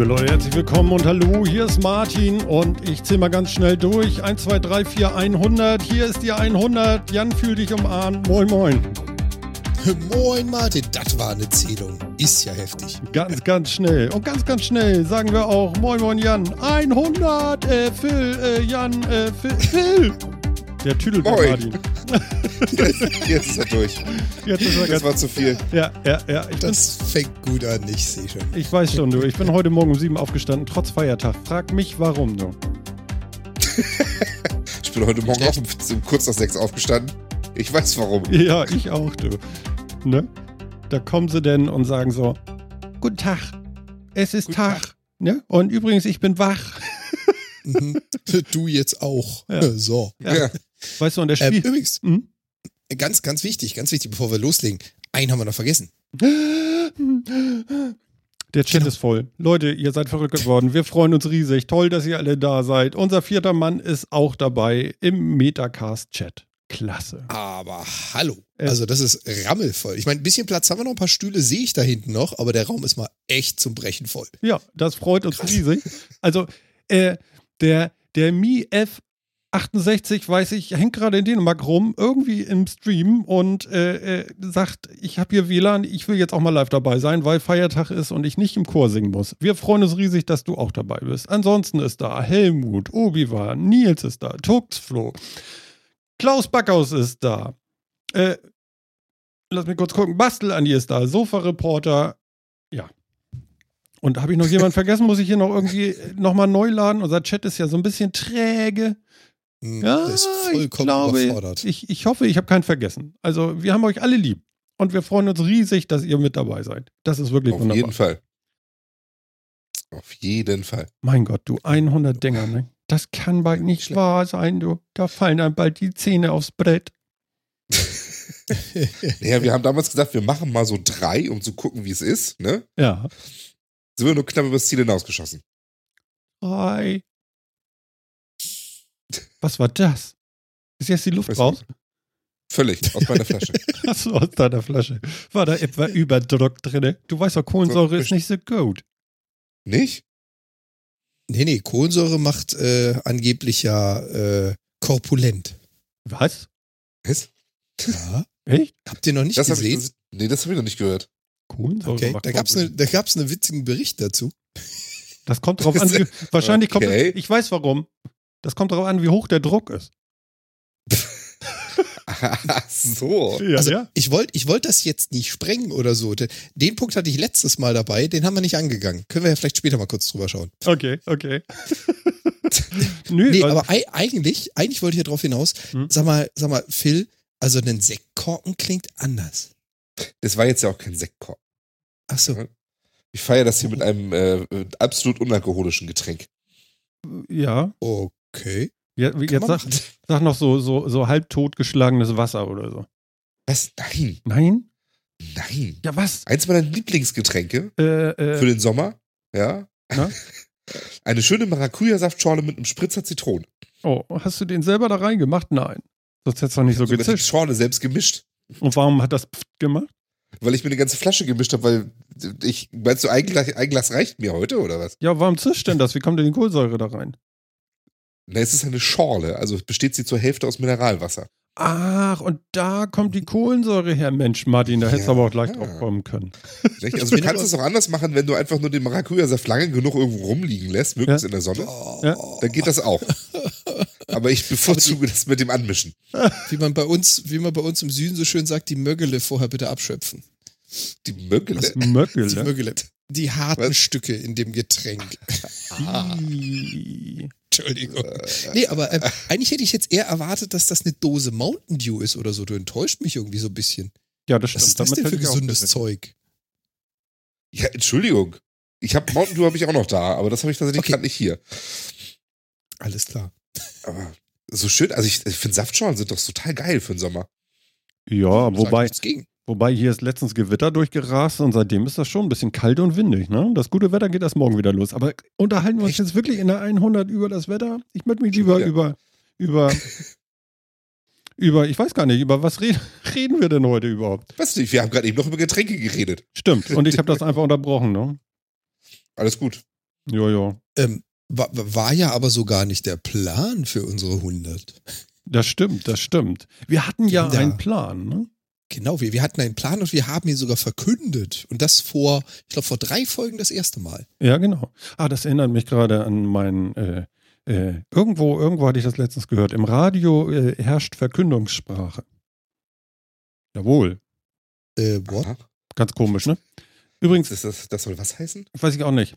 Liebe Leute, herzlich willkommen und hallo, hier ist Martin und ich zähle mal ganz schnell durch. 1, 2, 3, 4, 100. Hier ist die 100. Jan, fühl dich umarmt. Moin, moin. Moin Martin, das war eine Zählung. Ist ja heftig. Ganz, ganz schnell. Und ganz, ganz schnell sagen wir auch Moin, moin, Jan. 100, äh, Phil, äh, Jan, äh, Phil, Phil. Der Tüdel. Martin. Jetzt, ist er durch. Jetzt ist er Das war zu viel. ja, ja, ja. Ich, bin, Das fängt gut an, ich sehe schon. ich weiß schon, du. Ich bin heute Morgen um sieben aufgestanden, trotz Feiertag. Frag mich, warum, du. Ich bin heute Morgen auch um, um kurz nach sechs aufgestanden. Ich weiß warum. Ja, ich auch, du. Ne? Da kommen sie denn und sagen so: Guten Tag, es ist Guten Tag. Ne? Und übrigens, ich bin wach. Mhm. Du jetzt auch. Ja. So. Ja. Weißt du, und der Ähm, Spiel. übrigens, Hm? ganz, ganz wichtig, ganz wichtig, bevor wir loslegen. Einen haben wir noch vergessen. Der Chat Genau. ist voll. Leute, ihr seid verrückt geworden. Wir freuen uns riesig. Toll, dass ihr alle da seid. Unser vierter Mann ist auch dabei im Metacast-Chat. Klasse. Aber hallo. Äh. Also, das ist rammelvoll. Ich meine, ein bisschen Platz haben wir noch, ein paar Stühle sehe ich da hinten noch, aber der Raum ist mal echt zum Brechen voll. Ja, das freut uns riesig. Also, äh, der, der Mi F68, weiß ich, hängt gerade in Dänemark rum, irgendwie im Stream und äh, äh, sagt, ich habe hier WLAN, ich will jetzt auch mal live dabei sein, weil Feiertag ist und ich nicht im Chor singen muss. Wir freuen uns riesig, dass du auch dabei bist. Ansonsten ist da Helmut, Obi-Wan, Nils ist da, Tuxflo, Klaus Backhaus ist da. Äh, lass mich kurz gucken, Bastel Andi ist da, Sofa-Reporter, ja. Und habe ich noch jemanden vergessen? Muss ich hier noch irgendwie nochmal neu laden? Unser Chat ist ja so ein bisschen träge. Hm, Ja, der ist ich vollkommen glaube, überfordert. ich, ich hoffe, ich habe keinen vergessen. Also, wir haben euch alle lieb. Und wir freuen uns riesig, dass ihr mit dabei seid. Das ist wirklich Auf wunderbar. jeden Fall. Auf jeden Fall. Mein Gott, du 100 Dinger, ne? Das kann bald nicht wahr sein, du. Da fallen einem bald die Zähne aufs Brett. Naja, wir haben damals gesagt, wir machen mal so drei, um zu gucken, wie es ist. Ne? Ja. Sind wir nur knapp über das Ziel hinausgeschossen. Hi. Was war das? Ist jetzt die Luft Weiß raus? nicht. Völlig, aus meiner Flasche. Achso, aus deiner Flasche. War da etwa Überdruck drin? Du weißt doch, Kohlensäure ist nicht so gut. Nicht? Nee, nee, Kohlensäure macht äh, angeblich ja äh, korpulent. Was? Was? Ja. Echt? Habt ihr noch nicht Das gesehen? ich, nee, das habe ich noch nicht gehört. Kohlensäure Okay, macht da da gab's einen witzigen Bericht dazu. Das kommt drauf an, wahrscheinlich kommt Okay. es, ich weiß warum. Das kommt darauf an, wie hoch der Druck ist. Ach so. Ja, Also ja. ich wollte ich wollt das jetzt nicht sprengen oder so. De- Den Punkt hatte ich letztes Mal dabei, den haben wir nicht angegangen. Können wir ja vielleicht später mal kurz drüber schauen. Okay, okay. Nö, Nee, also- aber ei- eigentlich, eigentlich wollte ich ja drauf hinaus. Hm? Sag mal, sag mal, Phil, also ein Sektkorken klingt anders. Das war jetzt ja auch kein Sektkorb. Ach so. Ich feiere das hier mit einem äh, absolut unalkoholischen Getränk. ja. Okay. Ja wie- Kann jetzt sag, sag noch so, so, so halbtot geschlagenes Wasser oder so. Was? Nein, Nein? nein. Ja, was? Eins meiner Lieblingsgetränke Äh, für äh, den Sommer, ja. Eine schöne Maracuja-Saftschorle mit einem Spritzer Zitronen. oh, hast du den selber da reingemacht? Nein. Sonst hättest du doch nicht so Sogar die gezischt. Schorle selbst gemischt. Und warum hat das Pft gemacht? Weil ich mir eine ganze Flasche gemischt habe, weil ich, meinst du, ein Glas, ein Glas reicht mir heute oder was? Ja, warum zischt denn das? Wie kommt denn die Kohlensäure da rein? Na, es ist eine Schorle, also besteht sie zur Hälfte aus Mineralwasser. Ach, und da kommt die Kohlensäure her. Mensch, Martin, da hättest du Ja. aber auch gleich drauf kommen können. Nicht? Also du kannst es auch anders machen, wenn du einfach nur den Maracuja-Saft lange genug irgendwo rumliegen lässt, möglichst Ja. in der Sonne. Ja. Dann geht das auch. Aber ich bevorzuge das mit dem Anmischen. Wie man bei uns, wie man bei uns im Süden so schön sagt, die Möggele vorher bitte abschöpfen. Die Möggele. Das Die Möckele. Möggele. Die harten Was? Stücke in dem Getränk. Ih. Entschuldigung. Nee, aber ähm, eigentlich hätte ich jetzt eher erwartet, dass das eine Dose Mountain Dew ist oder so. Du enttäuscht mich irgendwie so ein bisschen. Ja, das Was stimmt. ist das Damit denn für gesundes. Zeug? Ja, Entschuldigung. Ich habe Mountain Dew habe ich auch noch da, aber das habe ich tatsächlich Okay. gerade nicht hier. Alles klar. Aber so schön, also ich, ich finde Saftschorlen sind doch total geil für den Sommer. Ja, wobei. Wobei hier ist letztens Gewitter durchgerast und seitdem ist das schon ein bisschen kalt und windig. Ne? Das gute Wetter geht erst morgen wieder los. Aber unterhalten wir uns Echt? jetzt wirklich in der 100 über das Wetter? Ich möchte mich lieber wieder? über, über, über, ich weiß gar nicht, über was reden, reden wir denn heute überhaupt? Weißt du, wir haben gerade eben noch über Getränke geredet. Stimmt. Und ich habe das einfach unterbrochen. Ne? Alles gut. Ja, ja. Ähm, war, war ja aber so gar nicht der Plan für unsere 100. Das stimmt, das stimmt. Wir hatten ja, Ja. einen Plan, ne? Genau, wir, wir hatten einen Plan und wir haben ihn sogar verkündet. Und das vor, ich glaube, vor drei Folgen das erste Mal. Ja, genau. Ah, das erinnert mich gerade an meinen. Äh, äh, irgendwo, irgendwo hatte ich das letztens gehört. Im Radio äh, herrscht Verkündungssprache. Jawohl. Äh, what? Aha. Ganz komisch, ne? Übrigens, Das, das, das soll was heißen? weiß ich auch nicht.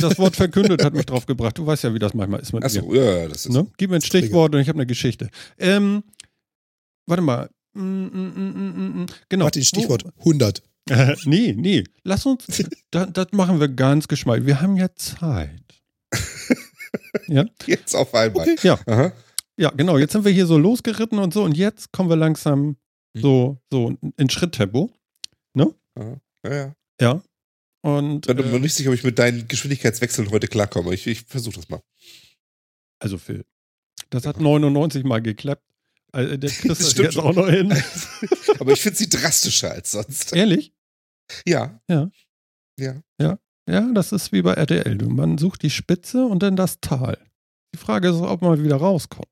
Das Wort verkündet hat mich drauf gebracht. Du weißt ja, wie das manchmal ist mit mir. Achso, ja, das ist. Ne? Gib mir ein Stichwort und ich habe eine Geschichte. Ähm, warte mal. Mm, mm, mm. Genau. Martin, Stichwort 100. Äh, nee, nee. Lass uns, da, das machen wir ganz geschmeidig. Wir haben ja Zeit. ja, Jetzt auf einmal. ja, Aha. ja, genau. Jetzt sind wir hier so losgeritten und so und jetzt kommen wir langsam Hm. so, so in Schritttempo. Ja, ja. Ja. Und Ich bin mir äh, nicht sicher, ob ich mit deinen Geschwindigkeitswechseln heute klarkomme. Ich, ich versuche das mal. also Phil, das hat 99 Mal geklappt. Also, der kriegt das stimmt auch noch hin. Aber ich finde sie drastischer als sonst. Ehrlich? Ja. Ja. Ja. Ja, das ist wie bei RTL. Man sucht die Spitze und dann das Tal. Die Frage ist, ob man wieder rauskommt.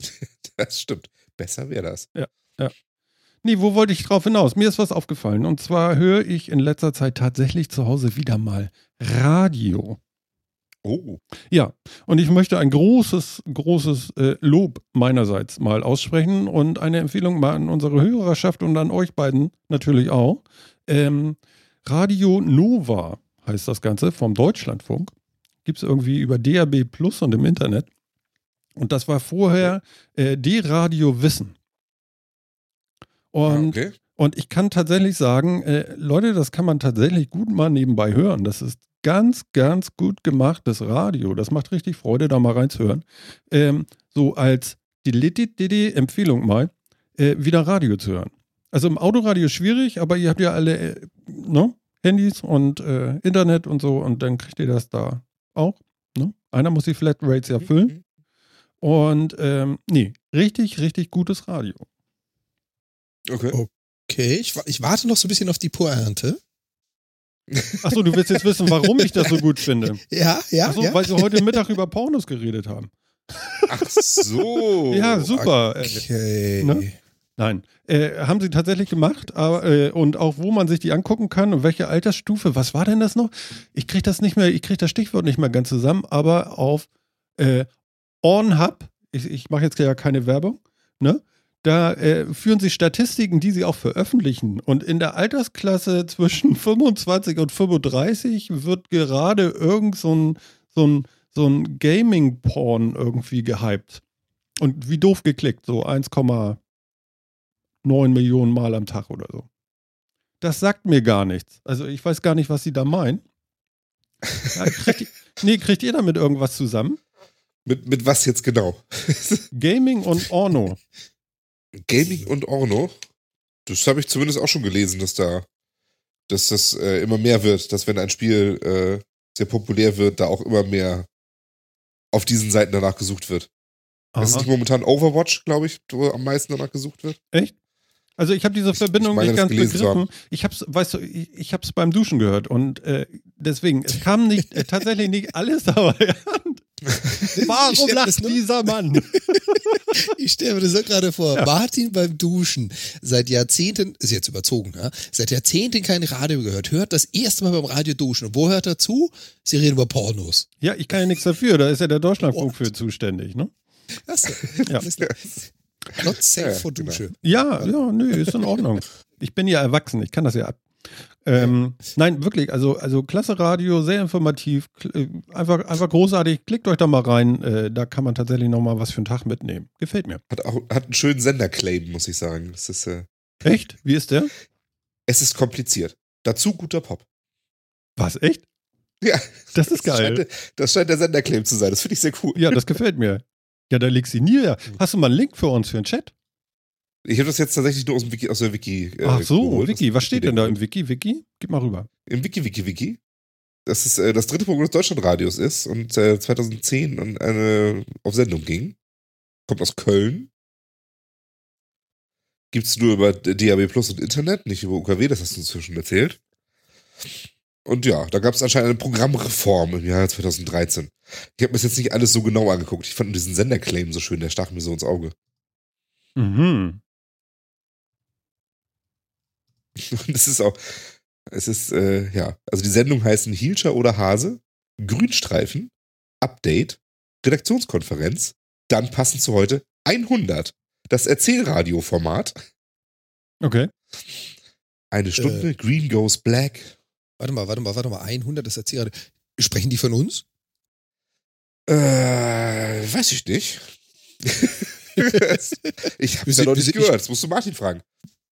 Das stimmt. Besser wäre das. Nee, wo wollte ich drauf hinaus? Mir ist was aufgefallen. Und zwar höre ich in letzter Zeit tatsächlich zu Hause wieder mal Radio. Oh. Ja, und ich möchte ein großes, großes äh, Lob meinerseits mal aussprechen und eine Empfehlung mal an unsere Hörerschaft und an euch beiden natürlich auch. Ähm, Radio Nova heißt das Ganze vom Deutschlandfunk. Gibt es irgendwie über DAB Plus und im Internet. Und das war vorher äh, D-Radio Wissen. Und Ah, okay. und ich kann tatsächlich sagen, äh, Leute, das kann man tatsächlich gut mal nebenbei hören. Das ist ganz, ganz gut gemachtes Radio. Das macht richtig Freude, da mal reinzuhören. Ähm, so als die Empfehlung mal, äh, wieder Radio zu hören. Also im Autoradio schwierig, aber ihr habt ja alle äh, ne? Handys und äh, Internet und so und dann kriegt ihr das da auch. Ne? Einer muss die Flatrates ja füllen. Und ähm, nee, richtig, richtig gutes Radio. Okay. Okay, ich, ich warte noch so ein bisschen auf die Pointe. Achso, du willst jetzt wissen, warum ich das so gut finde. Ja, ja, Achso, ja. weil sie heute Mittag über Pornos geredet haben. Ach so. ja, super. Okay. Ne? nein, äh, haben sie tatsächlich gemacht. Aber, äh, und auch wo man sich die angucken kann und welche Altersstufe. Was war denn das noch? Ich kriege das nicht mehr, ich kriege das Stichwort nicht mehr ganz zusammen, aber auf äh, Ornhub, ich, ich mache jetzt ja keine Werbung, ne? Da äh, führen sie Statistiken, die sie auch veröffentlichen. Und in der Altersklasse zwischen 25 und 35 wird gerade irgend so ein, so ein, so ein Gaming-Porn irgendwie gehypt. Und wie doof geklickt, so 1,9 Millionen Mal am Tag oder so. Das sagt mir gar nichts. Also ich weiß gar nicht, was sie da meinen. Ja, kriegt, nee, kriegt ihr damit irgendwas zusammen? Mit, mit was jetzt genau? Gaming und Orno. Gaming und Orno. Das habe ich zumindest auch schon gelesen, dass da, dass das äh, immer mehr wird, dass wenn ein Spiel äh, sehr populär wird, da auch immer mehr auf diesen Seiten danach gesucht wird. Das ist Aha. nicht momentan Overwatch, glaube ich, wo am meisten danach gesucht wird. Echt? Also ich habe diese Ich- Verbindung ich meine, nicht ganz begriffen. Ich hab's, weißt du, ich, ich habe es beim Duschen gehört und äh, deswegen, es kam nicht, äh, tatsächlich nicht alles dabei an. Warum lacht nur- dieser Mann? Ich stelle mir das so gerade vor. Ja. Martin beim Duschen. Seit Jahrzehnten, ist jetzt überzogen, ja? Seit Jahrzehnten kein Radio gehört. Hört das erste Mal beim Radio duschen. Und wo hört er zu? Sie reden über Pornos. Ja, ich kann ja nichts dafür, da ist ja der Deutschlandfunk für zuständig, ne? Du? Ja. Not safe Ja, for genau. Dusche. Ja, ja, nö, ist in Ordnung. Ich bin ja erwachsen, ich kann das ja ab. Ähm, nein, wirklich, also, also klasse Radio, sehr informativ, äh, einfach, einfach großartig. Klickt euch da mal rein, äh, da kann man tatsächlich nochmal was für einen Tag mitnehmen. Gefällt mir. Hat auch hat einen schönen Senderclaim, muss ich sagen. Das ist, äh, Echt? Wie ist der? es ist kompliziert. Dazu guter Pop. Was, echt? Ja, Das ist geil. Scheint, das scheint der Senderclaim zu sein. Das finde ich sehr cool. Ja, das gefällt mir. Ja, da legst du nieder. Hast du mal einen Link für uns für den Chat? Ich habe das jetzt tatsächlich nur aus, dem Wiki, aus der Wiki. Äh, Ach so, geholt. Wiki. Das- Was steht denn da im Wiki? Wiki? Gib mal rüber. Im Wiki, Wiki, Wiki. Das ist äh, das dritte Programm des Deutschlandradios ist und äh, 2010 an eine, auf Sendung ging. Kommt aus Köln. Gibt's nur über DAB Plus und Internet, nicht über UKW, das hast du inzwischen erzählt. Und ja, da gab es anscheinend eine Programmreform im Jahr 2013. Ich habe mir das jetzt nicht alles so genau angeguckt. Ich fand diesen Senderclaim so schön, der stach mir so ins Auge. Mhm. Und es ist auch, es ist, äh, ja, also die Sendung heißen Hielscher oder Hase, Grünstreifen, Update, Redaktionskonferenz, dann passend zu heute 100, das Erzählradio-Format, Okay. eine Stunde, Green Goes Black. Warte mal, warte mal, warte mal. 100, das erzählt gerade. Sprechen die von uns? Äh, weiß ich nicht. ich habe es ja noch nicht gehört, das musst du Martin fragen.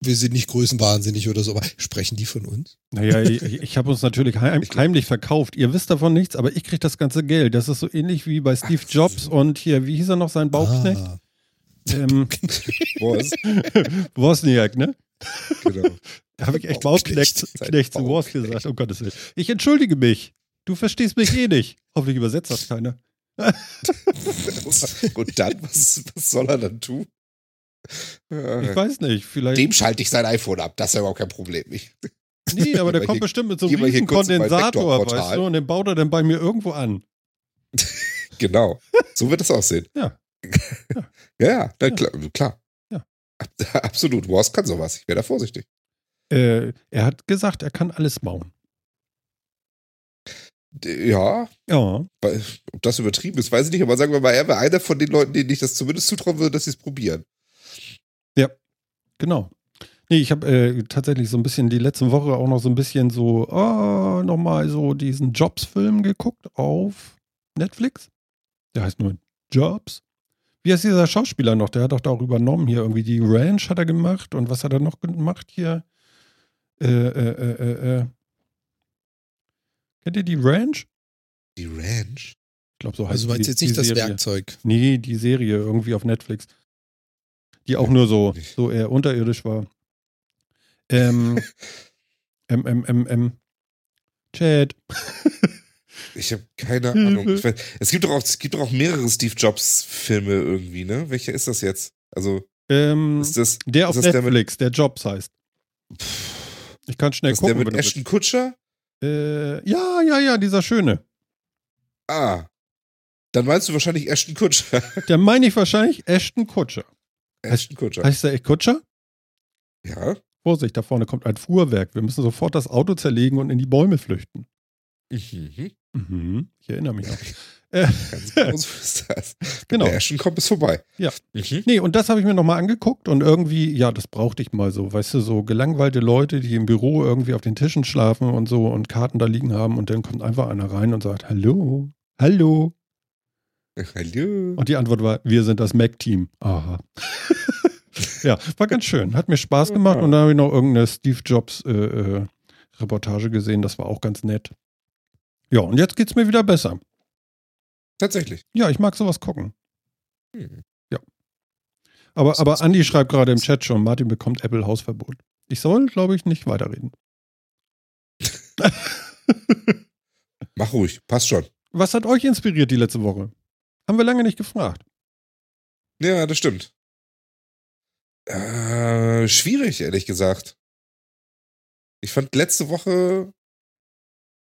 Wir sind nicht größenwahnsinnig oder so, aber sprechen die von uns? Naja, ich, ich habe uns natürlich heim, heimlich verkauft. Ihr wisst davon nichts, aber ich kriege das ganze Geld. Das ist so ähnlich wie bei Steve Jobs und hier, wie hieß er noch, sein Bauchknecht? Ah, Ähm, Was? Wozniak, ne? genau. Da habe ich echt Bauchknecht. Knecht zu Wurst Bauchknecht. gesagt, um Gottes Willen. Ich entschuldige mich. Du verstehst mich eh nicht. Hoffentlich übersetzt das keiner. Und dann, was, was soll er dann tun? Ich weiß nicht, vielleicht. Dem schalte ich sein iPhone ab, das ist ja überhaupt kein Problem. Ich, nee, aber der kommt hier- bestimmt mit so einem riesen Kondensator, weißt du, und den baut er dann bei mir irgendwo an. genau, so wird das aussehen. Ja. ja, ja, na, klar. klar. Ja. Absolut, Wars kann sowas. Ich wäre da vorsichtig. Äh, er hat gesagt, er kann alles bauen. Ja, Ja. ob das übertrieben ist, weiß ich nicht, aber sagen wir mal, er wäre einer von den Leuten, denen ich das zumindest zutrauen würde, dass sie es probieren. Genau. Nee, ich habe äh, tatsächlich so ein bisschen die letzte Woche auch noch so ein bisschen so, oh, nochmal so diesen Jobs-Film geguckt auf Netflix. Der heißt nur Jobs. Wie heißt dieser Schauspieler noch? Der hat doch da auch übernommen hier irgendwie die Ranch hat er gemacht und was hat er noch gemacht hier? Äh, äh, äh, äh, äh. Kennt ihr die Ranch? Die Ranch? Ich glaube, so heißt Also du meinst die, jetzt nicht das Serie. Werkzeug. Nee, die Serie irgendwie auf Netflix. Die auch nur so, so eher unterirdisch war. Ähm, M, M, M, M. Chat. Ich habe keine. Ahnung. Weiß, es, gibt doch auch, es gibt doch auch mehrere Steve Jobs-Filme irgendwie, ne? Welcher ist das jetzt? Also, Ähm, ist das, der auf das der mit- Netflix, der, Jobs heißt. Ich kann schnell ist der gucken. mit wenn du Ashton Kutscher? Äh, ja, ja, ja, dieser schöne. Ah. Dann meinst du wahrscheinlich Ashton Kutscher. Der meine ich wahrscheinlich Ashton Kutscher. Ashton Kutscher. Heißt der echt Kutscher? Ja. Vorsicht, da vorne kommt ein Fuhrwerk. Wir müssen sofort das Auto zerlegen und in die Bäume flüchten. Mhm. Mhm, ich erinnere mich noch. äh, Ganz genau so ist das. Genau. Der Ashton kommt bis vorbei. Ja. Mhm. Nee, und das habe ich mir nochmal angeguckt und irgendwie, ja, das brauchte ich mal so, weißt du, so gelangweilte Leute, die im Büro irgendwie auf den Tischen schlafen und so und Karten da liegen haben und dann kommt einfach einer rein und sagt, hallo, hallo. Hallo. Und die Antwort war, wir sind das Mac-Team. Aha. ja, war ganz schön. Hat mir Spaß gemacht und dann habe ich noch irgendeine Steve Jobs äh, äh, Reportage gesehen, das war auch ganz nett. Ja, und jetzt geht's mir wieder besser. Tatsächlich. Ja, ich mag sowas gucken. Hm. Aber, aber Andi schreibt gerade im Chat schon, Martin bekommt Apple Hausverbot. Ich soll, glaube ich, nicht weiterreden. Mach ruhig. Passt schon. Was hat euch inspiriert die letzte Woche? Haben wir lange nicht gefragt. Ja, das stimmt. Äh, schwierig, ehrlich gesagt. Ich fand letzte Woche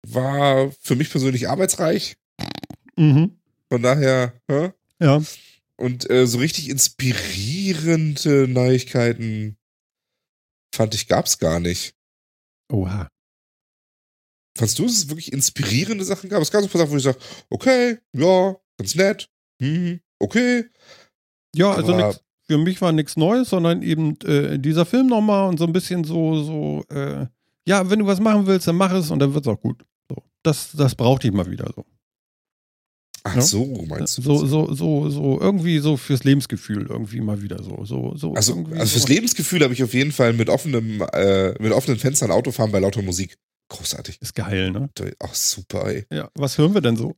war für mich persönlich arbeitsreich. Mhm. Von daher, hä? Ja. Und äh, so richtig inspirierende Neuigkeiten fand ich gab's gar nicht. Oha. Fandst du, dass es wirklich inspirierende Sachen gab? Es gab so ein paar Sachen, wo ich sage, okay, ja, ganz nett, hm, okay. Ja, also nix, für mich war nichts Neues, sondern eben äh, dieser Film nochmal und so ein bisschen so, so, äh, ja, wenn du was machen willst, dann mach es und dann wird's auch gut. So. Das, das brauchte ich mal wieder so. Ach Ja. so, meinst du? So, das? so, so, so, irgendwie so fürs Lebensgefühl irgendwie mal wieder so. so, so Also, also fürs so. Lebensgefühl habe ich auf jeden Fall mit offenem, äh, mit offenen Fenstern Auto fahren bei lauter Musik. Großartig. Ist geil, ne? Ach, super, ey. Ja. Was hören wir denn so?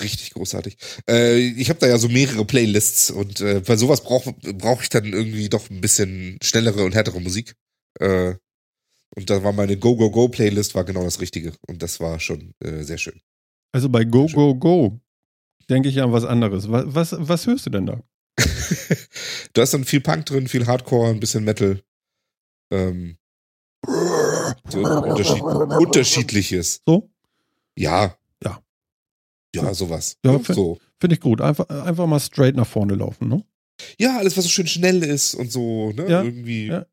Richtig großartig. Äh, ich habe da ja so mehrere Playlists und äh, bei sowas brauche brauch ich dann irgendwie doch ein bisschen schnellere und härtere Musik. Äh, und da war meine Go-Go-Go-Playlist war genau das Richtige. Und das war schon äh, sehr schön. Also bei Go, Go, Go denke ich an was anderes. Was, was, was hörst du denn da? da ist dann viel Punk drin, viel Hardcore, ein bisschen Metal. Ähm, so Unterschied, unterschiedliches. So? Ja. Ja. Sowas. Ja, Ja, fi- so. Finde ich gut. Einfach, einfach mal straight nach vorne laufen, ne? ja, alles, was so schön schnell ist und so, ne? Ja, Irgendwie. ja.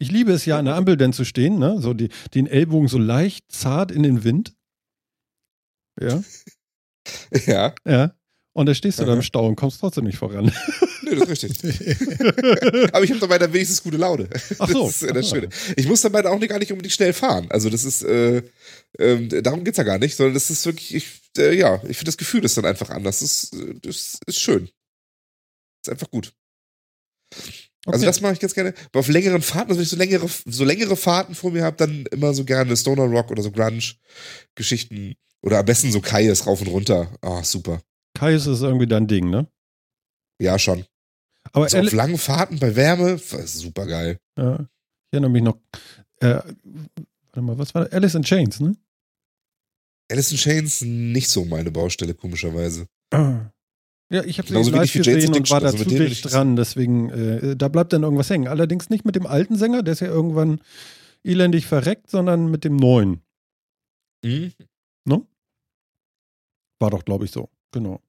Ich liebe es ja, an der Ampel denn zu stehen, ne? So die, den Ellbogen so leicht zart in den Wind. Ja, Ja, ja. Und da stehst du da Aha. im Stau und kommst trotzdem nicht voran. nee, das ist richtig. Aber ich habe dabei dann wenigstens gute Laune. Ach so. Das ist ja das Schöne. Ich muss dabei auch nicht, gar nicht unbedingt schnell fahren. Also das ist, äh, ähm, darum geht's ja gar nicht, sondern das ist wirklich, ich, äh, ja, ich finde das Gefühl ist dann einfach anders. Das ist, äh, das ist schön. ist einfach gut. Also Okay. das mache ich ganz gerne. Aber auf längeren Fahrten, also wenn ich so längere, so längere Fahrten vor mir habe, dann immer so gerne Stoner Rock oder so Grunge-Geschichten. Oder am besten so Kaius rauf und runter. Ah, super. Kais ist irgendwie dein Ding, ne? Ja, schon. Aber Also auf langen Fahrten bei Wärme, super geil. ja, ich erinnere mich noch. Äh, warte mal, was war das? Alice in Chains, ne? Alice in Chains nicht so meine Baustelle, komischerweise. Ja, ich habe sie Genauso live gesehen und war da also zu mit dem bin dicht ich- dran, deswegen, äh, da bleibt dann irgendwas hängen. Allerdings nicht mit dem alten Sänger, der ist ja irgendwann elendig verreckt, sondern mit dem neuen. Mhm. War doch, glaube ich, so. Genau.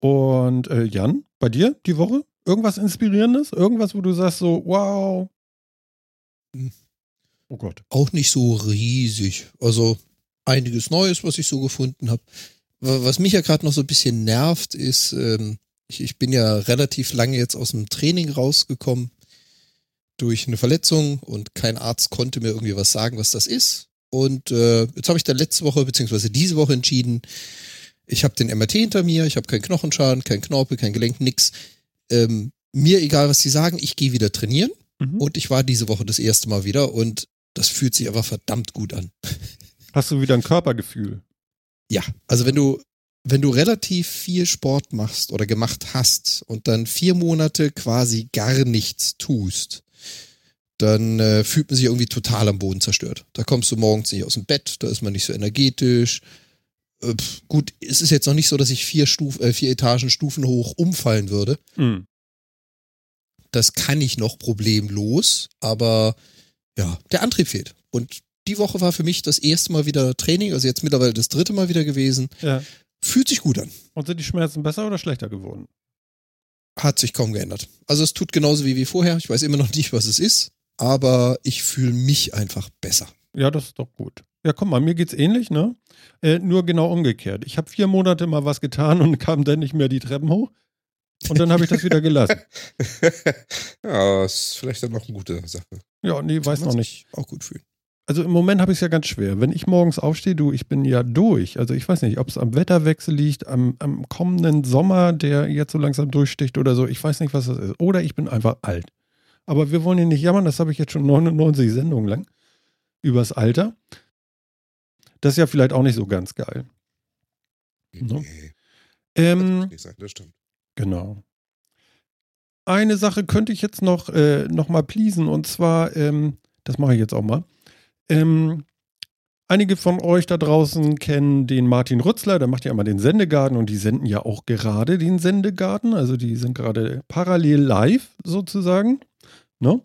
Und äh, Jan, bei dir die Woche? Irgendwas Inspirierendes? Irgendwas, wo du sagst so, wow. Hm. Oh Gott. Auch nicht so riesig. Also einiges Neues, was ich so gefunden habe. Was mich ja gerade noch so ein bisschen nervt, ist, ähm, ich, ich bin ja relativ lange jetzt aus dem Training rausgekommen durch eine Verletzung und kein Arzt konnte mir irgendwie was sagen, was das ist. Und äh, jetzt habe ich dann letzte Woche beziehungsweise diese Woche entschieden, ich habe den MRT hinter mir, ich habe keinen Knochenschaden, kein Knorpel, kein Gelenk, nix. Ähm, mir egal, was sie sagen, ich gehe wieder trainieren. Mhm. Und ich war diese Woche das erste Mal wieder und das fühlt sich aber verdammt gut an. Hast du wieder ein Körpergefühl? Ja, also wenn du, wenn du relativ viel Sport machst oder gemacht hast und dann vier Monate quasi gar nichts tust, dann äh, fühlt man sich irgendwie total am Boden zerstört. Da kommst du morgens nicht aus dem Bett, da ist man nicht so energetisch. Äh, gut, es ist jetzt noch nicht so, dass ich vier, Stuf, äh, vier Etagen Stufen hoch umfallen würde. Mhm. Das kann ich noch problemlos, aber ja, der Antrieb fehlt. Und die Woche war für mich das erste Mal wieder Training, also jetzt mittlerweile das dritte Mal wieder gewesen. Ja. Fühlt sich gut an. Und sind die Schmerzen besser oder schlechter geworden? Hat sich kaum geändert. Also es tut genauso wie, wie vorher. Ich weiß immer noch nicht, was es ist, aber ich fühle mich einfach besser. Ja, das ist doch gut. Ja, komm mal, mir geht's ähnlich, ne? Äh, nur genau umgekehrt. Ich habe vier Monate mal was getan und kam dann nicht mehr die Treppen hoch. Und dann habe ich das wieder gelassen. ja, ist vielleicht dann noch eine gute Sache. Ja, nee, weiß noch nicht. Auch gut fühlen. Also im Moment habe ich es ja ganz schwer. Wenn ich morgens aufstehe, du, ich bin ja durch. Also ich weiß nicht, ob es am Wetterwechsel liegt, am, am kommenden Sommer, der jetzt so langsam durchsticht oder so. Ich weiß nicht, was das ist. Oder ich bin einfach alt. Aber wir wollen hier nicht jammern, das habe ich jetzt schon 99 Sendungen lang. Übers Alter. Das ist ja vielleicht auch nicht so ganz geil. No. Nee, Ähm, das, sein, das stimmt. Genau. Eine Sache könnte ich jetzt noch, äh, noch mal pleasen und zwar, ähm, das mache ich jetzt auch mal. Ähm, einige von euch da draußen kennen den Martin Rützler, der macht ja immer den Sendegarten und die senden ja auch gerade den Sendegarten, also die sind gerade parallel live sozusagen. Ne?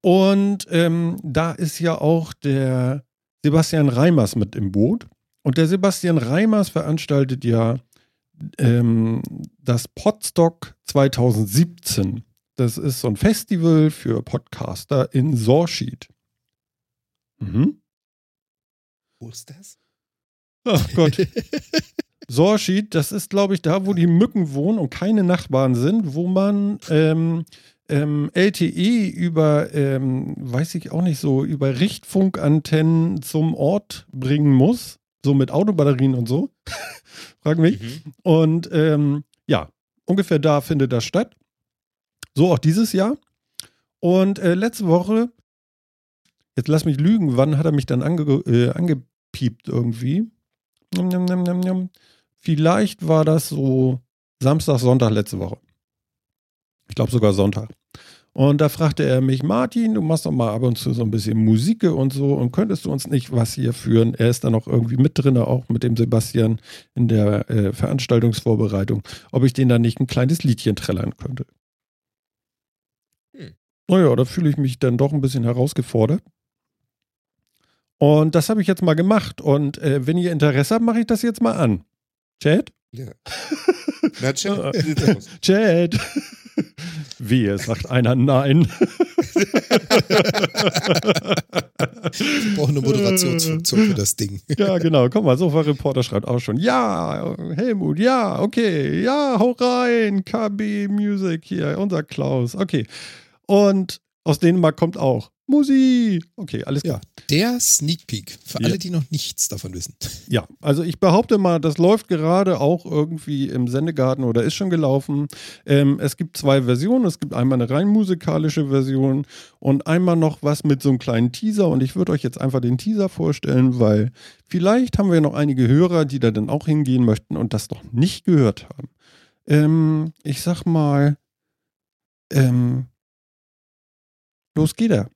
Und ähm, da ist ja auch der Sebastian Reimers mit im Boot. Und der Sebastian Reimers veranstaltet ja ähm, das Podstock 2017. Das ist so ein Festival für Podcaster in Sorschied. Mhm. Wo ist das? Ach Gott. Sorschied, das ist, glaube ich, da, wo die Mücken wohnen und keine Nachbarn sind, wo man ähm, ähm, LTE über, ähm, weiß ich auch nicht so, über Richtfunkantennen zum Ort bringen muss. So mit Autobatterien und so. Frag mich. Mhm. Und ähm, ja, ungefähr da findet das statt. So auch dieses Jahr. Und äh, letzte Woche, jetzt lass mich lügen, wann hat er mich dann ange äh, angepiept irgendwie? Njam, njam, njam. Vielleicht war das so Samstag, Sonntag letzte Woche. Ich glaube sogar Sonntag. Und da fragte er mich, Martin, du machst doch mal ab und zu so ein bisschen Musik und so und könntest du uns nicht was hier führen? Er ist dann auch irgendwie mit drin, auch mit dem Sebastian in der äh, Veranstaltungsvorbereitung, ob ich den da nicht ein kleines Liedchen trällern könnte. Hm. Naja, da fühle ich mich dann doch ein bisschen herausgefordert. Und das habe ich jetzt mal gemacht. Und äh, wenn ihr Interesse habt, mache ich das jetzt mal an. Chat? Ja. Na, Chat, aus? Chat. Wehe, sagt einer Nein. Ich brauche eine Moderationsfunktion für das Ding. Ja, genau. Guck mal, Sofa-Reporter schreibt auch schon. Ja, Helmut, ja, okay. Ja, hau rein. KB Music hier, unser Klaus. Okay. Und aus Dänemark kommt auch Musik. Okay, alles klar. Ja, der Sneak Peek. Für Ja. alle, die noch nichts davon wissen. Ja, also ich behaupte mal, das läuft gerade auch irgendwie im Sendegarten oder ist schon gelaufen. Ähm, es gibt zwei Versionen. Es gibt einmal eine rein musikalische Version und einmal noch was mit so einem kleinen Teaser. Und ich würde euch jetzt einfach den Teaser vorstellen, weil vielleicht haben wir noch einige Hörer, die da dann auch hingehen möchten und das noch nicht gehört haben. Ähm, ich sag mal, ähm, los geht er.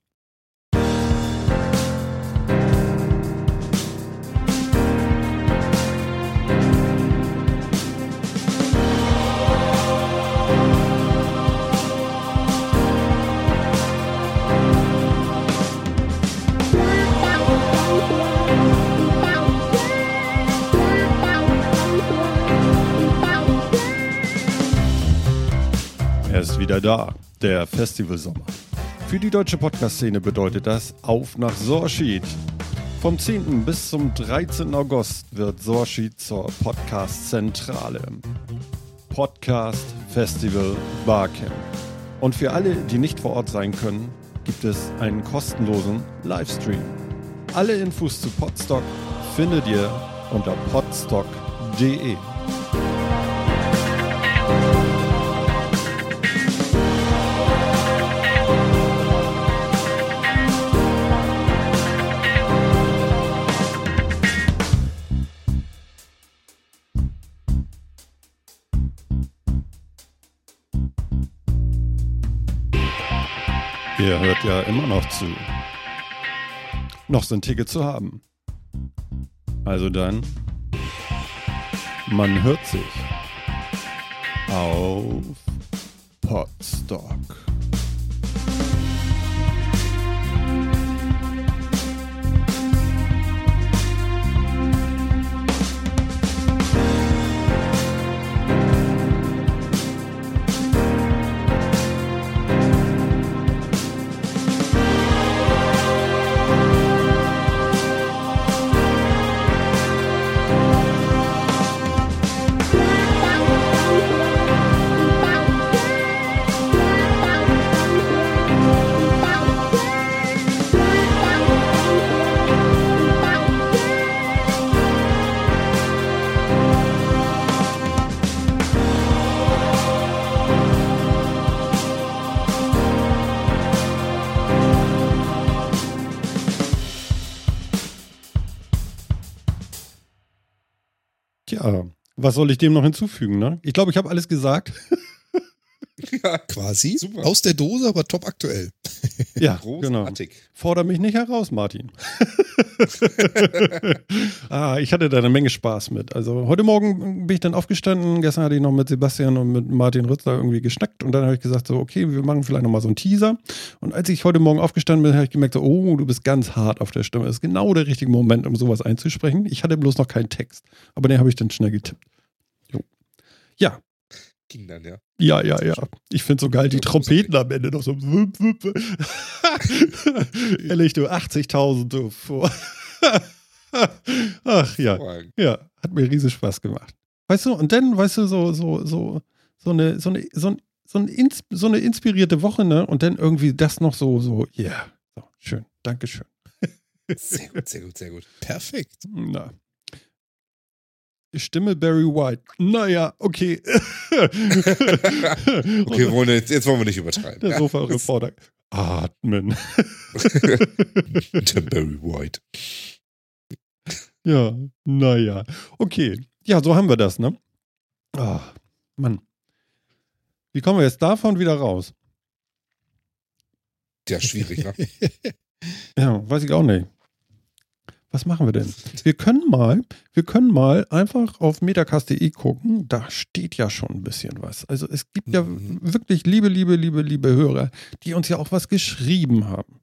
Er ist wieder da, der Festivalsommer. Für die deutsche Podcast-Szene bedeutet das Auf nach Sorschied. Vom 10. bis zum 13. August wird Sorschied zur Podcast-Zentrale. Podcast, Festival, Barcamp. Und für alle, die nicht vor Ort sein können, gibt es einen kostenlosen Livestream. Alle Infos zu Podstock findet ihr unter podstock.de. Ihr hört ja immer noch zu. Noch sind Tickets zu haben. Also dann, man hört sich auf Podstock. Tja, was soll ich dem noch hinzufügen, ne? Ich glaube, ich habe alles gesagt. Ja, Quasi. Super. Aus der Dose, aber top aktuell. Ja, genau. großartig. Forder mich nicht heraus, Martin. ah, ich hatte da eine Menge Spaß mit. Also heute Morgen bin ich dann aufgestanden. Gestern hatte ich noch mit Sebastian und mit Martin Rützler irgendwie geschnackt und dann habe ich gesagt so, okay, wir machen vielleicht nochmal so einen Teaser. Und als ich heute Morgen aufgestanden bin, habe ich gemerkt so, oh, du bist ganz hart auf der Stimme. Das ist genau der richtige Moment, um sowas einzusprechen. Ich hatte bloß noch keinen Text, aber den habe ich dann schnell getippt. Jo. Ja, Ging dann, ja. ja, ja, ja. Ich finde so geil, die Trompeten am Ende noch so. wupp, wupp. Ehrlich, du 80.000 du vor. Ach ja, ja, hat mir riesig Spaß gemacht. Weißt du, und dann, weißt du, so, so, so, so eine, so eine, so, ein, so, ein ins, so eine inspirierte Woche, ne? Und dann irgendwie das noch so, so, ja, yeah. so, schön, Dankeschön. Sehr gut, sehr gut, sehr gut. Perfekt. Na. Stimme Barry White. Naja, okay. Okay, wollen wir jetzt, jetzt wollen wir nicht übertreiben. Der. Sofa-Reporter. Atmen. Der Barry White. Ja, naja. Okay. Ja, so haben wir das, ne? Ah, Mann. Wie kommen wir jetzt davon wieder raus? Ja, schwierig, ne? Ja, weiß ich auch nicht. Was machen wir denn? Wir können mal, wir können mal einfach auf metacast.de gucken. Da steht ja schon ein bisschen was. Also es gibt ja Mhm. wirklich liebe, liebe, liebe, liebe Hörer, die uns ja auch was geschrieben haben.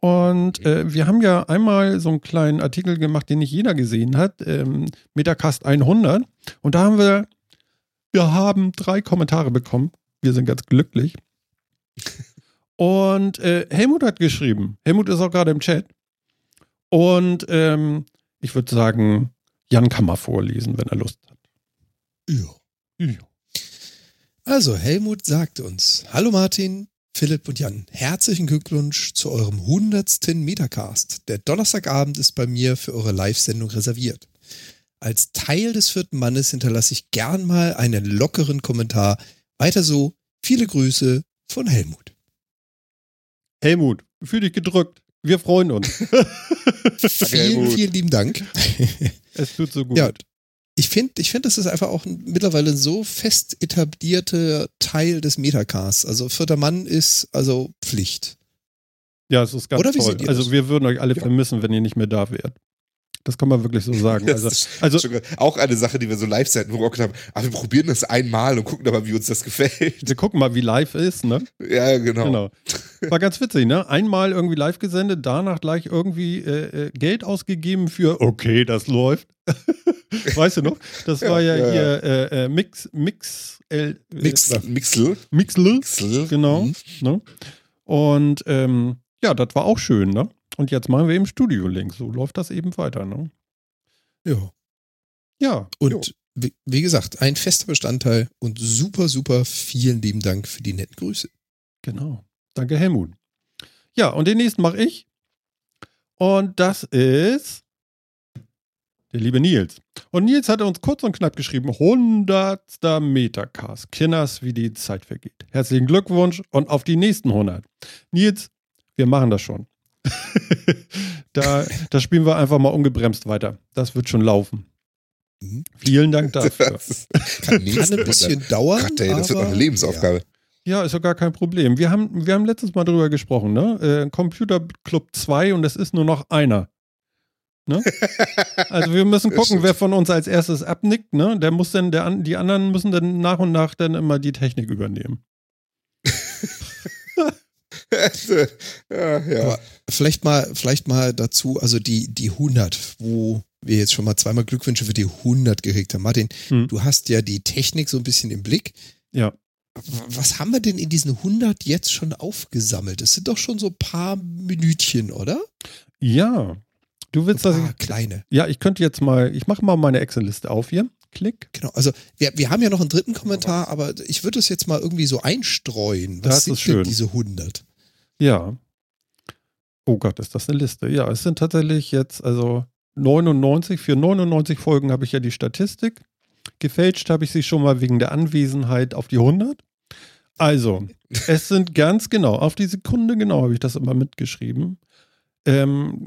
Und äh, wir haben ja einmal so einen kleinen Artikel gemacht, den nicht jeder gesehen hat, ähm, Metacast 100. Und da haben wir, wir haben drei Kommentare bekommen. Wir sind ganz glücklich. Und äh, Helmut hat geschrieben. Helmut ist auch gerade im Chat. Und ähm, ich würde sagen, Jan kann mal vorlesen, wenn er Lust hat. Ja. Ja. Also, Helmut sagt uns, hallo Martin, Philipp und Jan, herzlichen Glückwunsch zu eurem 100. Metacast. Der Donnerstagabend ist bei mir für eure Live-Sendung reserviert. Als Teil des vierten Mannes hinterlasse ich gern mal einen lockeren Kommentar. Weiter so, viele Grüße von Helmut. Helmut, fühl dich gedrückt. Wir freuen uns. vielen, vielen lieben Dank. es tut so gut. Ja, ich finde, ich finde, das ist einfach auch mittlerweile ein so fest etablierter Teil des Metacasts. Also vierter Mann ist also Pflicht. Ja, es ist ganz Oder wie toll. Also wir würden euch alle Ja. vermissen, wenn ihr nicht mehr da wärt. Das kann man wirklich so sagen. Das Also, ist also schon auch eine Sache, die wir so live seiten gerockt haben. Aber wir probieren das einmal und gucken aber, wie uns das gefällt. wir gucken mal, wie live ist, ne? Ja, genau. Genau. War ganz witzig, ne? Einmal irgendwie live gesendet, danach gleich irgendwie äh, äh, Geld ausgegeben für, okay, das läuft. weißt du noch? Das war ja, Ja, hier Äh, äh, Mix, Mix, äh, Mix- Mixel. Mixl, Mixel. genau. Mhm. Ne? Und ähm, ja, das war auch schön, ne? Und jetzt machen wir eben Studio-Link. So läuft das eben weiter, ne? Ja. Ja, Und wie, wie gesagt, ein fester Bestandteil und super, super vielen lieben Dank für die netten Grüße. Genau. Danke, Helmut. Ja, und den nächsten mache ich. Und das ist der liebe Nils. Und Nils hat uns kurz und knapp geschrieben: 100. Metacast. Kinders, wie die Zeit vergeht. Herzlichen Glückwunsch und auf die nächsten 100. Nils, wir machen das schon. da, da spielen wir einfach mal ungebremst weiter. Das wird schon laufen. Mhm. Vielen Dank dafür. Das ist, Kann, kann ein bisschen dauern. Gott, ey, das wird noch eine Lebensaufgabe. Ja, ist doch gar kein Problem. Wir haben, wir haben letztes Mal drüber gesprochen, ne? Äh, Computer Club 2 und es ist nur noch einer. Ne? Also wir müssen gucken, wer von uns als erstes abnickt, ne? Der muss dann, der, die anderen müssen dann nach und nach dann immer die Technik übernehmen. ja, ja. Aber vielleicht mal, vielleicht mal dazu, also die, die 100, wo wir jetzt schon mal zweimal Glückwünsche für die 100 gekriegt haben. Martin, Hm. du hast ja die Technik so ein bisschen im Blick. Ja. Was haben wir denn in diesen 100 jetzt schon aufgesammelt? Das sind doch schon so ein paar Minütchen, oder? Ja. Du willst, ich. kleine. Ja, ich könnte jetzt mal, ich mache mal meine Excel-Liste auf hier. Klick. Genau, also wir, wir haben ja noch einen dritten Kommentar, aber ich würde es jetzt mal irgendwie so einstreuen. Was Das sind ist schön. denn diese 100? Ja. Oh Gott, ist das eine Liste? Ja, es sind tatsächlich jetzt, also 99, für 99 Folgen habe ich ja die Statistik. Gefälscht habe ich sie schon mal wegen der Anwesenheit auf die 100. Also, es sind ganz genau, auf die Sekunde genau habe ich das immer mitgeschrieben. Ähm,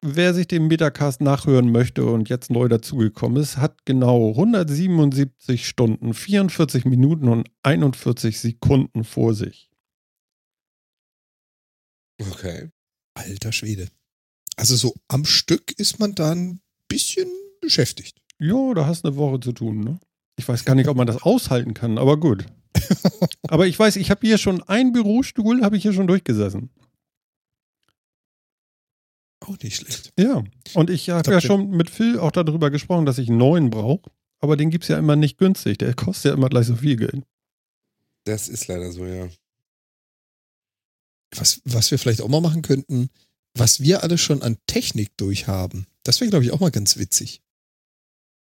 wer sich den Metacast nachhören möchte und jetzt neu dazugekommen ist, hat genau 177 Stunden, 44 Minuten und 41 Sekunden vor sich. Okay. Alter Schwede. Also so am Stück ist man da ein bisschen beschäftigt. Ja, da hast du eine Woche zu tun, ne? Ich weiß gar nicht, ob man das aushalten kann, aber gut. aber ich weiß, ich habe hier schon einen Bürostuhl, habe ich hier schon durchgesessen. Auch nicht schlecht. Ja. Und ich habe ja schon mit Phil auch darüber gesprochen, dass ich einen neuen brauche. Aber den gibt es ja immer nicht günstig. Der kostet ja immer gleich so viel Geld. Das ist leider so, ja. Was, was wir vielleicht auch mal machen könnten, was wir alle schon an Technik durchhaben. Das wäre, glaube ich, auch mal ganz witzig.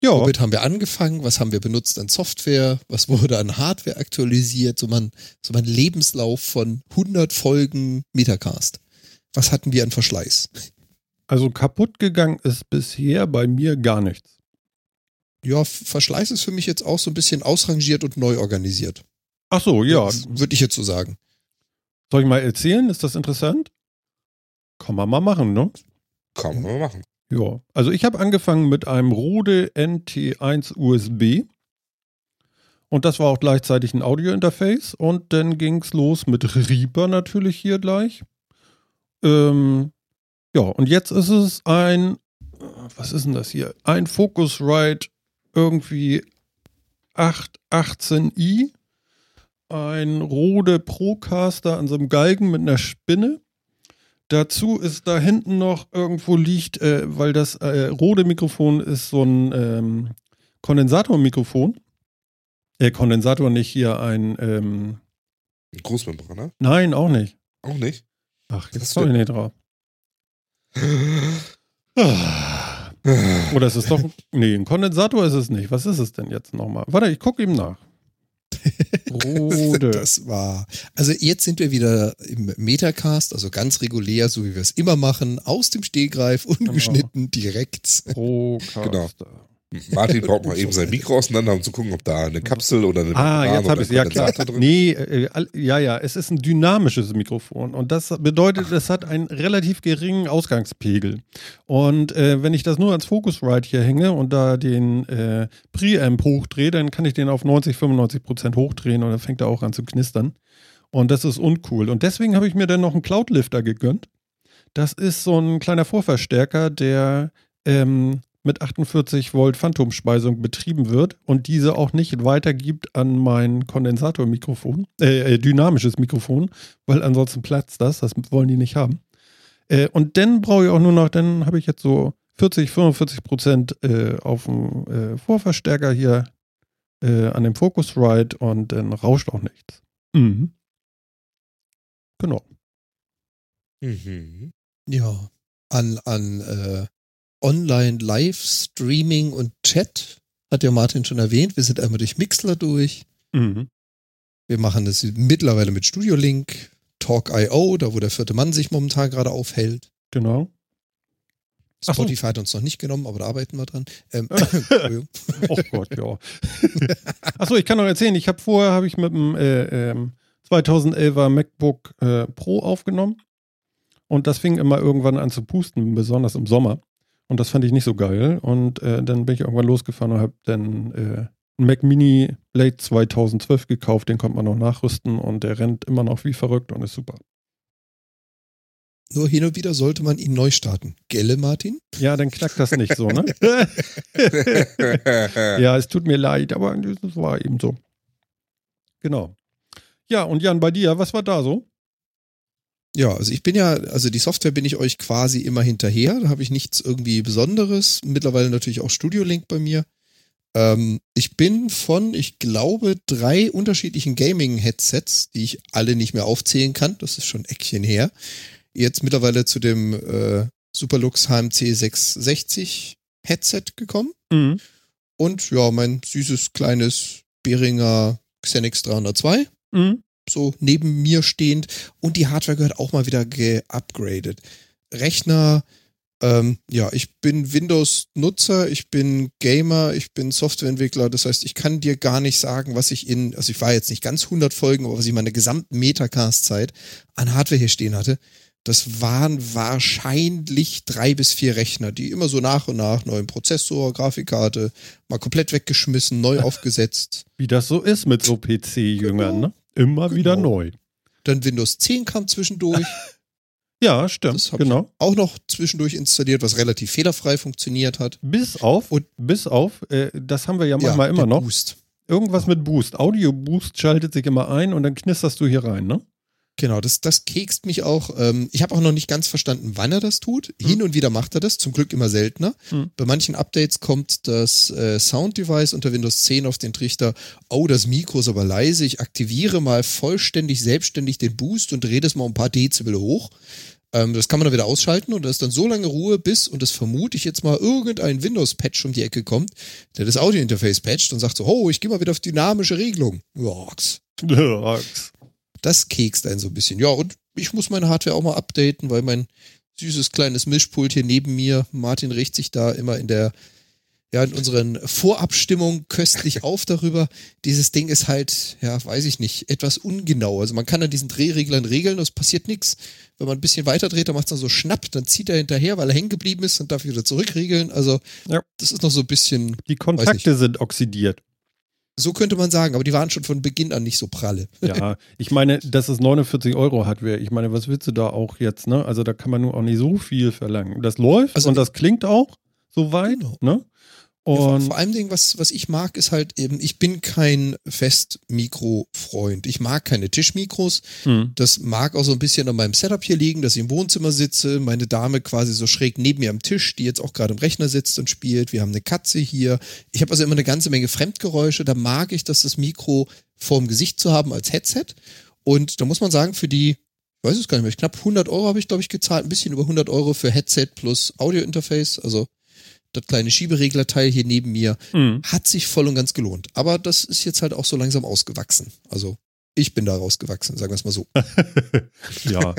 Ja, Womit haben wir angefangen? Was haben wir benutzt an Software? Was wurde an Hardware aktualisiert? So mein, so mein Lebenslauf von 100 Folgen Metacast. Was hatten wir an Verschleiß? Also kaputt gegangen ist bisher bei mir gar nichts. Ja, Verschleiß ist für mich jetzt auch so ein bisschen ausrangiert und neu organisiert. Ach so, ja. Würde ich jetzt so sagen. Soll ich mal erzählen? Ist das interessant? Kann man mal machen, ne? Kann man mal machen. Ja, also ich habe angefangen mit einem Rode NT1 USB und das war auch gleichzeitig ein Audio-Interface und dann ging es los mit Reaper natürlich hier gleich. Ähm, ja, und jetzt ist es ein, was ist denn das hier? Ein Focusrite irgendwie 818i, ein Rode Procaster an so einem Galgen mit einer Spinne. Dazu ist da hinten noch irgendwo liegt, äh, weil das äh, rote Mikrofon ist so ein ähm, Kondensatormikrofon. Äh, Kondensator nicht hier ein. Ähm, Großmembraner? nein, auch nicht. Auch nicht. Ach, jetzt komme ich nicht drauf. Ah. Oder ist es doch. Nee, ein Kondensator ist es nicht. Was ist es denn jetzt nochmal? Warte, ich gucke ihm nach. Rode. Das war. Also jetzt sind wir wieder im Metacast, also ganz regulär, so wie wir es immer machen, aus dem Stehgreif, ungeschnitten, direkt. Procaster. Genau. Martin braucht mal eben sein Mikro auseinander, um zu gucken, ob da eine Kapsel oder eine Ah, jetzt habe ich es. Ja, klar. Drin Nee, äh, ja, ja, es ist ein dynamisches Mikrofon und das bedeutet, es hat einen relativ geringen Ausgangspegel. Und äh, wenn ich das nur ans Focusrite hier hänge und da den äh, Preamp hochdrehe, dann kann ich den auf 90, 95 Prozent hochdrehen und dann fängt er auch an zu knistern. Und das ist uncool. Und deswegen habe ich mir dann noch einen Cloudlifter gegönnt. Das ist so ein kleiner Vorverstärker, der ähm, mit 48 Volt Phantomspeisung betrieben wird und diese auch nicht weitergibt an mein Kondensatormikrofon, äh, äh, dynamisches Mikrofon, weil ansonsten platzt das, das wollen die nicht haben. Äh, und dann brauche ich auch nur noch, dann habe ich jetzt so 40, 45 Prozent äh, auf dem äh, Vorverstärker hier äh, an dem Focusrite und dann rauscht auch nichts. Mhm. Genau. Mhm. Ja. An, an äh, Online-Live-Streaming und Chat hat ja Martin schon erwähnt. Wir sind einmal durch Mixler durch. Mhm. Wir machen das mittlerweile mit Studio Link, Talk.io, da wo der vierte Mann sich momentan gerade aufhält. Genau. Ach so. Spotify hat uns noch nicht genommen, aber da arbeiten wir dran. Ähm. Oh Gott, ja. Achso, ich kann noch erzählen, ich habe vorher habe ich mit dem äh, ähm, 2011er MacBook äh, Pro aufgenommen und das fing immer irgendwann an zu pusten, besonders im Sommer. Und das fand ich nicht so geil. Und äh, dann bin ich irgendwann losgefahren und habe dann äh, einen Mac Mini Late 2012 gekauft. Den konnte man noch nachrüsten und der rennt immer noch wie verrückt und ist super. Nur hin und wieder sollte man ihn neu starten. Gelle, Martin? Ja, dann knackt das nicht so, ne? ja, es tut mir leid, aber das war eben so. Genau. Ja, und Jan, bei dir, was war da so? Ja, also ich bin ja, also die Software bin ich euch quasi immer hinterher. Da habe ich nichts irgendwie Besonderes. Mittlerweile natürlich auch Studio Link bei mir. Ähm, ich bin von, ich glaube, drei unterschiedlichen Gaming-Headsets, die ich alle nicht mehr aufzählen kann. Das ist schon ein Eckchen her. Jetzt mittlerweile zu dem äh, Superlux HMC 660 Headset gekommen. Mhm. Und ja, mein süßes kleines Behringer Xenix 302 Mhm. So neben mir stehend und die Hardware gehört auch mal wieder geupgradet. Rechner, ähm, ja, ich bin Windows-Nutzer, ich bin Gamer, ich bin Softwareentwickler, das heißt, ich kann dir gar nicht sagen, was ich in, also ich war jetzt nicht ganz 100 Folgen, aber was ich meine gesamten Metacast-Zeit an Hardware hier stehen hatte, das waren wahrscheinlich drei bis vier Rechner, die immer so nach und nach neuen Prozessor, Grafikkarte, mal komplett weggeschmissen, neu aufgesetzt. Wie das so ist mit so PC-Jüngern, ne? Immer Genau. wieder neu. Dann Windows 10 kam zwischendurch. Ja, stimmt. Das hab genau. auch noch zwischendurch installiert, was relativ fehlerfrei funktioniert hat. Bis auf, Und- bis auf, äh, das haben wir ja manchmal immer der noch. Boost. Irgendwas mit Boost. Audio Boost schaltet sich immer ein und dann knisterst du hier rein, ne? Genau, das, das kekst mich auch. Ähm, ich habe auch noch nicht ganz verstanden, wann er das tut. Hin und wieder macht er das, zum Glück immer seltener. Hm. Bei manchen Updates kommt das äh, Sound-Device unter Windows 10 auf den Trichter. Oh, das Mikro ist aber leise. Ich aktiviere mal vollständig selbstständig den Boost und drehe das mal um ein paar Dezibel hoch. Ähm, das kann man dann wieder ausschalten und da ist dann so lange Ruhe, bis, und das vermute ich jetzt mal, irgendein Windows-Patch um die Ecke kommt, der das Audio-Interface patcht und sagt so, oh, ich gehe mal wieder auf dynamische Regelung. Jox. Das kekst einen so ein bisschen. Ja, und ich muss meine Hardware auch mal updaten, weil mein süßes kleines Mischpult hier neben mir, Martin regt sich da immer in der, ja, in unseren Vorabstimmungen köstlich auf darüber. Dieses Ding ist halt, ja, weiß ich nicht, etwas ungenau. Also man kann an diesen Drehreglern regeln es passiert nichts. Wenn man ein bisschen weiter dreht, dann macht es dann so schnapp, dann zieht er hinterher, weil er hängen geblieben ist und darf wieder zurückregeln. Also, Ja. das ist noch so ein bisschen, Die Kontakte sind oxidiert. So könnte man sagen, aber die waren schon von Beginn an nicht so pralle. Ja, ich meine, das ist 49 Euro Hardware. Ich meine, was willst du da auch jetzt, ne? Also da kann man nur auch nicht so viel verlangen. Das läuft Also und das klingt auch soweit, Genau. ne? Ja, vor, Und vor allem Ding, was, was ich mag, ist halt eben, ich bin kein Festmikro-Freund. Ich mag keine Tischmikros. hm, Das mag auch so ein bisschen an meinem Setup hier liegen, dass ich im Wohnzimmer sitze, meine Dame quasi so schräg neben mir am Tisch, die jetzt auch gerade im Rechner sitzt und spielt. Wir haben eine Katze hier. Ich habe also immer eine ganze Menge Fremdgeräusche. Da mag ich, dass das Mikro vorm Gesicht zu haben als Headset. Und da muss man sagen, für die, ich weiß es gar nicht mehr, knapp 100 Euro habe ich, glaube ich, gezahlt. Ein bisschen über 100 Euro für Headset plus Audio-Interface. Also das kleine Schiebereglerteil hier neben mir hm. hat sich voll und ganz gelohnt. Aber das ist jetzt halt auch so langsam ausgewachsen. Also ich bin da rausgewachsen, sagen wir es mal so. ja.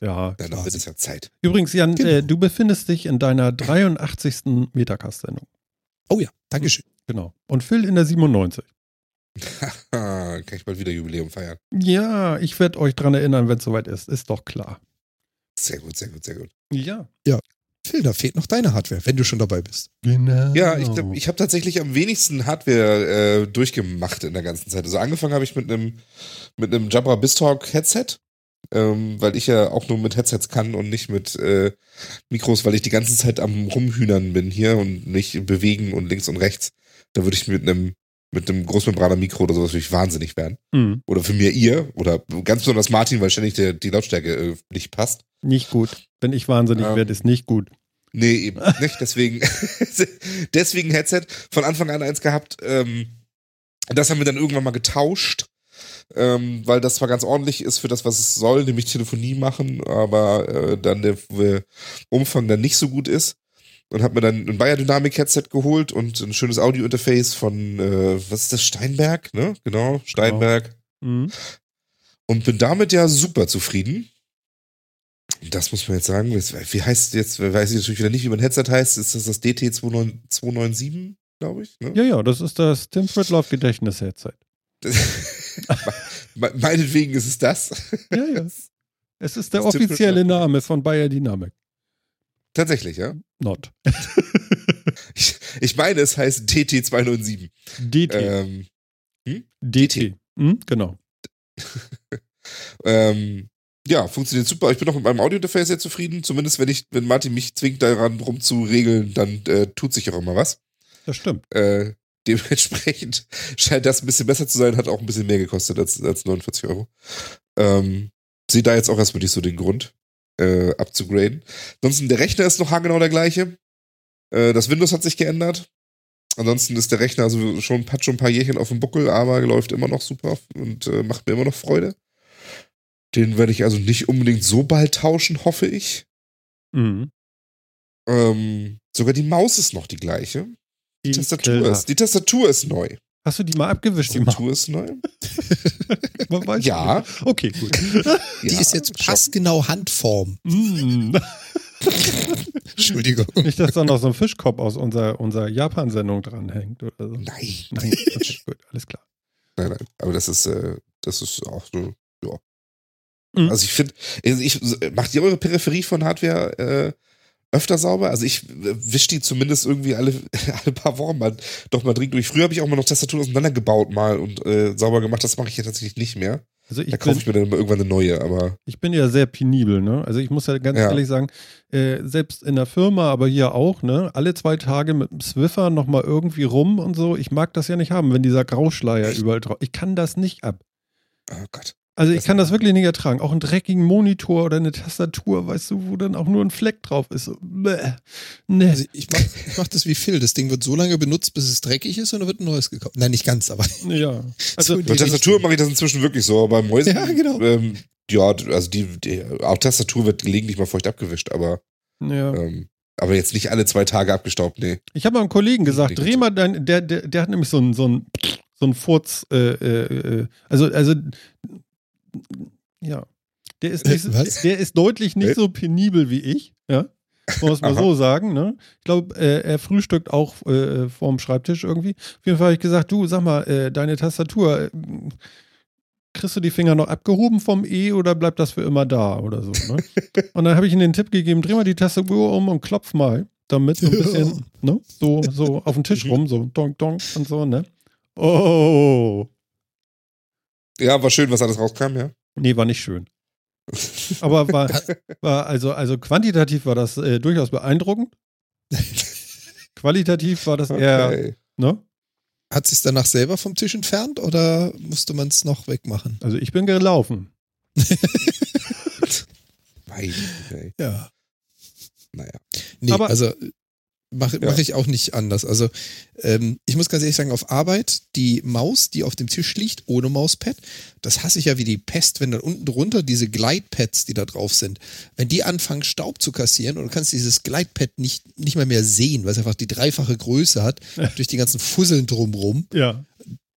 Ja. Dann wird es ja Zeit. Übrigens, Jan, Genau. äh, du befindest dich in deiner 83. Metacast-Sendung. Oh ja, Dankeschön. Genau. Und Phil in der 97. Ah, kann ich bald wieder Jubiläum feiern. Ja, ich werde euch dran erinnern, wenn es soweit ist. Ist doch klar. Sehr gut, sehr gut, sehr gut. Ja. Phil, da fehlt noch deine Hardware, wenn du schon dabei bist. Genau. Ja, ich, ich habe tatsächlich am wenigsten Hardware äh, durchgemacht in der ganzen Zeit. Also angefangen habe ich mit einem mit einem Jabra Bistalk Headset, ähm, weil ich ja auch nur mit Headsets kann und nicht mit äh, Mikros, weil ich die ganze Zeit am rumhühnern bin hier und nicht bewegen und links und rechts. Da würde ich mit einem mit einem Großmembraner Mikro oder sowas würde ich wahnsinnig werden. Hm, Oder für mir ihr oder ganz besonders Martin, weil ständig der, die Lautstärke äh, nicht passt. nicht gut. Wenn ich wahnsinnig Ähm. werde, ist nicht gut. Nee, eben nicht. Deswegen, deswegen Headset von Anfang an eins gehabt. Ähm, das haben wir dann irgendwann mal getauscht, ähm, weil das zwar ganz ordentlich ist für das, was es soll, nämlich Telefonie machen, aber äh, dann der äh, Umfang dann nicht so gut ist. Und hab mir dann ein Bayer Dynamic Headset geholt und ein schönes Audio-Interface von, äh, was ist das, Steinberg, ne? Genau, Steinberg. Hm. Und bin damit ja super zufrieden. Das muss man jetzt sagen. Wie heißt jetzt, weiß ich natürlich wieder nicht, wie mein Headset heißt. Ist das das DT297, glaube ich? Ne? Ja, ja, das ist das Tim Fritloff Gedächtnis-Headset. Meinetwegen ist es das. Ja, ja. Es ist der Das offizielle. Name von Bayer Dynamic. Tatsächlich, ja. Not. Ich, ich meine, es heißt DT297. DT. Ähm, DT. Hm, genau. ähm, ja, funktioniert super. Ich bin auch mit meinem Audio-Interface sehr zufrieden. Zumindest wenn ich, wenn Martin mich zwingt, daran rumzuregeln, dann äh, tut sich auch immer was. Das stimmt. Äh, dementsprechend scheint das ein bisschen besser zu sein, hat auch ein bisschen mehr gekostet als, als 49 Euro. Ähm, sehe da jetzt auch erstmal nicht so den Grund, äh, abzugraden. Ansonsten, der Rechner ist noch haargenau der gleiche. Äh, das Windows hat sich geändert. Ansonsten ist der Rechner also schon, hat schon ein paar Jährchen auf dem Buckel, aber läuft immer noch super und äh, macht mir immer noch Freude. Den werde ich also nicht unbedingt so bald tauschen, hoffe ich. Mhm. Ähm, sogar die Maus ist noch die gleiche. Die Tastatur Ekelhaft. ist, die Tastatur ist neu. Hast du die mal abgewischt, die? Tastatur ist neu. Ja. nicht. Okay, gut. Die Ja, ist jetzt passgenau Handform. Mm. Entschuldigung. Nicht, dass da noch so ein Fischkopf aus unserer, unserer Japan-Sendung dranhängt oder so. Nein. Nein, okay, gut, alles klar. Nein, nein. Aber das ist, äh, das ist auch so, ja. Mhm. Also ich finde, also ich, macht ihr eure Peripherie von Hardware äh, öfter sauber? Also ich äh, wisch die zumindest irgendwie alle, alle paar Wochen mal doch mal dringend durch. Früher habe ich auch mal noch Tastaturen auseinandergebaut mal und äh, sauber gemacht. Das mache ich ja tatsächlich nicht mehr. Also ich Da kaufe ich mir dann immer irgendwann eine neue, aber ich bin ja sehr penibel, ne? Also ich muss ja ganz Ja. ehrlich sagen, äh, selbst in der Firma, aber hier auch, ne? Alle zwei Tage mit dem Swiffer nochmal irgendwie rum und so. Ich mag das ja nicht haben, wenn dieser Grauschleier überall drauf. Ich kann das nicht ab. oh Gott. Also ich Das- kann das wirklich nicht ertragen. Auch einen dreckigen Monitor oder eine Tastatur, weißt du, wo dann auch nur ein Fleck drauf ist. So, bäh. nee. Also ich mach, ich mach das wie Phil. Das Ding wird so lange benutzt, bis es dreckig ist und dann wird ein neues gekauft. Nein, nicht ganz, aber. ja. Also, So die Bei Tastatur mache ich das inzwischen wirklich so, aber bei Mäusen, Ja, genau. ähm, ja, also die, die, auch Tastatur wird gelegentlich mal feucht abgewischt, aber, ja. ähm, aber jetzt nicht alle zwei Tage abgestaubt, nee. Ich habe mal einem Kollegen gesagt, dreh mal dein, der, der, der hat nämlich so ein, so ein, so ein Furz, äh, äh, äh, also, also, ja. Der ist, nicht, Äh, der ist deutlich nicht Äh? so penibel wie ich, ja. Muss man so sagen, ne? Ich glaube, äh, er frühstückt auch äh, vorm Schreibtisch irgendwie. Auf jeden Fall habe ich gesagt, du, sag mal, äh, deine Tastatur, äh, kriegst du die Finger noch abgehoben vom E oder bleibt das für immer da oder so, ne? Und dann habe ich ihm den Tipp gegeben, dreh mal die Tastatur um und klopf mal damit so ein bisschen, ne? So, so auf den Tisch rum, so donk, donk und so, ne? Oh. Ja, war schön, was alles rauskam, ja. Nee, war nicht schön. Aber war, war also, also quantitativ war das äh, durchaus beeindruckend. Qualitativ war das eher, Okay. ne? Hat sich danach selber vom Tisch entfernt oder musste man es noch wegmachen? Also ich bin gelaufen. Güte, ey. Ja. Naja. Nee, Aber- also mache Ja. mach ich auch nicht anders. Also ähm, ich muss ganz ehrlich sagen, auf Arbeit, die Maus, die auf dem Tisch liegt, ohne Mauspad, das hasse ich ja wie die Pest, wenn dann unten drunter diese Gleitpads, die da drauf sind, wenn die anfangen Staub zu kassieren und du kannst dieses Gleitpad nicht, nicht mehr mehr sehen, weil es einfach die dreifache Größe hat, durch die ganzen Fusseln drumrum. Ja.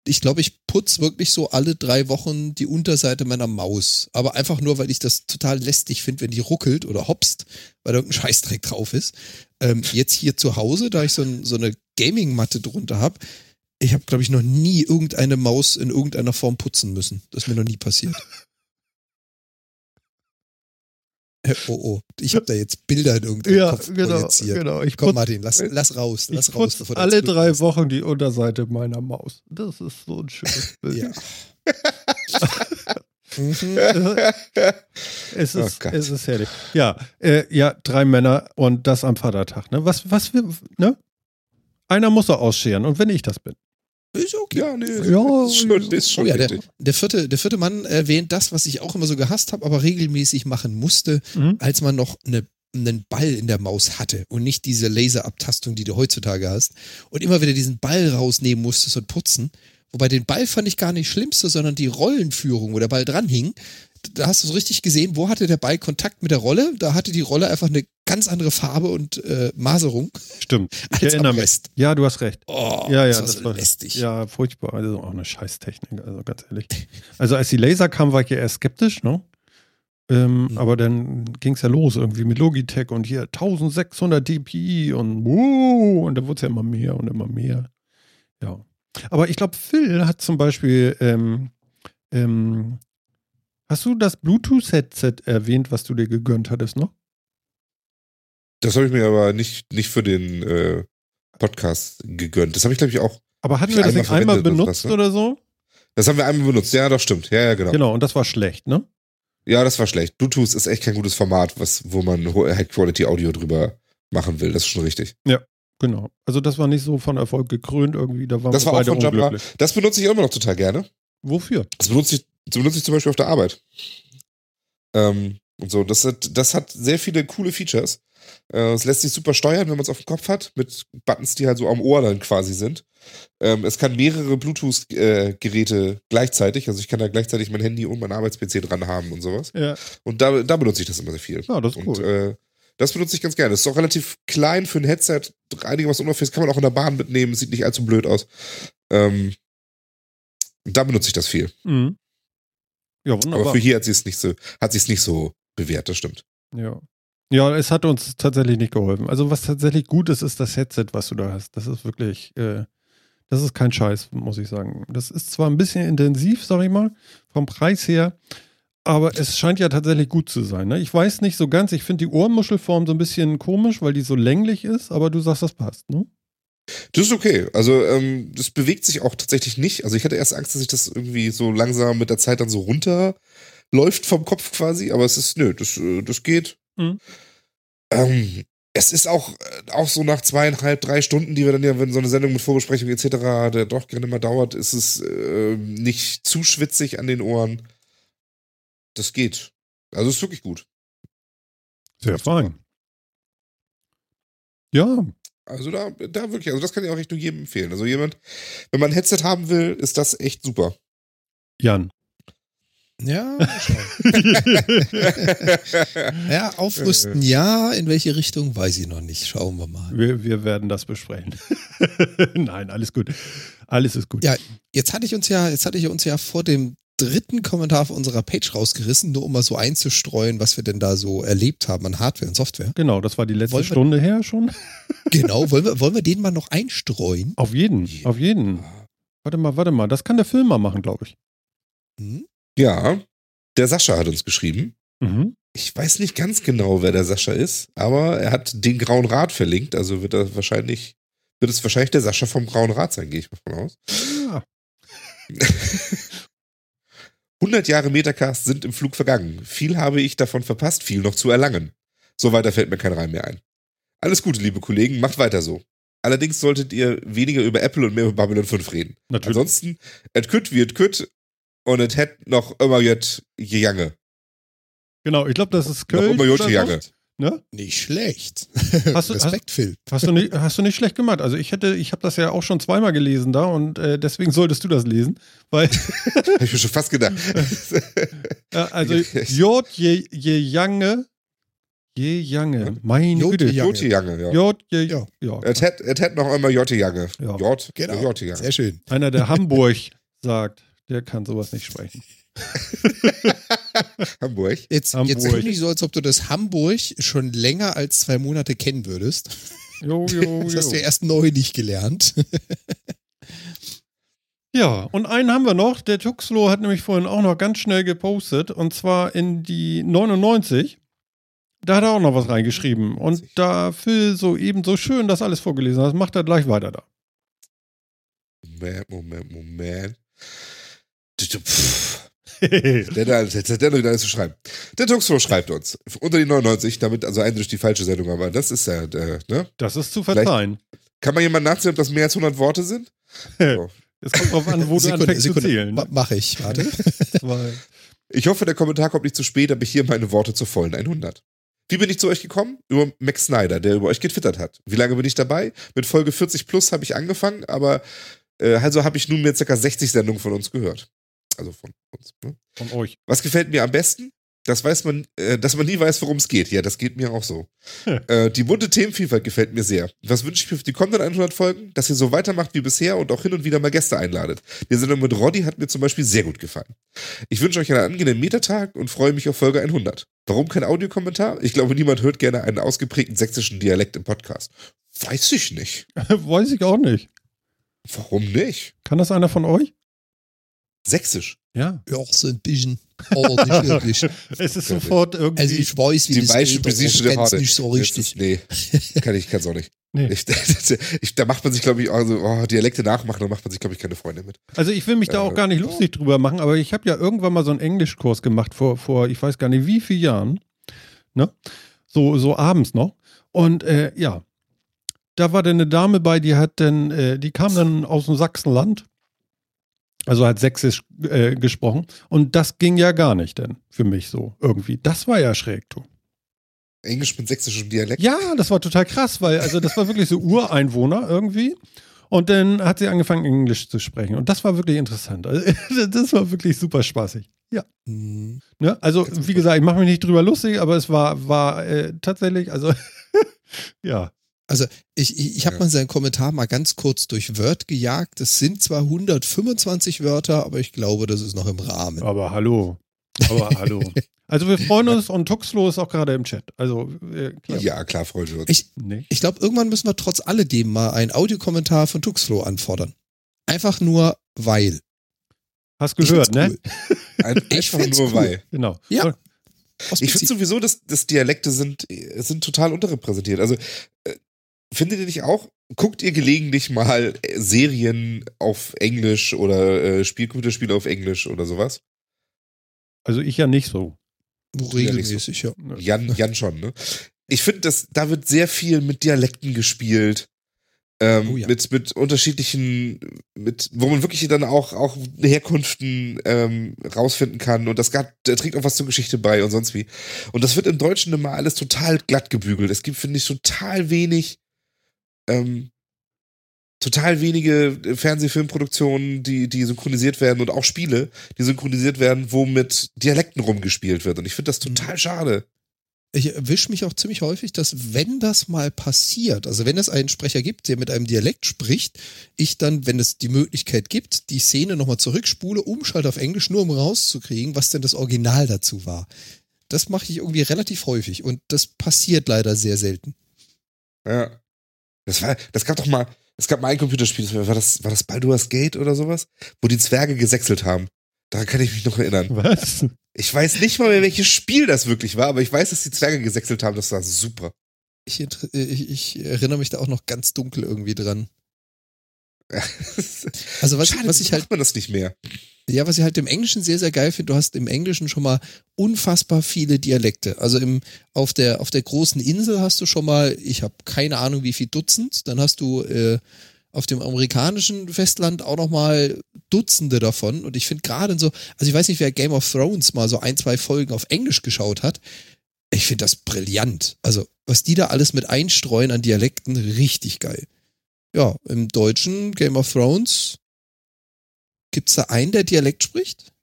Ich glaube, ich putze wirklich so alle drei Wochen die Unterseite meiner Maus. Aber einfach nur, weil ich das total lästig finde, wenn die ruckelt oder hopst, weil da irgendein Scheißdreck drauf ist. Ähm, jetzt hier zu Hause, da ich so, ein, so eine Gaming-Matte drunter habe, ich habe, glaube ich, noch nie irgendeine Maus in irgendeiner Form putzen müssen. Das ist mir noch nie passiert. Oh, oh. Ich habe da jetzt Bilder in irgendeinem Ja, Kopf genau, projiziert. genau. Ich Komm, putz, Martin, lass, lass raus. ich Lass raus. bevor alle drei ist. Wochen die Unterseite meiner Maus. Das ist so ein schönes Bild. Ja. mhm. Es Oh ist, Gott. es ist herrlich. Ja, äh, ja, drei Männer und das am Vatertag. Ne? Was, was wir, ne? Einer muss er ausscheren und wenn ich das bin. Ist okay. Ja, nee. Ja, ist schon, ist schon Oh ja, der, der, vierte, der vierte Mann erwähnt das, was ich auch immer so gehasst habe, aber regelmäßig machen musste, Mhm. als man noch eine, einen Ball in der Maus hatte und nicht diese Laserabtastung, die du heutzutage hast. Und immer wieder diesen Ball rausnehmen musstest und putzen. Wobei den Ball fand ich gar nicht schlimmste, sondern die Rollenführung, wo der Ball dran hing. Da hast du so richtig gesehen, wo hatte der Ball Kontakt mit der Rolle. Da hatte die Rolle einfach eine ganz andere Farbe und äh, Maserung Stimmt. Ich als erinnere mich. Ja, du hast recht. Oh, Ja, ja, das war das war- lästig. Ja, furchtbar. Also auch eine Scheißtechnik, also ganz ehrlich. Also als die Laser kamen, war ich ja eher skeptisch, ne? Ähm, Mhm. Aber dann ging es ja los irgendwie mit Logitech und hier 1600 dpi und wow, und da wurde es ja immer mehr und immer mehr. Ja. Aber ich glaube, Phil hat zum Beispiel, ähm, ähm, hast du das Bluetooth-Headset erwähnt, was du dir gegönnt hattest noch? Das habe ich mir aber nicht, nicht für den äh, Podcast gegönnt. Das habe ich, glaube ich, auch. Aber hatten wir das einmal nicht einmal benutzt was, ne? oder so? Das haben wir einmal benutzt. Ja, das stimmt. Ja, ja, genau. Genau, und das war schlecht, ne? Ja, das war schlecht. Bluetooth ist echt kein gutes Format, was, wo man High-Quality-Audio drüber machen will. Das ist schon richtig. Genau. Also das war nicht so von Erfolg gekrönt irgendwie. Da waren Das war auch von unglücklich. Das benutze ich immer noch total gerne. Wofür? Das benutze ich, das benutze ich zum Beispiel auf der Arbeit. Ähm, und so, das hat, das hat sehr viele coole Features. Äh, es lässt sich super steuern, wenn man es auf dem Kopf hat, mit Buttons, die halt so am Ohr dann quasi sind. Ähm, es kann mehrere Bluetooth-Geräte gleichzeitig, also ich kann da gleichzeitig mein Handy und mein Arbeits-PC dran haben und sowas. Ja, Und da, da benutze ich das immer sehr viel. ja das ist Und cool. äh, das benutze ich ganz gerne. Das ist auch relativ klein für ein Headset, einigermaßen unauffällig, kann man auch in der Bahn mitnehmen, sieht nicht allzu blöd aus. Ähm, da benutze ich das viel. mhm. Ja, Aber wunderbar. für hier hat sie es nicht so, hat sie es nicht so bewährt, das stimmt. Ja. ja, es hat uns tatsächlich nicht geholfen. Also was tatsächlich gut ist, ist das Headset, was du da hast. Das ist wirklich, äh, das ist kein Scheiß, muss ich sagen. Das ist zwar ein bisschen intensiv, sag ich mal, vom Preis her, aber es scheint ja tatsächlich gut zu sein. Ne? Ich weiß nicht so ganz, ich finde die Ohrmuschelform so ein bisschen komisch, weil die so länglich ist, aber du sagst, das passt, ne? Das ist okay. Also, ähm, das bewegt sich auch tatsächlich nicht. Also, ich hatte erst Angst, dass sich das irgendwie so langsam mit der Zeit dann so runterläuft vom Kopf quasi, aber es ist, nö, das, äh, das geht. Mhm. Ähm, es ist auch, äh, auch so nach zweieinhalb, drei Stunden, die wir dann ja, wenn so eine Sendung mit Vorbesprechung etc., der doch gerne mal dauert, ist es äh, nicht zu schwitzig an den Ohren. Das geht. Also, es ist wirklich gut. Sehr fein. Ja, Also da, da wirklich, also das kann ich auch echt nur jedem empfehlen. Also jemand, wenn man ein Headset haben will, ist das echt super. Jan. Ja, mal schauen. ja, aufrüsten ja, in welche Richtung weiß ich noch nicht. Schauen wir mal. wir, wir werden das besprechen. Nein, alles gut. Alles ist gut. Ja, jetzt hatte ich uns ja, jetzt hatte ich uns ja vor dem dritten Kommentar auf unserer Page rausgerissen, nur um mal so einzustreuen, was wir denn da so erlebt haben an Hardware und Software. Genau, das war die letzte Wollen wir- Stunde her schon. Genau, wollen wir, wollen wir den mal noch einstreuen? Auf jeden, auf jeden. Warte mal, warte mal, das kann der Film mal machen, glaube ich. Hm? Ja, der Sascha hat uns geschrieben. Mhm. Ich weiß nicht ganz genau, wer der Sascha ist, aber er hat den Grauen Rat verlinkt, also wird er wahrscheinlich, wird es wahrscheinlich der Sascha vom Grauen Rat sein, gehe ich mal von aus. Ja. 100 Jahre Metacast sind im Flug vergangen. Viel habe ich davon verpasst, viel noch zu erlangen. So weiter fällt mir kein Reim mehr ein. Alles Gute, liebe Kollegen, macht weiter so. Allerdings solltet ihr weniger über Apple und mehr über Babylon 5 reden. Natürlich. Ansonsten, et kütt wie et kütt und et hätt noch immer jet jange. Genau, ich glaube, das ist Noch Köln. immer oder jote so, jange. Ne? Nicht schlecht. Hast du- Respekt, Phil. Hast du nicht, hast du nicht schlecht gemacht. Also ich hätte, ich habe das ja auch schon zweimal gelesen da und äh, deswegen solltest du das lesen, weil Hab ich mir schon fast gedacht. äh, also J je je Jange, je Jange, meine Jod Güte, je Jange. Ja. J je Ja. ja. Et hätt, et hätt noch immer jote jange. Ja. Jot, Genau. jote jange. Sehr schön. Einer, der Hamburg sagt, der kann sowas nicht sprechen. Hamburg. Jetzt, Hamburg. jetzt tu nicht so, als ob du das Hamburg schon länger als zwei Monate kennen würdest. Jo, jo, Das hast du ja jo. erst neu nicht gelernt. Ja, und einen haben wir noch. Der Tuxlo hat nämlich vorhin auch noch ganz schnell gepostet und zwar in die 99. Da hat er auch noch was reingeschrieben. Und da Phil so eben so schön das alles vorgelesen hat, macht er gleich weiter da. Moment, Moment, Moment. Pff, Der da, der, der, der, der ist zu schreiben. Der Tuxflo schreibt uns. Unter die 99, damit also eindeutig die falsche Sendung, aber das ist ja, der, ne? Das ist zu verzeihen. Kann man jemand nachzählen, ob das mehr als 100 Worte sind? So. Es kommt drauf an, wo du Sekunde, anfängst Sekunde. zu zählen. Ma- Mach ich, warte. Ich hoffe, der Kommentar kommt nicht zu spät, aber hier meine Worte zur vollen 100. Wie bin ich zu euch gekommen? Über Max Snyder, der über euch getwittert hat. Wie lange bin ich dabei? Mit Folge 40 plus habe ich angefangen, aber äh, also habe ich nunmehr ca. 60 Sendungen von uns gehört. Also von uns. Ne? Von euch. Was gefällt mir am besten? Das weiß man, äh, dass man nie weiß, worum es geht. Ja, das geht mir auch so. äh, die bunte Themenvielfalt gefällt mir sehr. Was wünsche ich mir für die kommenden 100 Folgen? Dass ihr so weitermacht wie bisher und auch hin und wieder mal Gäste einladet. Die Sendung mit Roddy hat mir zum Beispiel sehr gut gefallen. Ich wünsche euch einen angenehmen Metertag und freue mich auf Folge 100. Warum kein Audiokommentar? Ich glaube, niemand hört gerne einen ausgeprägten sächsischen Dialekt im Podcast. Weiß ich nicht. Weiß ich auch nicht. Warum nicht? Kann das einer von euch? Sächsisch. Ja. Ja, so ein bisschen. Aber nicht wirklich. Es ist sofort irgendwie. Also ich weiß, wie Die das weichen geht, aber ich nicht so richtig. Ist, nee, kann ich, kann's auch nicht. Nee. Ich, ich, da macht man sich, glaube ich, also oh, Dialekte nachmachen, da macht man sich, glaube ich, keine Freunde mit. Also ich will mich da Äh, auch gar nicht lustig drüber machen, aber ich habe ja irgendwann mal so einen Englischkurs gemacht vor, vor ich weiß gar nicht wie vielen Jahren. Ne? So, so abends noch. Und äh, ja, da war dann eine Dame bei, die hat dann, äh, die kam dann aus dem Sachsenland. Also hat Sächsisch äh, gesprochen. Und das ging ja gar nicht denn für mich so irgendwie. Das war ja schräg, du. Englisch mit sächsischem Dialekt. Ja, das war total krass, weil also das war wirklich so Ureinwohner irgendwie. Und dann hat sie angefangen, Englisch zu sprechen. Und das war wirklich interessant. Also, das war wirklich super spaßig. Ja. Mhm. Ne? Also, wie gesagt, ich mache mich nicht drüber lustig, aber es war, war äh, tatsächlich, also, ja. Also ich, ich, ich habe Ja. mal seinen Kommentar mal ganz kurz durch Word gejagt. Es sind zwar 125 Wörter, aber ich glaube, das ist noch im Rahmen. Aber hallo. Aber hallo. Also, wir freuen uns und Tuxlo ist auch gerade im Chat. Also, äh, klar. Ja, klar, freuen wir uns. Ich, Nee. ich glaube, irgendwann müssen wir trotz alledem mal einen Audiokommentar von Tuxflo anfordern. Einfach nur weil. Hast gehört, ne? cool. Ein, Ich einfach nur cool. weil. Genau. Ja. Und- Ich finde sowieso, dass, dass Dialekte sind, äh, sind total unterrepräsentiert. Also, äh, findet ihr nicht auch? Guckt ihr gelegentlich mal äh, Serien auf Englisch oder äh, Spielcomputerspiele auf Englisch oder sowas? Also, ich ja nicht so. Regelmäßig, ja. Jan, Jan schon, ne? Ich finde, dass da wird sehr viel mit Dialekten gespielt. Ähm, Oh ja. mit, mit unterschiedlichen, mit, wo man wirklich dann auch, auch Herkunften ähm, rausfinden kann und das gab, der trägt auch was zur Geschichte bei und sonst wie. Und das wird im Deutschen immer alles total glatt gebügelt. Es gibt, finde ich, total wenig, ähm, total wenige Fernsehfilmproduktionen, die, die synchronisiert werden und auch Spiele, die synchronisiert werden, wo mit Dialekten rumgespielt wird. Und ich finde das total schade. Ich erwische mich auch ziemlich häufig, dass wenn das mal passiert, also wenn es einen Sprecher gibt, der mit einem Dialekt spricht, ich dann, wenn es die Möglichkeit gibt, die Szene nochmal zurückspule, umschalte auf Englisch, nur um rauszukriegen, was denn das Original dazu war. Das mache ich irgendwie relativ häufig und das passiert leider sehr selten. Ja. Das war, das gab doch mal, es gab mal ein Computerspiel, das war war das, war das Baldur's Gate oder sowas, wo die Zwerge gesächselt haben. Daran kann ich mich noch erinnern. Was? Ich weiß nicht mal mehr, welches Spiel das wirklich war, aber ich weiß, dass die Zwerge gesächselt haben. Das war super. Ich, ich, ich erinnere mich da auch noch ganz dunkel irgendwie dran. Also was, Schade, was ich halt macht man das nicht mehr? Ja, was ich halt im Englischen sehr, sehr geil finde, du hast im Englischen schon mal unfassbar viele Dialekte. Also im, auf, der, auf der großen Insel hast du schon mal, ich habe keine Ahnung wie viel Dutzend, dann hast du äh, auf dem amerikanischen Festland auch noch mal Dutzende davon. Und ich finde gerade so, also ich weiß nicht, wer Game of Thrones mal so ein, zwei Folgen auf Englisch geschaut hat. Ich finde das brillant. Also, was die da alles mit einstreuen an Dialekten, richtig geil. Ja, im Deutschen Game of Thrones Gibt's da einen, der Dialekt spricht?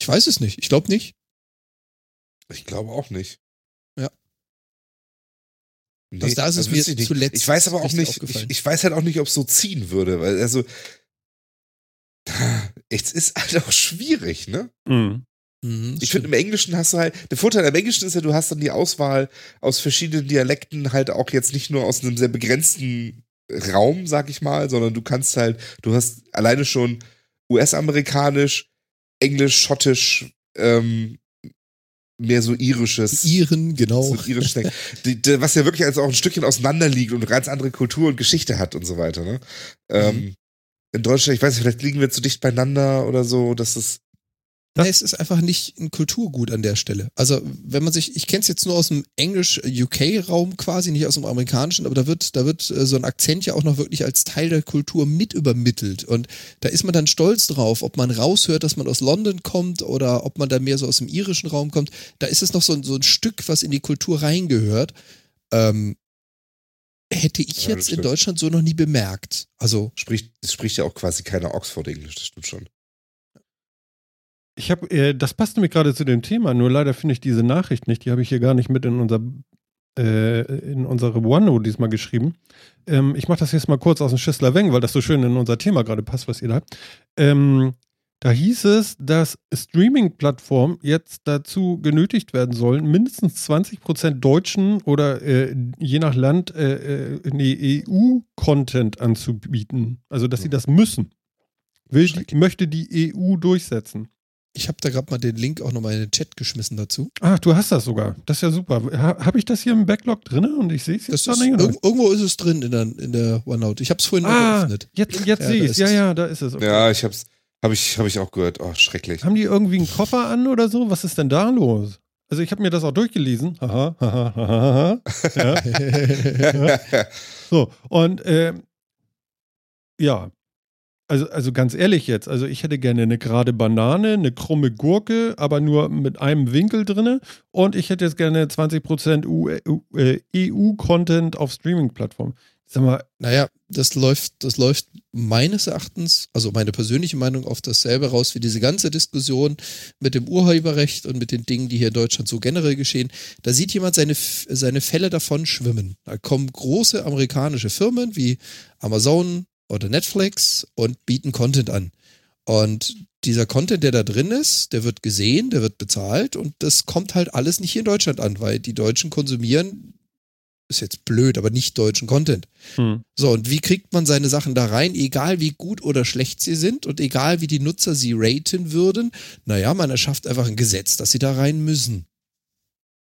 Ich weiß es nicht. Ich glaube nicht. Ich glaube auch nicht. Ja. Nee, Also da ist es mir ich nicht. zuletzt Ich weiß aber auch nicht, ich, ich weiß halt auch nicht, ob es so ziehen würde, weil also es ist halt auch schwierig, ne? Mhm. Mhm, Ich finde, im Englischen hast du halt, der Vorteil am Englischen ist ja, du hast dann die Auswahl aus verschiedenen Dialekten halt auch jetzt nicht nur aus einem sehr begrenzten Raum, sag ich mal, sondern du kannst halt, du hast alleine schon US-amerikanisch, Englisch, Schottisch, ähm, mehr so irisches. Iren, genau. So irisch die, die, was ja wirklich als auch ein Stückchen auseinander liegt und ganz andere Kultur und Geschichte hat und so weiter. Ne? Ähm, in Deutschland, ich weiß nicht, vielleicht liegen wir zu dicht beieinander oder so, dass es Nee, es ist einfach nicht ein Kulturgut an der Stelle. Also, wenn man sich, ich kenne es jetzt nur aus dem Englisch-UK-Raum quasi, nicht aus dem amerikanischen, aber da wird, da wird äh, so ein Akzent ja auch noch wirklich als Teil der Kultur mit übermittelt. Und da ist man dann stolz drauf, ob man raushört, dass man aus London kommt oder ob man da mehr so aus dem irischen Raum kommt. Da ist es noch so, ein- so ein Stück, was in die Kultur reingehört. Ähm, hätte ich Ja, das jetzt in. Deutschland so noch nie bemerkt. Also, spricht, es spricht ja auch quasi keiner Oxford-Englisch, das stimmt schon. Ich habe, äh, das passt nämlich gerade zu dem Thema, nur leider finde ich diese Nachricht nicht. Die habe ich hier gar nicht mit in unser äh, in unsere OneNote diesmal geschrieben. Ähm, ich mache das jetzt mal kurz aus dem Schüssler Weng, weil das so schön in unser Thema gerade passt, was ihr da habt. Ähm, da hieß es, dass Streaming-Plattformen jetzt dazu genötigt werden sollen, mindestens 20% deutschen oder äh, je nach Land äh, äh, nee, EU-Content anzubieten. Also, dass sie das müssen. Will die, möchte die EU durchsetzen. Ich habe da gerade mal den Link auch nochmal in den Chat geschmissen dazu. Ach, du hast das sogar. Das ist ja super. Ha, Habe ich das hier im Backlog drin und ich sehe es Das jetzt ist, noch nicht? irgendwo ist es drin in der, in der OneNote. Ich habe es vorhin noch Ah, geöffnet. jetzt, jetzt Ja, sehe ich es. ist Ja, es. ja, da ist es. Okay. Ja, ich hab's, hab ich, hab ich auch gehört. Oh, schrecklich. Haben die irgendwie einen Koffer an oder so? Was ist denn da los? Also ich habe mir das auch durchgelesen. Haha, haha, haha, haha. Ja. So, und ähm, ja, also, also ganz ehrlich jetzt, also ich hätte gerne eine gerade Banane, eine krumme Gurke, aber nur mit einem Winkel drinne und ich hätte jetzt gerne 20% U- äh, EU-Content auf Streaming-Plattformen. Sag mal, Naja, das läuft, das läuft meines Erachtens, also meine persönliche Meinung, auf dasselbe raus wie diese ganze Diskussion mit dem Urheberrecht und mit den Dingen, die hier in Deutschland so generell geschehen. Da sieht jemand seine, seine Fälle davon schwimmen. Da kommen große amerikanische Firmen wie Amazon oder Netflix und bieten Content an. Und dieser Content, der da drin ist, der wird gesehen, der wird bezahlt und das kommt halt alles nicht hier in Deutschland an, weil die Deutschen konsumieren, ist jetzt blöd, aber nicht deutschen Content. hm. So, und wie kriegt man seine Sachen da rein, egal wie gut oder schlecht sie sind und egal wie die Nutzer sie raten würden? Naja, man erschafft einfach ein Gesetz, dass sie da rein müssen.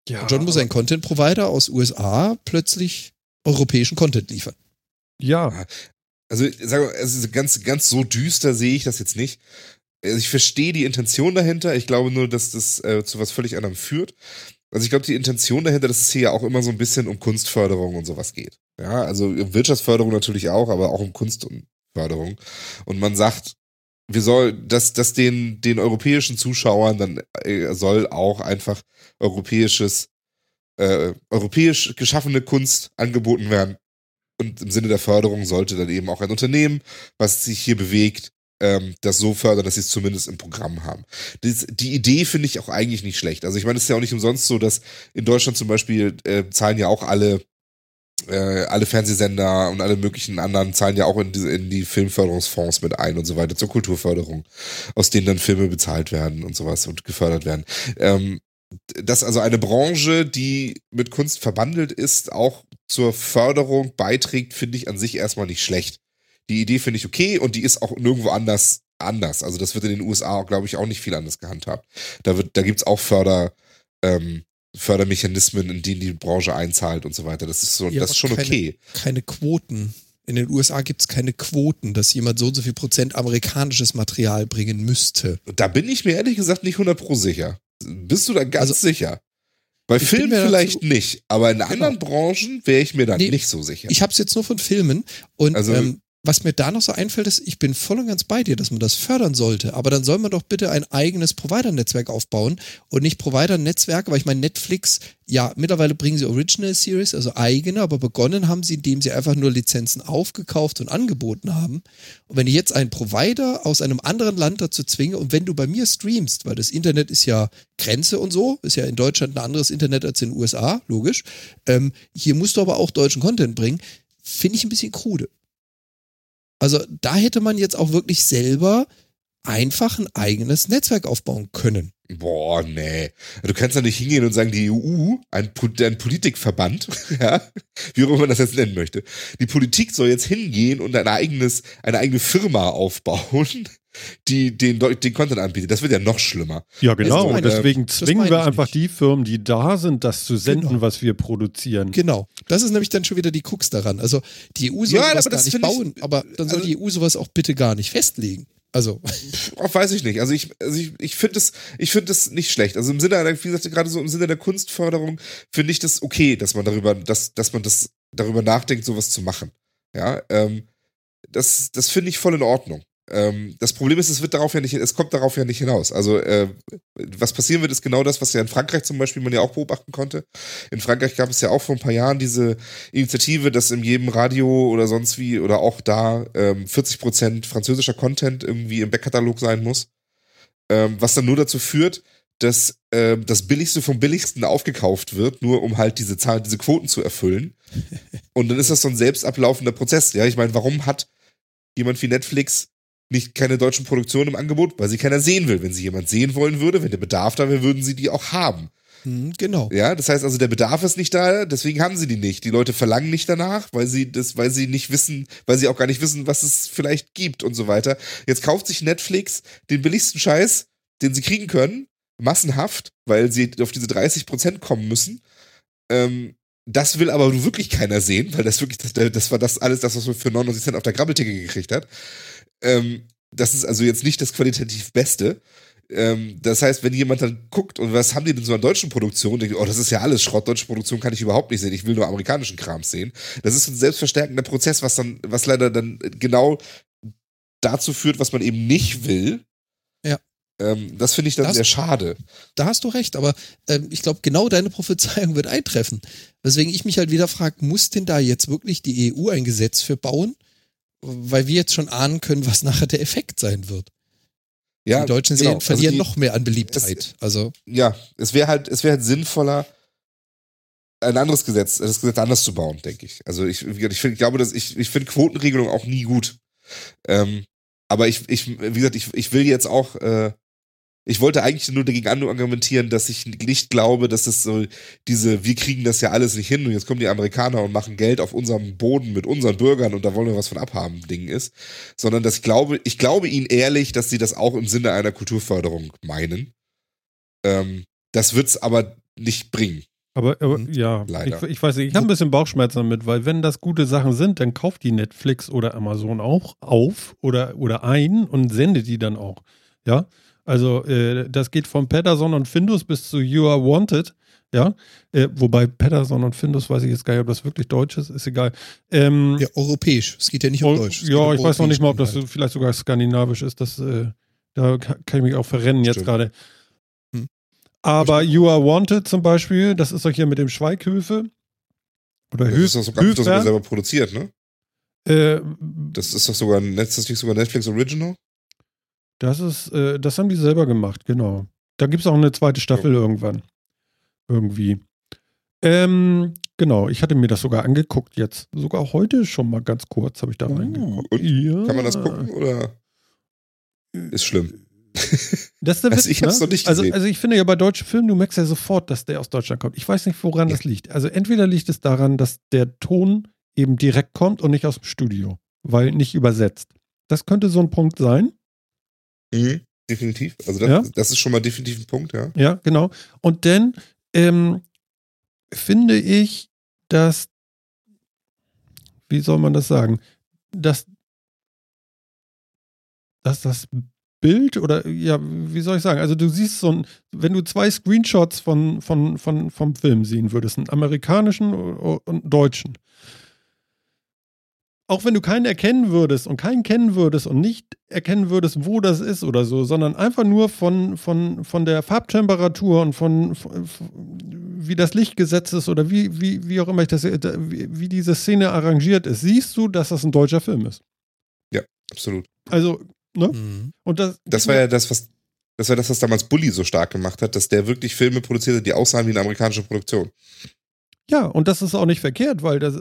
ja, Und schon muss ein Content-Provider aus USA plötzlich europäischen Content liefern. ja, Also, sag mal, also ganz, ganz so düster sehe ich das jetzt nicht. Also ich verstehe die Intention dahinter. Ich glaube nur, dass das äh, zu was völlig anderem führt. Also ich glaube, die Intention dahinter, dass es hier ja auch immer so ein bisschen um Kunstförderung und sowas geht. Ja, also Wirtschaftsförderung natürlich auch, aber auch um Kunstförderung. Und man sagt, wir soll, dass, dass den, den europäischen Zuschauern dann äh, soll auch einfach europäisches, äh, europäisch geschaffene Kunst angeboten werden. Und im Sinne der Förderung sollte dann eben auch ein Unternehmen, was sich hier bewegt, ähm, das so fördern, dass sie es zumindest im Programm haben. Das, die Idee finde ich auch eigentlich nicht schlecht. Also ich meine, es ist ja auch nicht umsonst so, dass in Deutschland zum Beispiel äh, zahlen ja auch alle äh, alle Fernsehsender und alle möglichen anderen zahlen ja auch in, diese, in die Filmförderungsfonds mit ein und so weiter zur Kulturförderung, aus denen dann Filme bezahlt werden und sowas und gefördert werden. Ähm, dass also eine Branche, die mit Kunst verbandelt ist, auch zur Förderung beiträgt, finde ich an sich erstmal nicht schlecht. Die Idee finde ich okay und die ist auch nirgendwo anders anders. Also das wird in den USA glaube ich, auch nicht viel anders gehandhabt. Da wird, da gibt's auch Förder, ähm, Fördermechanismen, in denen die Branche einzahlt und so weiter. Das ist so, Ja, das ist schon keine- okay. Keine Quoten. In den USA gibt es keine Quoten, dass jemand so und so viel Prozent amerikanisches Material bringen müsste. Da bin ich mir ehrlich gesagt nicht 100 pro sicher. Bist du da ganz Also, sicher? Bei ich Filmen vielleicht dazu- nicht, aber in Genau. anderen Branchen wäre ich mir da Nee, nicht so sicher. Ich habe es jetzt nur von Filmen und Also- ähm, was mir da noch so einfällt, ist, ich bin voll und ganz bei dir, dass man das fördern sollte. Aber dann soll man doch bitte ein eigenes Provider-Netzwerk aufbauen und nicht Provider-Netzwerke, weil ich meine, Netflix, ja, mittlerweile bringen sie Original Series, also eigene, aber begonnen haben sie, indem sie einfach nur Lizenzen aufgekauft und angeboten haben. Und wenn ich jetzt einen Provider aus einem anderen Land dazu zwinge und wenn du bei mir streamst, weil das Internet ist ja Grenze und so, ist ja in Deutschland ein anderes Internet als in den USA, logisch. Ähm, hier musst du aber auch deutschen Content bringen, finde ich ein bisschen krude. Also da hätte man jetzt auch wirklich selber einfach ein eigenes Netzwerk aufbauen können. Boah, nee. Du kannst da nicht hingehen und sagen, die EU, ein, ein Politikverband, ja, wie auch immer man das jetzt nennen möchte. Die Politik soll jetzt hingehen und ein eigenes, eine eigene Firma aufbauen, die den, den Content anbietet. Das wird ja noch schlimmer. Ja, genau. meine- Und deswegen zwingen wir einfach nicht. die Firmen, die da sind, das zu senden, Genau. was wir produzieren. Genau. Das ist nämlich dann schon wieder die Krux daran. Also die EU soll Ja, sowas gar das nicht finde ich- bauen, aber dann soll also- die EU sowas auch bitte gar nicht festlegen. Also, Auch weiß ich nicht. Also ich, also ich, ich finde es, ich finde es nicht schlecht. Also im Sinne einer, wie gesagt, gerade so im Sinne der Kunstförderung finde ich das okay, dass man darüber, dass, dass man das darüber nachdenkt, sowas zu machen. Ja, ähm, das, das finde ich voll in Ordnung. Ähm, das Problem ist, es wird darauf ja nicht, es kommt darauf ja nicht hinaus. Also äh, was passieren wird, ist genau das, was ja in Frankreich zum Beispiel man ja auch beobachten konnte. In Frankreich gab es ja auch vor ein paar Jahren diese Initiative, dass in jedem Radio oder sonst wie oder auch da ähm, 40% französischer Content irgendwie im Backkatalog sein muss. Ähm, was dann nur dazu führt, dass ähm, das Billigste vom Billigsten aufgekauft wird, nur um halt diese Zahlen, diese Quoten zu erfüllen. Und dann ist das so ein selbst ablaufender Prozess. Ja, ich meine, warum hat jemand wie Netflix nicht keine deutschen Produktionen im Angebot? Weil sie keiner sehen will. Wenn sie jemand sehen wollen würde, wenn der Bedarf da wäre, würden sie die auch haben. hm, genau. Ja, das heißt also, der Bedarf ist nicht da, deswegen haben sie die nicht. Die Leute verlangen nicht danach, weil sie das, weil sie nicht wissen, weil sie auch gar nicht wissen, was es vielleicht gibt und so weiter. Jetzt kauft sich Netflix den billigsten Scheiß, den sie kriegen können, massenhaft, weil sie auf diese 30 Prozent kommen müssen. Ähm, das will aber wirklich keiner sehen, weil das wirklich, das, das war das alles, das, was man für 99 Cent auf der Grabbelticke gekriegt hat. Ähm, das ist also jetzt nicht das qualitativ Beste. Ähm, das heißt, wenn jemand dann guckt, und was haben die denn so an deutschen Produktionen, denkt, oh, das ist ja alles Schrott, deutsche Produktion kann ich überhaupt nicht sehen, ich will nur amerikanischen Kram sehen. Das ist ein selbstverstärkender Prozess, was dann, was leider dann genau dazu führt, was man eben nicht will. Ja. Ähm, das finde ich dann Das- sehr schade. Da hast du recht, aber ähm, ich glaube, genau deine Prophezeiung wird eintreffen. Weswegen ich mich halt wieder frage, muss denn da jetzt wirklich die EU ein Gesetz für bauen? Weil wir jetzt schon ahnen können, was nachher der Effekt sein wird. Ja, die deutschen genau. Serien verlieren Also die- noch mehr an Beliebtheit. Also, ja, es wäre halt, es wäre halt sinnvoller, ein anderes Gesetz, das Gesetz anders zu bauen, denke ich. Also ich, ich, find, ich glaube, dass ich, ich finde Quotenregelung auch nie gut. Ähm, aber ich, ich, wie gesagt, ich, ich will jetzt auch, äh, ich wollte eigentlich nur dagegen argumentieren, dass ich nicht glaube, dass es so diese, wir kriegen das ja alles nicht hin und jetzt kommen die Amerikaner und machen Geld auf unserem Boden mit unseren Bürgern und da wollen wir was von abhaben, Ding ist, sondern dass ich glaube, ich glaube ihnen ehrlich, dass sie das auch im Sinne einer Kulturförderung meinen. Ähm, das wird's aber nicht bringen. Aber, aber Mhm. ja, Leider. ich, ich weiß nicht, ich habe ein bisschen Bauchschmerzen damit, weil wenn das gute Sachen sind, dann kauft die Netflix oder Amazon auch auf oder, oder ein und sendet die dann auch. Ja, also äh, das geht von Patterson und Findus bis zu You Are Wanted. Ja, äh, wobei Patterson und Findus weiß ich jetzt gar nicht, ob das wirklich Deutsch ist, ist egal. Ähm, ja, europäisch. Es geht ja nicht um Deutsch. Ja, um ich weiß noch nicht mal, ob das vielleicht sogar skandinavisch ist. Das, äh, da ka- kann ich mich auch verrennen jetzt Stimmt. gerade. Hm. Aber You Are Wanted zum Beispiel, das ist doch hier mit dem Schweighöfe. Oder Das ist doch sogar, das ist doch sogar Höfer. selber produziert, ne? Äh, Das ist doch sogar, ein das ist nicht sogar Netflix Original? Das ist, äh, das haben die selber gemacht, genau. Da gibt es auch eine zweite Staffel irgendwann. Irgendwie. Ähm, genau, ich hatte mir das sogar angeguckt jetzt. Sogar heute schon mal ganz kurz habe ich da Uh, reingeguckt. Ja. Kann man das gucken oder ist schlimm? Das ist der Also Witz, ich hab's ne? noch nicht also, also ich finde ja bei deutschen Filmen, du merkst ja sofort, dass der aus Deutschland kommt. Ich weiß nicht, woran Ja. das liegt. Also entweder liegt es daran, dass der Ton eben direkt kommt und nicht aus dem Studio, weil nicht übersetzt. Das könnte so ein Punkt sein. Mhm. Definitiv. Also das, Ja. das ist schon mal definitiv ein Punkt, ja. Ja, genau. Und dann ähm, finde ich, dass wie soll man das sagen? Dass, dass das Bild oder ja, wie soll ich sagen? Also du siehst so ein, wenn du zwei Screenshots von, von, von, vom Film sehen würdest, einen amerikanischen und einen deutschen. Auch wenn du keinen erkennen würdest und keinen kennen würdest und nicht erkennen würdest, wo das ist oder so, sondern einfach nur von, von, von der Farbtemperatur und von, von wie das Licht gesetzt ist oder wie, wie, wie auch immer ich das, wie, wie diese Szene arrangiert ist, siehst du, dass das ein deutscher Film ist. Ja, absolut. Also Ne? Mhm. Und das, Das war ja das, was das war das, was damals Bully so stark gemacht hat, dass der wirklich Filme produziert hat, die aussahen wie eine amerikanische Produktion. ja, und das ist auch nicht verkehrt, weil das.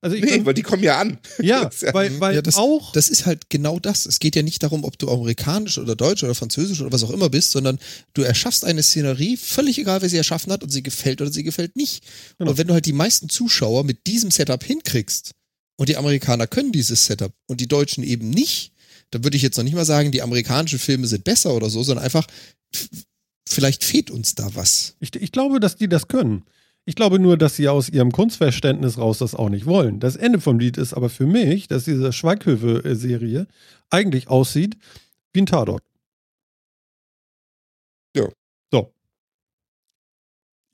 Also ich, Nee, weil die kommen ja an. ja, Das ist ja- weil, weil Ja, das- auch. Das ist halt genau das. Es geht ja nicht darum, ob du amerikanisch oder deutsch oder französisch oder was auch immer bist, sondern du erschaffst eine Szenerie, völlig egal, wer sie erschaffen hat und sie gefällt oder sie gefällt nicht. Genau. Und wenn du halt die meisten Zuschauer mit diesem Setup hinkriegst und die Amerikaner können dieses Setup und die Deutschen eben nicht, dann würde ich jetzt noch nicht mal sagen, die amerikanischen Filme sind besser oder so, sondern einfach, vielleicht fehlt uns da was. Ich, ich glaube, dass die das können. Ich glaube nur, dass sie aus ihrem Kunstverständnis raus das auch nicht wollen. Das Ende vom Lied ist aber für mich, dass diese Schweighöfe-Serie eigentlich aussieht wie ein Tatort. Ja. So.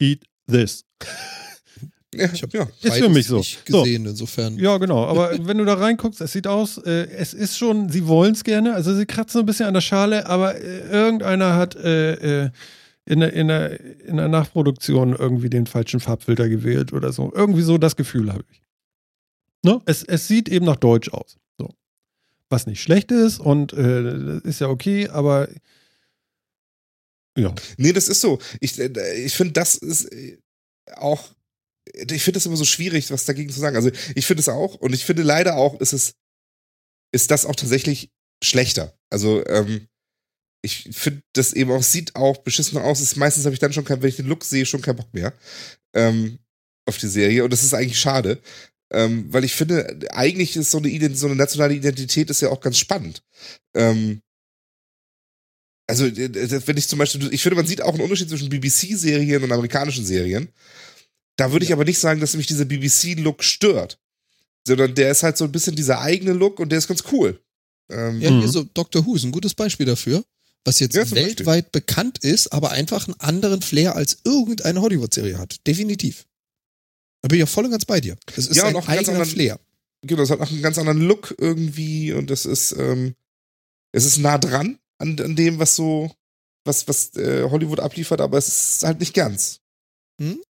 Eat this. Ja, Ich hab ja. Ist für mich so. Nicht gesehen, insofern. Ja, genau. Aber wenn du da reinguckst, es sieht aus, äh, es ist schon, sie wollen es gerne. Also sie kratzen ein bisschen an der Schale, aber äh, irgendeiner hat äh, äh, in, der, in, der, in der Nachproduktion irgendwie den falschen Farbfilter gewählt oder so. Irgendwie so das Gefühl habe ich. Ne? Es, es sieht eben nach Deutsch aus. So. Was nicht schlecht ist und äh, ist ja okay, aber ja. Nee, das ist so. Ich, äh, ich finde, das ist äh, auch. Ich finde es immer so schwierig, was dagegen zu sagen. Also ich finde es auch und ich finde leider auch, ist es, ist das auch tatsächlich schlechter. Also ähm, ich finde das eben auch, sieht auch beschissen aus. Ist, meistens habe ich dann schon kein, wenn ich den Look sehe, schon keinen Bock mehr ähm, auf die Serie und das ist eigentlich schade. Ähm, weil ich finde, eigentlich ist so eine, so eine nationale Identität ist ja auch ganz spannend. Ähm, also, wenn ich zum Beispiel, ich finde, man sieht auch einen Unterschied zwischen BBC-Serien und amerikanischen Serien. Da würde ich aber nicht sagen, dass mich dieser BBC-Look stört. Sondern der ist halt so ein bisschen dieser eigene Look und der ist ganz cool. Ähm, Ja, Mhm. hier so Doctor Who ist ein gutes Beispiel dafür, was jetzt Ja, Beispiel. weltweit bekannt ist, aber einfach einen anderen Flair als irgendeine Hollywood-Serie hat. Definitiv. Da bin ich auch voll und ganz bei dir. Das ist Ja, ein eigener anderen- Flair. Genau, es hat auch einen ganz anderen Look irgendwie und das ist, ähm, es ist nah dran an, an dem, was so, was, was äh, Hollywood abliefert, aber es ist halt nicht ganz. Hm?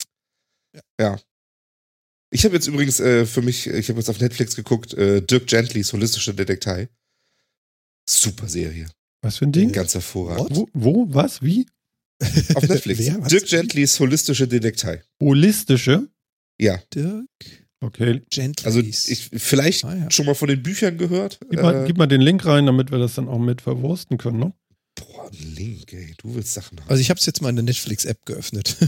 Ja. Ich habe jetzt übrigens äh, für mich, ich habe jetzt auf Netflix geguckt, äh, Dirk Gentlys Holistische Detektei. Super Serie. Was für ein Ding? Ganz hervorragend. Wo, wo, was, wie? Auf Netflix. Wer? Was? Dirk Gentlys Holistische Detektei. Holistische? Ja. Dirk Okay. Gently. Also ich vielleicht Ah, ja. schon mal von den Büchern gehört. Gib mal, Äh, gib mal den Link rein, damit wir das dann auch mit verwursten können, ne? boah, Link, ey. Du willst Sachen haben. Also ich habe es jetzt mal in der Netflix-App geöffnet.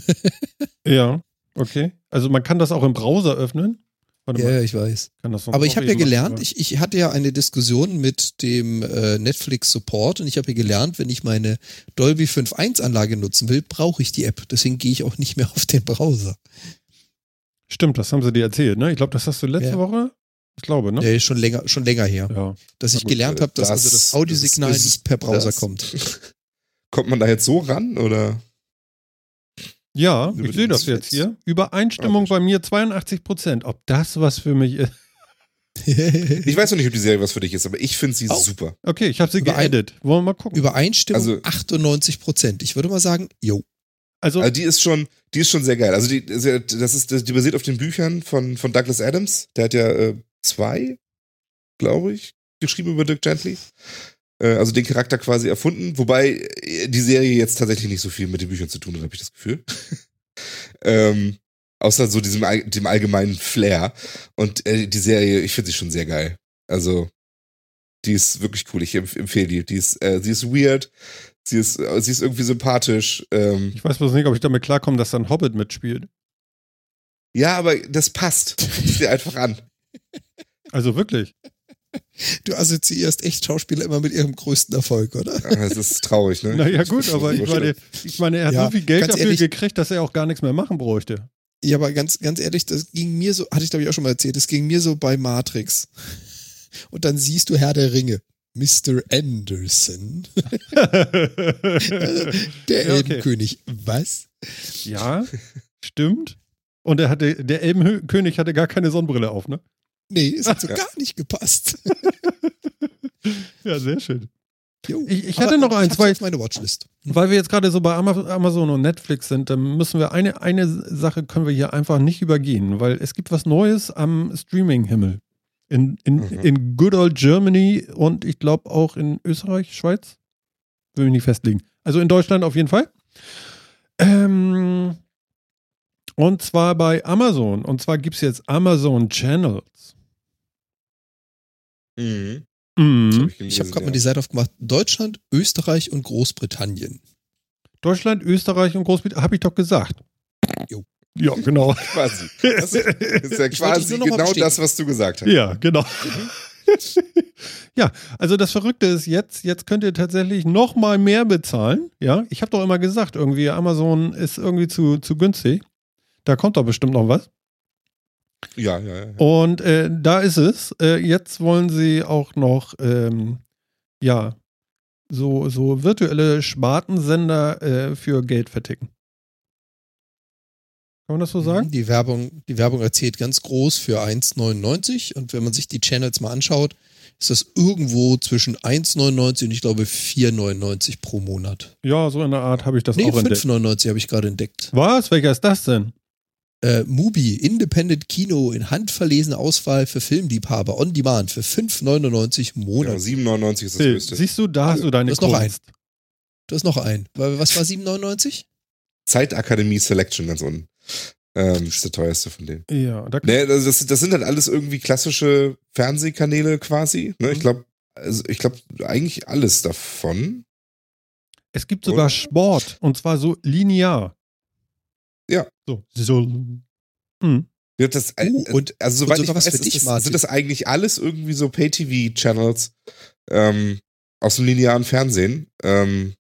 Ja, okay. Also man kann das auch im Browser öffnen. Warte ja, mal, ja, ich weiß. kann das sonst Aber ich habe ja gelernt, ich, ich hatte ja eine Diskussion mit dem äh, Netflix Support und ich habe ja gelernt, wenn ich meine Dolby 5.1 Anlage nutzen will, brauche ich die App. Deswegen gehe ich auch nicht mehr auf den Browser. Stimmt, das haben sie dir erzählt, ne? Ich glaube, das hast du letzte Ja. Woche. Ich glaube, ne? Ist schon länger, schon länger her, Ja. dass ich gut, gelernt habe, dass das- also das Audiosignal das ist- nicht per Browser das- kommt. Kommt man da jetzt so ran oder? Ja, ich sehe das jetzt hier. Übereinstimmung bei mir 82 Prozent. Ob das was für mich ist? Ich weiß noch nicht, ob die Serie was für dich ist, aber ich finde sie Oh. super. Okay, ich habe sie Überein- geedit. Wollen wir mal gucken. Übereinstimmung Also- 98 Prozent. Ich würde mal sagen, jo. also, Also die ist schon, die ist schon sehr geil. Also die, das ist, die basiert auf den Büchern von, von Douglas Adams. Der hat ja äh, zwei, glaube ich, geschrieben über Dirk Gently. Äh, also den Charakter quasi erfunden, wobei äh, die Serie jetzt tatsächlich nicht so viel mit den Büchern zu tun hat, habe ich das Gefühl. ähm, außer so diesem dem allgemeinen Flair. Und äh, die Serie, ich finde sie schon sehr geil. Also die ist wirklich cool. Ich empf empfehle die. Die ist, äh, sie ist weird. Sie ist, äh, sie ist irgendwie sympathisch. Ähm, ich weiß bloß nicht, ob ich damit klarkomme, dass dann Hobbit mitspielt. Ja, aber das passt. Sieh dir einfach an. Also wirklich. Du assoziierst echt Schauspieler immer mit ihrem größten Erfolg, oder? Ah, Das ist traurig, ne? Naja, gut, aber ich meine, ich meine, er hat Ja, so viel Geld dafür ehrlich- gekriegt, dass er auch gar nichts mehr machen bräuchte. Ja, aber ganz, ganz ehrlich, das ging mir so, hatte ich glaube ich auch schon mal erzählt, das ging mir so bei Matrix. Und dann siehst du Herr der Ringe. Mr. Anderson. der Ja, okay. Elbenkönig. Was? ja, stimmt. Und er hatte, der Elbenkönig hatte gar keine Sonnenbrille auf, ne? Nee, es hat so Ja. gar nicht gepasst. Ja, sehr schön. Jo. Ich- ich hatte noch eins, weil- meine Watchlist. Weil wir jetzt gerade so bei Ama- Amazon und Netflix sind, dann müssen wir eine, eine Sache können wir hier einfach nicht übergehen, weil es gibt was Neues am Streaming-Himmel. In, in, Mhm. in Good Old Germany und ich glaube auch in Österreich, Schweiz. Will mich nicht festlegen. Also in Deutschland auf jeden Fall. Ähm, und zwar bei Amazon. Und zwar gibt es jetzt Amazon Channels. Mhm. Mhm. Hab ich Ich habe gerade ja. mal die Seite aufgemacht. Deutschland, Österreich und Großbritannien. Deutschland, Österreich und Großbritannien, habe ich doch gesagt. Jo. Ja, genau. Quasi. Das ist ja quasi genau das, was du gesagt hast. Ja, genau. ja, also das Verrückte ist jetzt, jetzt könnt ihr tatsächlich noch mal mehr bezahlen. Ja, ich habe doch immer gesagt, irgendwie Amazon ist irgendwie zu, zu günstig. Da kommt doch bestimmt noch was. Ja, ja, ja. Und äh, da ist es. Äh, jetzt wollen sie auch noch, ähm, ja, so, so virtuelle Spartensender äh, für Geld verticken. Kann man das so sagen? Die Werbung, die Werbung erzählt ganz groß für 1,99 und wenn man sich die Channels mal anschaut, ist das irgendwo zwischen 1,99 und ich glaube 4,99 pro Monat. Ja, so in der Art habe ich das Nee, auch entdeckt. 5,99 habe ich gerade entdeckt. Was? Welcher ist das denn? Äh, Mubi, Independent Kino in handverlesene Auswahl für Filmliebhaber on Demand für 5,99 Genau, Monat. 7,99 ist das höchste. siehst du, da hast du deine Das ist noch Kunst. Du hast noch einen. Wa- Was war 7,99? Zeitakademie Selection ganz unten. Ähm, ist der teuerste von denen. Ja, da Nee, das, das, das sind halt alles irgendwie klassische Fernsehkanäle quasi. Ne? Ich Mhm. glaube, also ich glaube eigentlich alles davon. Es gibt sogar Oder? Sport und zwar so linear. Ja. So. so. Hm. Ja, das, äh, Uh, und- also soweit und ich weiß, für ist dich, das, sind das eigentlich alles irgendwie so Pay-TV-Channels ähm, aus dem linearen Fernsehen. Ähm,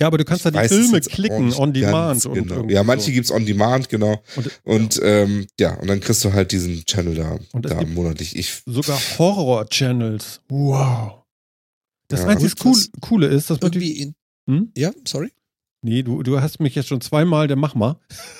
Ja, aber du kannst da die Filme klicken nicht on demand. Und genau. irgendwie Ja, manche so. gibt's on demand, genau. Und, Und ähm, ja, und dann kriegst du halt diesen Channel da, Und da monatlich. Ich, sogar Horror-Channels. Wow. Das Ja, einzig und cool, Coole ist, dass man Irgendwie in, hm? ja, sorry. Nee, du, du hast mich jetzt schon zweimal, der mach mal.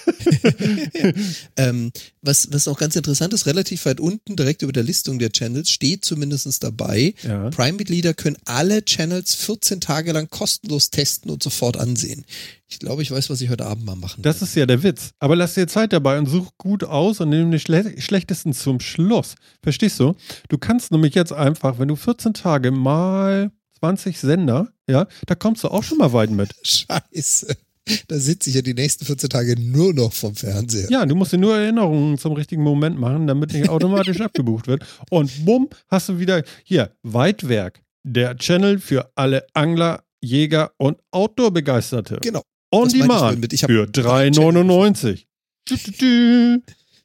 ähm, was, was auch ganz interessant ist, relativ weit unten, direkt über der Listung der Channels, steht zumindest dabei, Ja. Prime-Mitglieder können alle Channels 14 Tage lang kostenlos testen und sofort ansehen. Ich glaube, ich weiß, was ich heute Abend mal machen Das ist ja der Witz. Aber lass dir Zeit dabei und such gut aus und nimm den Schle schlechtesten zum Schluss. Verstehst du? Du kannst nämlich jetzt einfach, wenn du 14 Tage mal 20 Sender, ja, da kommst du auch schon mal weit mit. Scheiße. Da sitze ich ja die nächsten 14 Tage nur noch vom Fernseher. Ja, du musst dir nur Erinnerungen zum richtigen Moment machen, damit nicht automatisch abgebucht wird. Und bumm, hast du wieder hier Weitwerk, der Channel für alle Angler, Jäger und Outdoor-Begeisterte. Genau. On Das ich Demand ich hab für drei 3,99. Dü, dü, dü.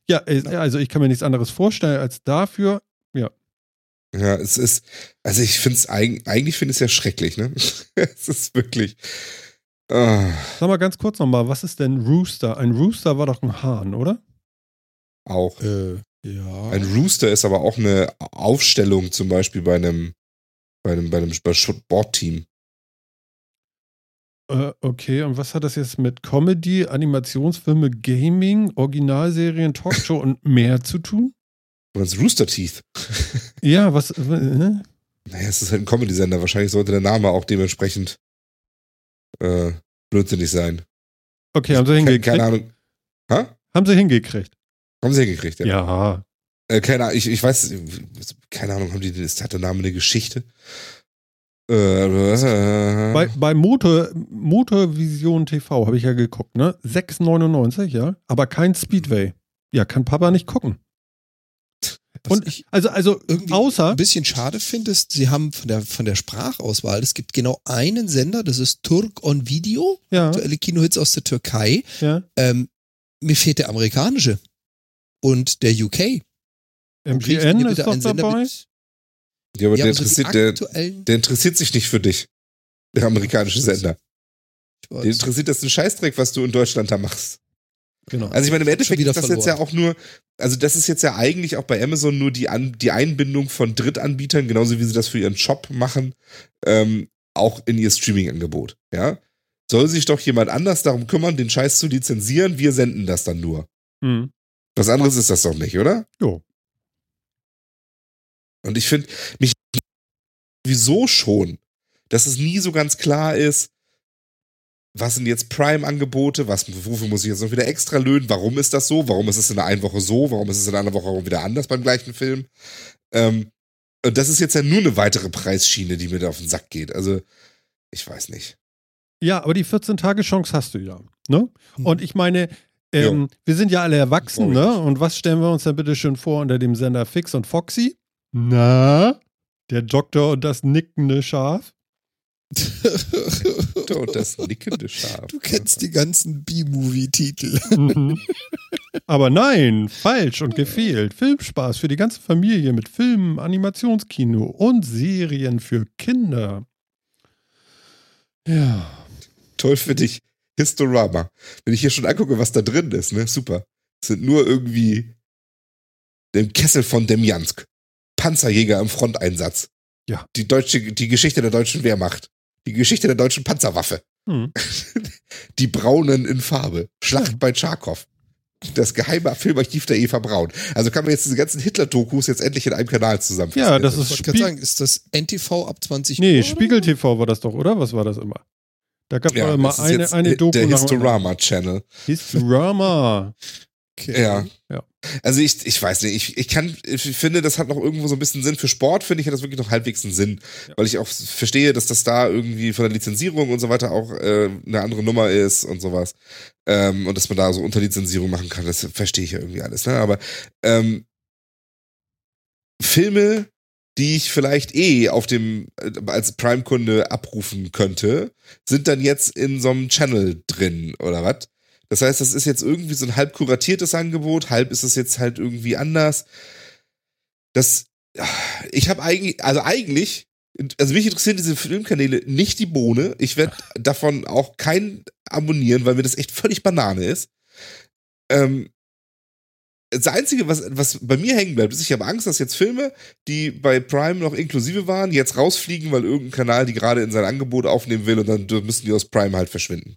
Ja, äh, also ich kann mir nichts anderes vorstellen als dafür. Ja, es ist, also ich finde es eigentlich, eigentlich finde ich es ja schrecklich, ne? es ist wirklich. ah, Sag mal ganz kurz nochmal, was ist denn Rooster? Ein Rooster war doch ein Hahn, oder? auch. Äh, ja. Ein Rooster ist aber auch eine Aufstellung, zum Beispiel bei einem, bei einem, bei einem Sportteam. Äh, okay, und was hat das jetzt mit Comedy, Animationsfilme, Gaming, Originalserien, Talkshow und mehr zu tun? Und das Rooster Teeth. Ja, was. Äh? Naja, es ist halt ein Comedy-Sender. Wahrscheinlich sollte der Name auch dementsprechend äh, blödsinnig sein. Okay, haben sie hingekriegt? keine Ahnung. Ha? Haben sie hingekriegt? Haben sie hingekriegt, ja. Ja. Äh, keine Ahnung, ich, ich weiß, keine Ahnung, haben die, ist, hat der Name eine Geschichte? Äh, äh, Bei, bei Motor, Motorvision TV habe ich ja geguckt, ne? 6,99, ja. Aber kein Speedway. Ja, kann Papa nicht gucken. Was Und ich also, also irgendwie außer. ein bisschen schade finde, ist, sie haben von der, von der Sprachauswahl, es gibt genau einen Sender, das ist Turk on Video, Ja, aktuelle Kinohits aus der Türkei. ja. Ähm, mir fehlt der amerikanische und der UK. MGN ist doch einen Sender dabei. mit- ja, aber Ja, der, interessiert, der, der interessiert sich nicht für dich. Der amerikanische Sender. Den interessiert das ein Scheißdreck, was du in Deutschland da machst. Genau. Also ich meine, im Endeffekt ist das jetzt ja verloren. auch nur, also das ist jetzt ja eigentlich auch bei Amazon nur die, An die Einbindung von Drittanbietern, genauso wie sie das für ihren Shop machen, ähm, auch in ihr Streaming-Angebot. Ja, soll sich doch jemand anders darum kümmern, den Scheiß zu lizenzieren. Wir senden das dann nur. Hm. Was anderes ist das doch nicht, oder? Jo. Und ich finde mich wieso schon, dass es nie so ganz klar ist, was sind jetzt Prime-Angebote, was, wofür muss ich jetzt noch wieder extra löhnen, warum ist das so, warum ist es in der einen Woche so, warum ist es in der anderen Woche auch wieder anders beim gleichen Film. Ähm, und das ist jetzt ja nur eine weitere Preisschiene, die mir da auf den Sack geht. Also, ich weiß nicht. Ja, aber die 14-Tage-Chance hast du ja. Ne? Hm. Und ich meine, ähm, wir sind ja alle erwachsen, ne? Und was stellen wir uns denn bitte schön vor unter dem Sender Fix und Foxy? Na? Der Doktor und das nickende Schaf? Und das nickende Schaf. Du kennst die ganzen B-Movie-Titel. Mhm. Aber nein, falsch und gefehlt. Filmspaß für die ganze Familie mit Filmen, Animationskino und Serien für Kinder. Ja. Toll für dich. Historama. Wenn ich hier schon angucke, was da drin ist, ne? Super. Es sind nur irgendwie dem Kessel von Demjansk. Panzerjäger im Fronteinsatz. Ja. Die deutsche, die Geschichte der deutschen Wehrmacht. Die Geschichte der deutschen Panzerwaffe. Hm. Die Braunen in Farbe. Schlacht Ja. bei Tscharkow. Das geheime Filmarchiv der Eva Braun. Also kann man jetzt diese ganzen Hitler-Dokus jetzt endlich in einem Kanal zusammenfassen. Ja, das ist Ich Spie sagen, ist das NTV ab 20 Nee, Uhr? Spiegel TV war das doch, oder? Was war das immer? Da gab es ja, immer eine, eine Doku der. Historama-Channel. Historama. Okay. Ja. Ja. Also ich, ich weiß nicht, ich, ich kann, ich finde, das hat noch irgendwo so ein bisschen Sinn. Für Sport finde ich hat das wirklich noch halbwegs einen Sinn. Ja. Weil ich auch verstehe, dass das da irgendwie von der Lizenzierung und so weiter auch äh, eine andere Nummer ist und sowas. Ähm, und dass man da so Unterlizenzierung machen kann, das verstehe ich ja irgendwie alles. Ne? Aber ähm, Filme, die ich vielleicht eh auf dem, äh, als Prime-Kunde abrufen könnte, sind dann jetzt in so einem Channel drin, oder was? Das heißt, das ist jetzt irgendwie so ein halb kuratiertes Angebot, halb ist es jetzt halt irgendwie anders. Das, ich habe eigentlich, also eigentlich, also mich interessieren diese Filmkanäle nicht die Bohne. Ich werde davon auch keinen abonnieren, weil mir das echt völlig Banane ist. Ähm, das Einzige, was, was bei mir hängen bleibt, ist, ich habe Angst, dass jetzt Filme, die bei Prime noch inklusive waren, jetzt rausfliegen, weil irgendein Kanal die gerade in sein Angebot aufnehmen will und dann müssen die aus Prime halt verschwinden.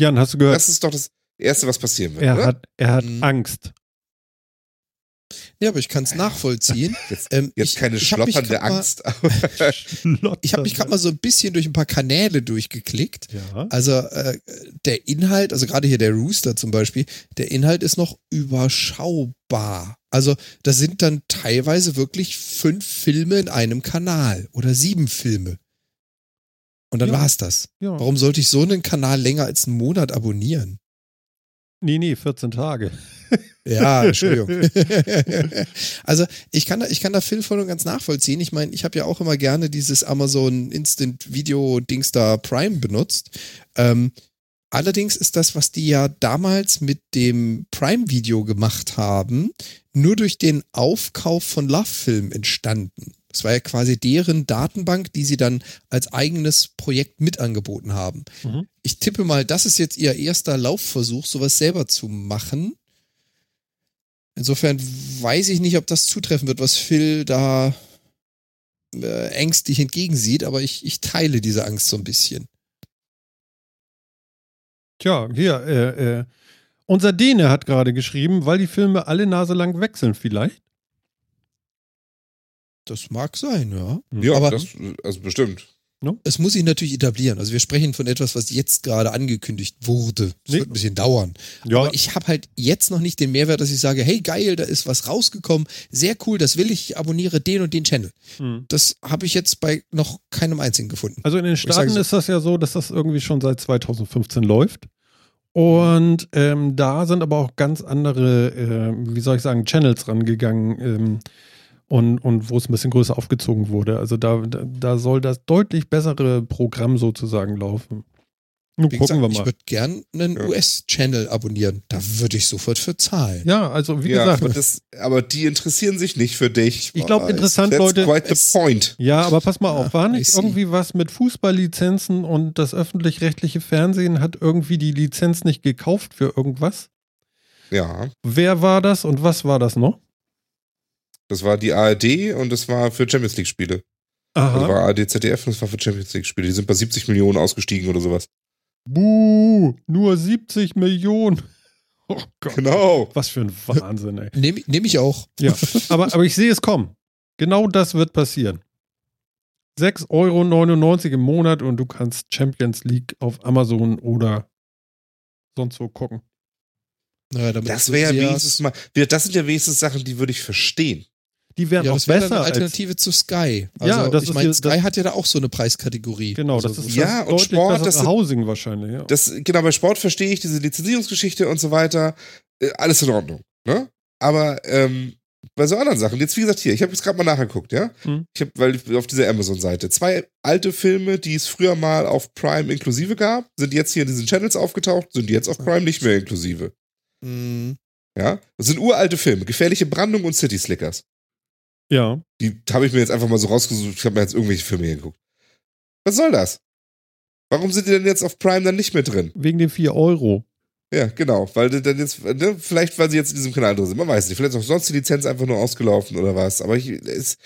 Jan, hast du gehört? Das ist doch das Erste, was passieren wird, er oder? hat, er hat Mhm. Angst. Ja, aber ich kann es nachvollziehen. Jetzt, Ähm, jetzt ich- keine ich schlotternde mal- Angst. aber- Ich habe mich gerade mal so ein bisschen durch ein paar Kanäle durchgeklickt. Ja. Also äh, der Inhalt, also gerade hier der Rooster zum Beispiel, der Inhalt ist noch überschaubar. Also das sind dann teilweise wirklich fünf Filme in einem Kanal oder sieben Filme. Und dann Ja. war's das. ja. Warum sollte ich so einen Kanal länger als einen Monat abonnieren? Nee, nee, 14 Tage. Ja, Entschuldigung. also ich kann da, ich kann da Phil voll und ganz nachvollziehen. Ich meine, ich habe ja auch immer gerne dieses Amazon Instant Video Dings da Prime benutzt. Ähm, allerdings ist das, was die ja damals mit dem Prime Video gemacht haben, nur durch den Aufkauf von Love Film entstanden. Das war ja quasi deren Datenbank, die sie dann als eigenes Projekt mit angeboten haben. Mhm. Ich tippe mal, das ist jetzt ihr erster Laufversuch, sowas selber zu machen. Insofern weiß ich nicht, ob das zutreffen wird, was Phil da äh, ängstlich entgegensieht, aber ich, ich teile diese Angst so ein bisschen. Tja, hier, äh, äh, unser Däne hat gerade geschrieben, weil die Filme alle Nase lang wechseln vielleicht. Das mag sein, ja. ja, Aber- das, also bestimmt. Es muss sich natürlich etablieren. Also wir sprechen von etwas, was jetzt gerade angekündigt wurde. Es Nee. wird ein bisschen dauern. Ja, Aber ich habe halt jetzt noch nicht den Mehrwert, dass ich sage, hey geil, da ist was rausgekommen, sehr cool, das will ich, ich abonniere den und den Channel. hm. Das habe ich jetzt bei noch keinem einzigen gefunden. Also in den Staaten so- ist das ja so, dass das irgendwie schon seit 2015 läuft. Und ähm, da sind aber auch ganz andere, äh, wie soll ich sagen, Channels rangegangen ähm, und, und wo es ein bisschen größer aufgezogen wurde. Also da, da, soll das deutlich bessere Programm sozusagen laufen. Nun Wie gucken gesagt, wir ich mal. würde gern einen Ja. US-Channel abonnieren. Da würde ich sofort für zahlen. Ja, also wie ja, gesagt, aber, das, aber die interessieren sich nicht für dich. ich glaube, interessant, That's Leute. quite the point. Ja, aber pass mal Ja, auf, war nicht irgendwie was mit Fußballlizenzen und das öffentlich-rechtliche Fernsehen hat irgendwie die Lizenz nicht gekauft für irgendwas? Ja, Wer war das und was war das noch? Das war die ARD und das war für Champions League Spiele. Aha. Das war ARD, ZDF und das war für Champions League Spiele. Die sind bei 70 Millionen ausgestiegen oder sowas. Buh, nur 70 Millionen. Oh Gott. Genau. Was für ein Wahnsinn, ey. Nehme nehm ich auch. Ja, aber, aber ich sehe es kommen. Genau das wird passieren. 6,99 Euro im Monat und du kannst Champions League auf Amazon oder sonst wo gucken. Naja, damit Das wäre ja wenigstens mal. Das sind ja wenigstens Sachen, die würde ich verstehen. Die wären Ja, auch das dann besser eine als. Alternative zu Sky. Also, Ja, das ich meine, Sky das- hat ja da auch so eine Preiskategorie. Genau, das also, ist Ja, und Sport, das Housing wahrscheinlich, ja. Das, genau, bei Sport verstehe ich diese Lizenzierungsgeschichte und so weiter. Äh, alles in Ordnung. Ne? Aber ähm, bei so anderen Sachen, jetzt wie gesagt hier, ich habe jetzt gerade mal nachgeguckt, ja. Hm. Ich habe, weil ich- auf dieser Amazon-Seite, zwei alte Filme, die es früher mal auf Prime inklusive gab, sind jetzt hier in diesen Channels aufgetaucht, sind jetzt auf Prime nicht mehr inklusive. mh, Ja, das sind uralte Filme, Gefährliche Brandung und City Slickers. Ja. Die habe ich mir jetzt einfach mal so rausgesucht. Ich habe mir jetzt irgendwelche Filme geguckt. Was soll das? Warum sind die denn jetzt auf Prime dann nicht mehr drin? Wegen den 4 Euro. Ja, genau, weil die dann jetzt, ne, vielleicht weil sie jetzt in diesem Kanal drin sind, man weiß nicht, vielleicht ist auch sonst die Lizenz einfach nur ausgelaufen oder was, aber ich, es,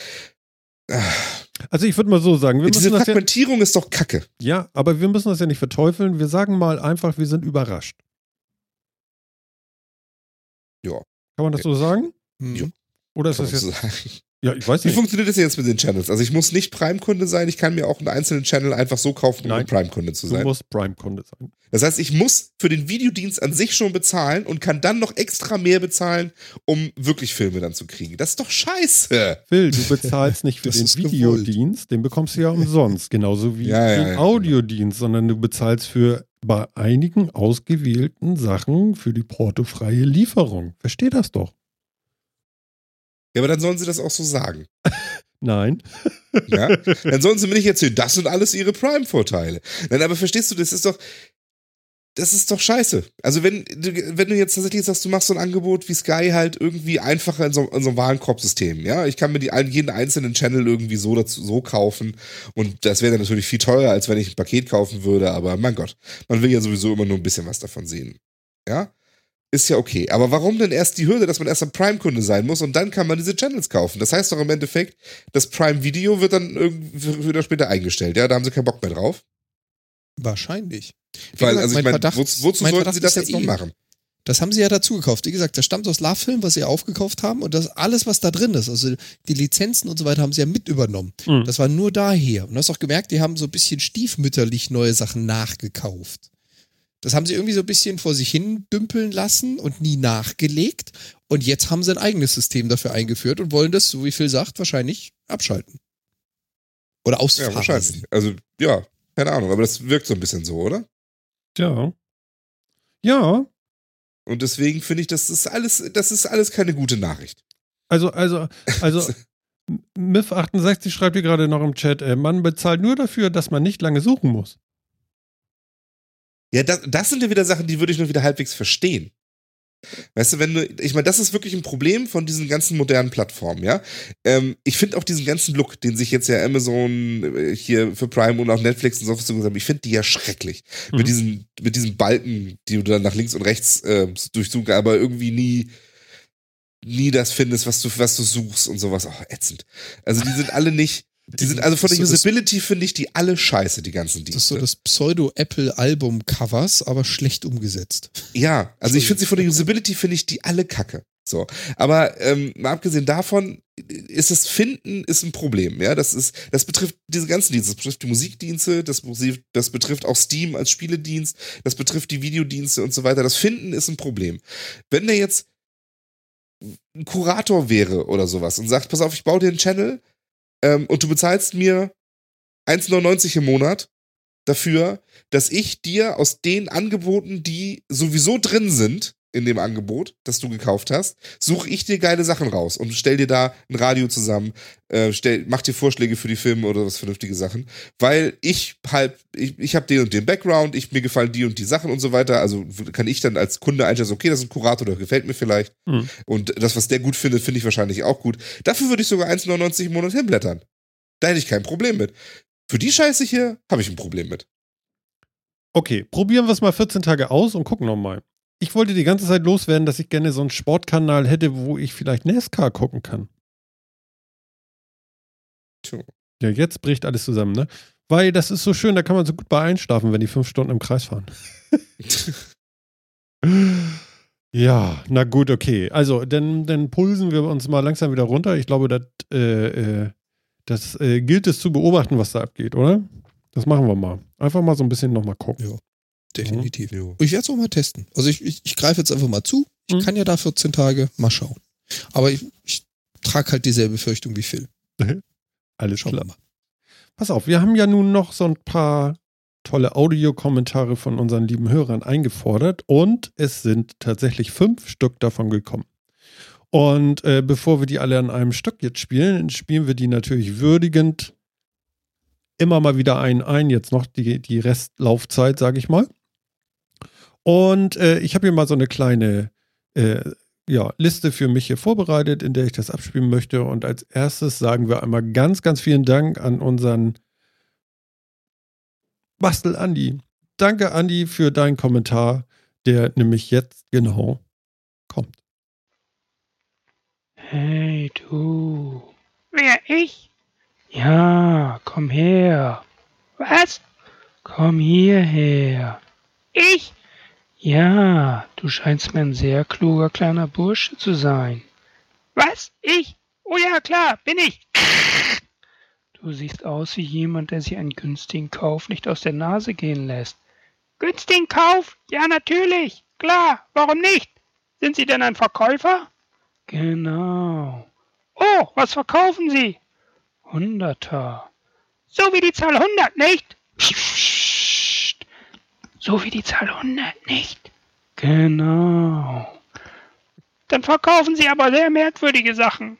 ah, Also ich würde mal so sagen, wir diese das ja, Fragmentierung ist doch kacke. ja, aber wir müssen das ja nicht verteufeln. Wir sagen mal einfach, wir sind überrascht. Ja. Kann man das so sagen? mh. Jo. Oder ist Kann das so jetzt. sagen. Ja, ich weiß Wie nicht. funktioniert das jetzt mit den Channels? Also ich muss nicht Prime-Kunde sein, ich kann mir auch einen einzelnen Channel einfach so kaufen, um Nein. Prime-Kunde zu Du sein. musst Prime-Kunde sein. Das heißt, ich muss für den Videodienst an sich schon bezahlen und kann dann noch extra mehr bezahlen, um wirklich Filme dann zu kriegen. Das ist doch scheiße. Phil, du bezahlst nicht für den. Videodienst, den bekommst du ja umsonst, genauso wie Ja, ja, den ja. Audiodienst, sondern du bezahlst für bei einigen ausgewählten Sachen für die portofreie Lieferung. Versteh das doch. Ja, aber dann sollen sie das auch so sagen. Nein. Ja? Dann sollen sie mir nicht erzählen, das sind alles ihre Prime-Vorteile. Nein, aber verstehst du, das ist doch, das ist doch scheiße. Also wenn du, wenn du jetzt tatsächlich sagst, du machst so ein Angebot wie Sky halt irgendwie einfacher in so, in so einem Warenkorbsystem, ja, ich kann mir die, jeden einzelnen Channel irgendwie so dazu, so kaufen und das wäre dann natürlich viel teurer, als wenn ich ein Paket kaufen würde, aber mein Gott, man will ja sowieso immer nur ein bisschen was davon sehen. Ja? Ist ja okay. Aber warum denn erst die Hürde, dass man erst ein Prime-Kunde sein muss und dann kann man diese Channels kaufen? Das heißt doch im Endeffekt, das Prime-Video wird dann irgendwie wieder später eingestellt. Ja, da haben sie keinen Bock mehr drauf. Wahrscheinlich. Wie Weil, gesagt, also ich mein meine, Verdacht- wozu, wozu mein sollten Verdacht sie das ist ja jetzt noch eh- machen? Das haben sie ja dazu gekauft. Wie gesagt, das stammt aus Love-Film, was sie aufgekauft haben und das alles, was da drin ist, also die Lizenzen und so weiter, haben sie ja mit übernommen. Mhm. Das war nur daher. Und du hast auch gemerkt, die haben so ein bisschen stiefmütterlich neue Sachen nachgekauft. Das haben sie irgendwie so ein bisschen vor sich hin dümpeln lassen und nie nachgelegt. Und jetzt haben sie ein eigenes System dafür eingeführt und wollen das, so wie Phil sagt, wahrscheinlich abschalten. Oder Ja, ausfahren. wahrscheinlich. Also, ja, keine Ahnung, aber das wirkt so ein bisschen so, oder? Ja. Ja. Und deswegen finde ich, das ist alles, das ist alles keine gute Nachricht. Also, also, also, Miff68 schreibt hier gerade noch im Chat, äh, man bezahlt nur dafür, dass man nicht lange suchen muss. Ja, das, das sind ja wieder Sachen, die würde ich nur wieder halbwegs verstehen. Weißt du, wenn du, ich meine, das ist wirklich ein Problem von diesen ganzen modernen Plattformen, ja. Ähm, ich finde auch diesen ganzen Look, den sich jetzt ja Amazon äh, hier für Prime und auch Netflix und so was haben, ich finde die ja schrecklich. Mhm. Mit diesen, mit diesen Balken, die du dann nach links und rechts äh, durchsuchst, aber irgendwie nie, nie das findest, was du, was du suchst und sowas. Auch ätzend. Also die sind alle nicht, die sind, also von der Usability finde ich die alle scheiße, die ganzen Dienste. Das ist so das Pseudo-Apple-Album-Covers, aber schlecht umgesetzt. Ja, also ich finde sie von der Usability finde ich die alle kacke. So, aber ähm, mal abgesehen davon ist das Finden ist ein Problem. Ja, das ist das betrifft diese ganzen Dienste. Das betrifft die Musikdienste, das, betrifft- das betrifft auch Steam als Spieledienst, das betrifft die Videodienste und so weiter. Das Finden ist ein Problem. Wenn der jetzt ein Kurator wäre oder sowas und sagt, pass auf, ich baue dir einen Channel ähm, und du bezahlst mir 1,99 im Monat dafür, dass ich dir aus den Angeboten, die sowieso drin sind in dem Angebot, das du gekauft hast, suche ich dir geile Sachen raus und stell dir da ein Radio zusammen, äh, stell, mach dir Vorschläge für die Filme oder was vernünftige Sachen, weil ich halt, ich, ich habe den und den Background, ich, mir gefallen die und die Sachen und so weiter, also kann ich dann als Kunde einschätzen, okay, das ist ein Kurator, der gefällt mir vielleicht Mhm. und das, was der gut findet, finde ich wahrscheinlich auch gut. Dafür würde ich sogar 1,99 im Monat hinblättern. Da hätte ich kein Problem mit. Für die Scheiße hier habe ich ein Problem mit. Okay, probieren wir es mal 14 Tage aus und gucken nochmal. Ich wollte die ganze Zeit loswerden, dass ich gerne so einen Sportkanal hätte, wo ich vielleicht NASCAR gucken kann. Tja. Ja, jetzt bricht alles zusammen, ne? Weil das ist so schön, da kann man so gut bei einschlafen, wenn die fünf Stunden im Kreis fahren. ja, na gut, okay. Also, dann, dann pulsen wir uns mal langsam wieder runter. Ich glaube, das, äh, äh, das äh, gilt es zu beobachten, was da abgeht, oder? Das machen wir mal. Einfach mal so ein bisschen nochmal gucken. Ja, definitiv. Jo. Ich werde es auch mal testen. Also ich, ich, ich greife jetzt einfach mal zu. Ich Mhm. kann ja da 14 Tage mal schauen. Aber ich, ich trage halt dieselbe Befürchtung wie Phil. Alles Schauen klar. wir mal. Pass auf, wir haben ja nun noch so ein paar tolle Audiokommentare von unseren lieben Hörern eingefordert und es sind tatsächlich fünf Stück davon gekommen. Und äh, bevor wir die alle an einem Stück jetzt spielen, spielen wir die natürlich würdigend immer mal wieder ein, ein jetzt noch die, die Restlaufzeit, sage ich mal. Und äh, ich habe hier mal so eine kleine äh, ja, Liste für mich hier vorbereitet, in der ich das abspielen möchte. Und als erstes sagen wir einmal ganz, ganz vielen Dank an unseren Bastel Andi. Danke, Andi, für deinen Kommentar, der nämlich jetzt genau kommt. Hey du. Wer ich? Ja, komm her. Was? Komm hierher. Ich? Ja, du scheinst mir ein sehr kluger kleiner Bursche zu sein. Was? Ich? Oh ja, klar, bin ich. Du siehst aus wie jemand, der sich einen günstigen Kauf nicht aus der Nase gehen lässt. Günstigen Kauf? Ja, natürlich. Klar, warum nicht? Sind Sie denn ein Verkäufer? Genau. Oh, was verkaufen Sie? Hunderter. So wie die Zahl 100, nicht? So wie die Zahl 100, nicht? Genau. Dann verkaufen Sie aber sehr merkwürdige Sachen.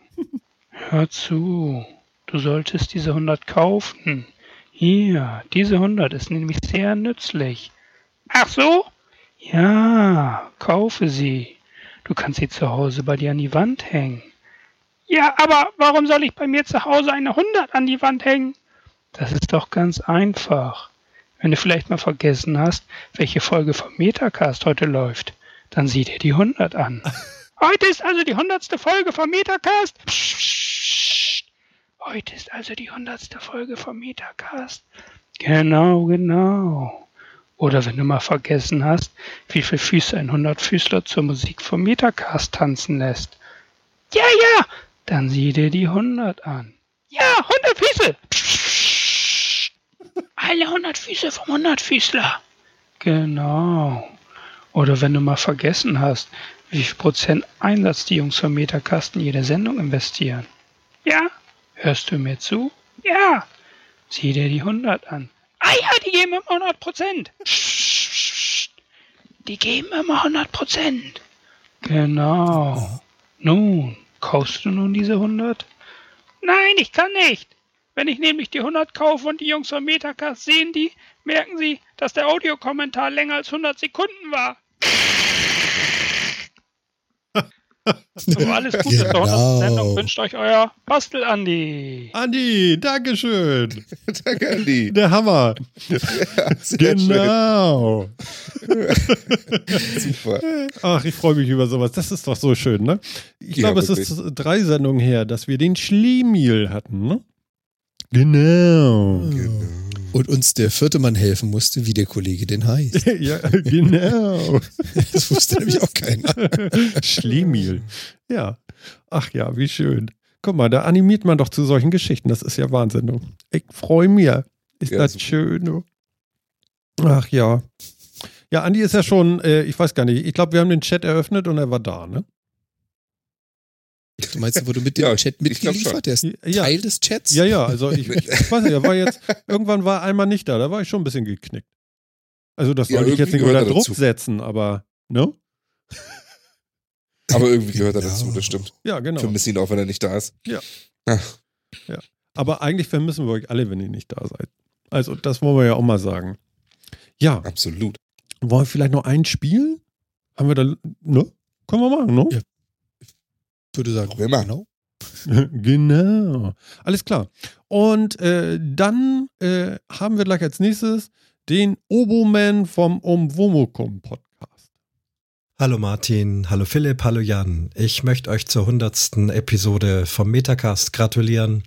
Hör zu. Du solltest diese 100 kaufen. Hier, diese 100 ist nämlich sehr nützlich. Ach so? Ja, kaufe sie. Du kannst sie zu Hause bei dir an die Wand hängen. Ja, aber warum soll ich bei mir zu Hause eine 100 an die Wand hängen? Das ist doch ganz einfach. Wenn du vielleicht mal vergessen hast, welche Folge vom Metacast heute läuft, dann sieh dir die 100 an. Heute ist also die 100. Folge vom Metacast. Psst. Heute ist also die 100. Folge vom Metacast. Genau, genau. Oder wenn du mal vergessen hast, wie viele Füße ein Hundertfüßler zur Musik vom Metacast tanzen lässt. Ja, ja, dann sieh dir die 100 an. Ja, 100 Füße. Psst. Alle 100 Füße vom Hundertfüßler. Genau. Oder wenn du mal vergessen hast, wie viel Prozent Einsatz die Jungs vom Metacast in jede Sendung investieren. Ja, hörst du mir zu? Ja. Sieh dir die 100 an. Ah ja, die geben immer 100 Prozent. Die geben immer 100 Prozent. Genau. Nun, kaufst du nun diese 100? Nein, ich kann nicht. Wenn ich nämlich die 100 kaufe und die Jungs vom Metacast sehen die, merken sie, dass der Audiokommentar länger als 100 Sekunden war. So, alles Gute zur 100. Genau. Sendung wünscht euch euer Bastel Andi. Andi, Dankeschön. Danke, Andi. Der Hammer. Ja, Genau. Super. Ach, ich freue mich über sowas. Das ist doch so schön, ne? Ich Ja, glaube, es ist drei Sendungen her, dass wir den Schlemiel hatten, ne? Genau. Und uns der vierte Mann helfen musste, wie der Kollege den heißt. ja, genau. Das wusste nämlich auch keiner. Schlemiel. Ja. Ach ja, wie schön. Guck mal, da animiert man doch zu solchen Geschichten. Das ist ja Wahnsinn. Ich freue mich. Ist Ja, das super. schön. Ach ja. Ja, Andi ist ja schon, äh, ich weiß gar nicht, ich glaube, wir haben den Chat eröffnet und er war da, ne? Du meinst, wo du mit dem Ja, Chat mitgeliefert hast? Ja. Teil des Chats? Ja, ja, also ich, ich, weiß nicht, er war jetzt, irgendwann war er einmal nicht da, da war ich schon ein bisschen geknickt. Also das Ja, wollte ich jetzt nicht unter er Druck dazu. setzen, aber, ne? Aber irgendwie gehört er dazu, das stimmt. Ja, genau. Vermissen ihn auch, wenn er nicht da ist. Ja. Ach, Aber eigentlich vermissen wir euch alle, wenn ihr nicht da seid. Also das wollen wir ja auch mal sagen. Ja, absolut. wollen wir vielleicht noch ein Spiel? Haben wir da, ne? Können wir machen, ne? Ja. Würde sagen, wir machen. genau. genau. Alles klar. Und äh, dann äh, haben wir gleich als nächstes den Oboman vom Omwomokum Podcast. Hallo Martin, hallo Philipp, hallo Jan. Ich möchte euch zur hundertsten Episode vom Metacast gratulieren.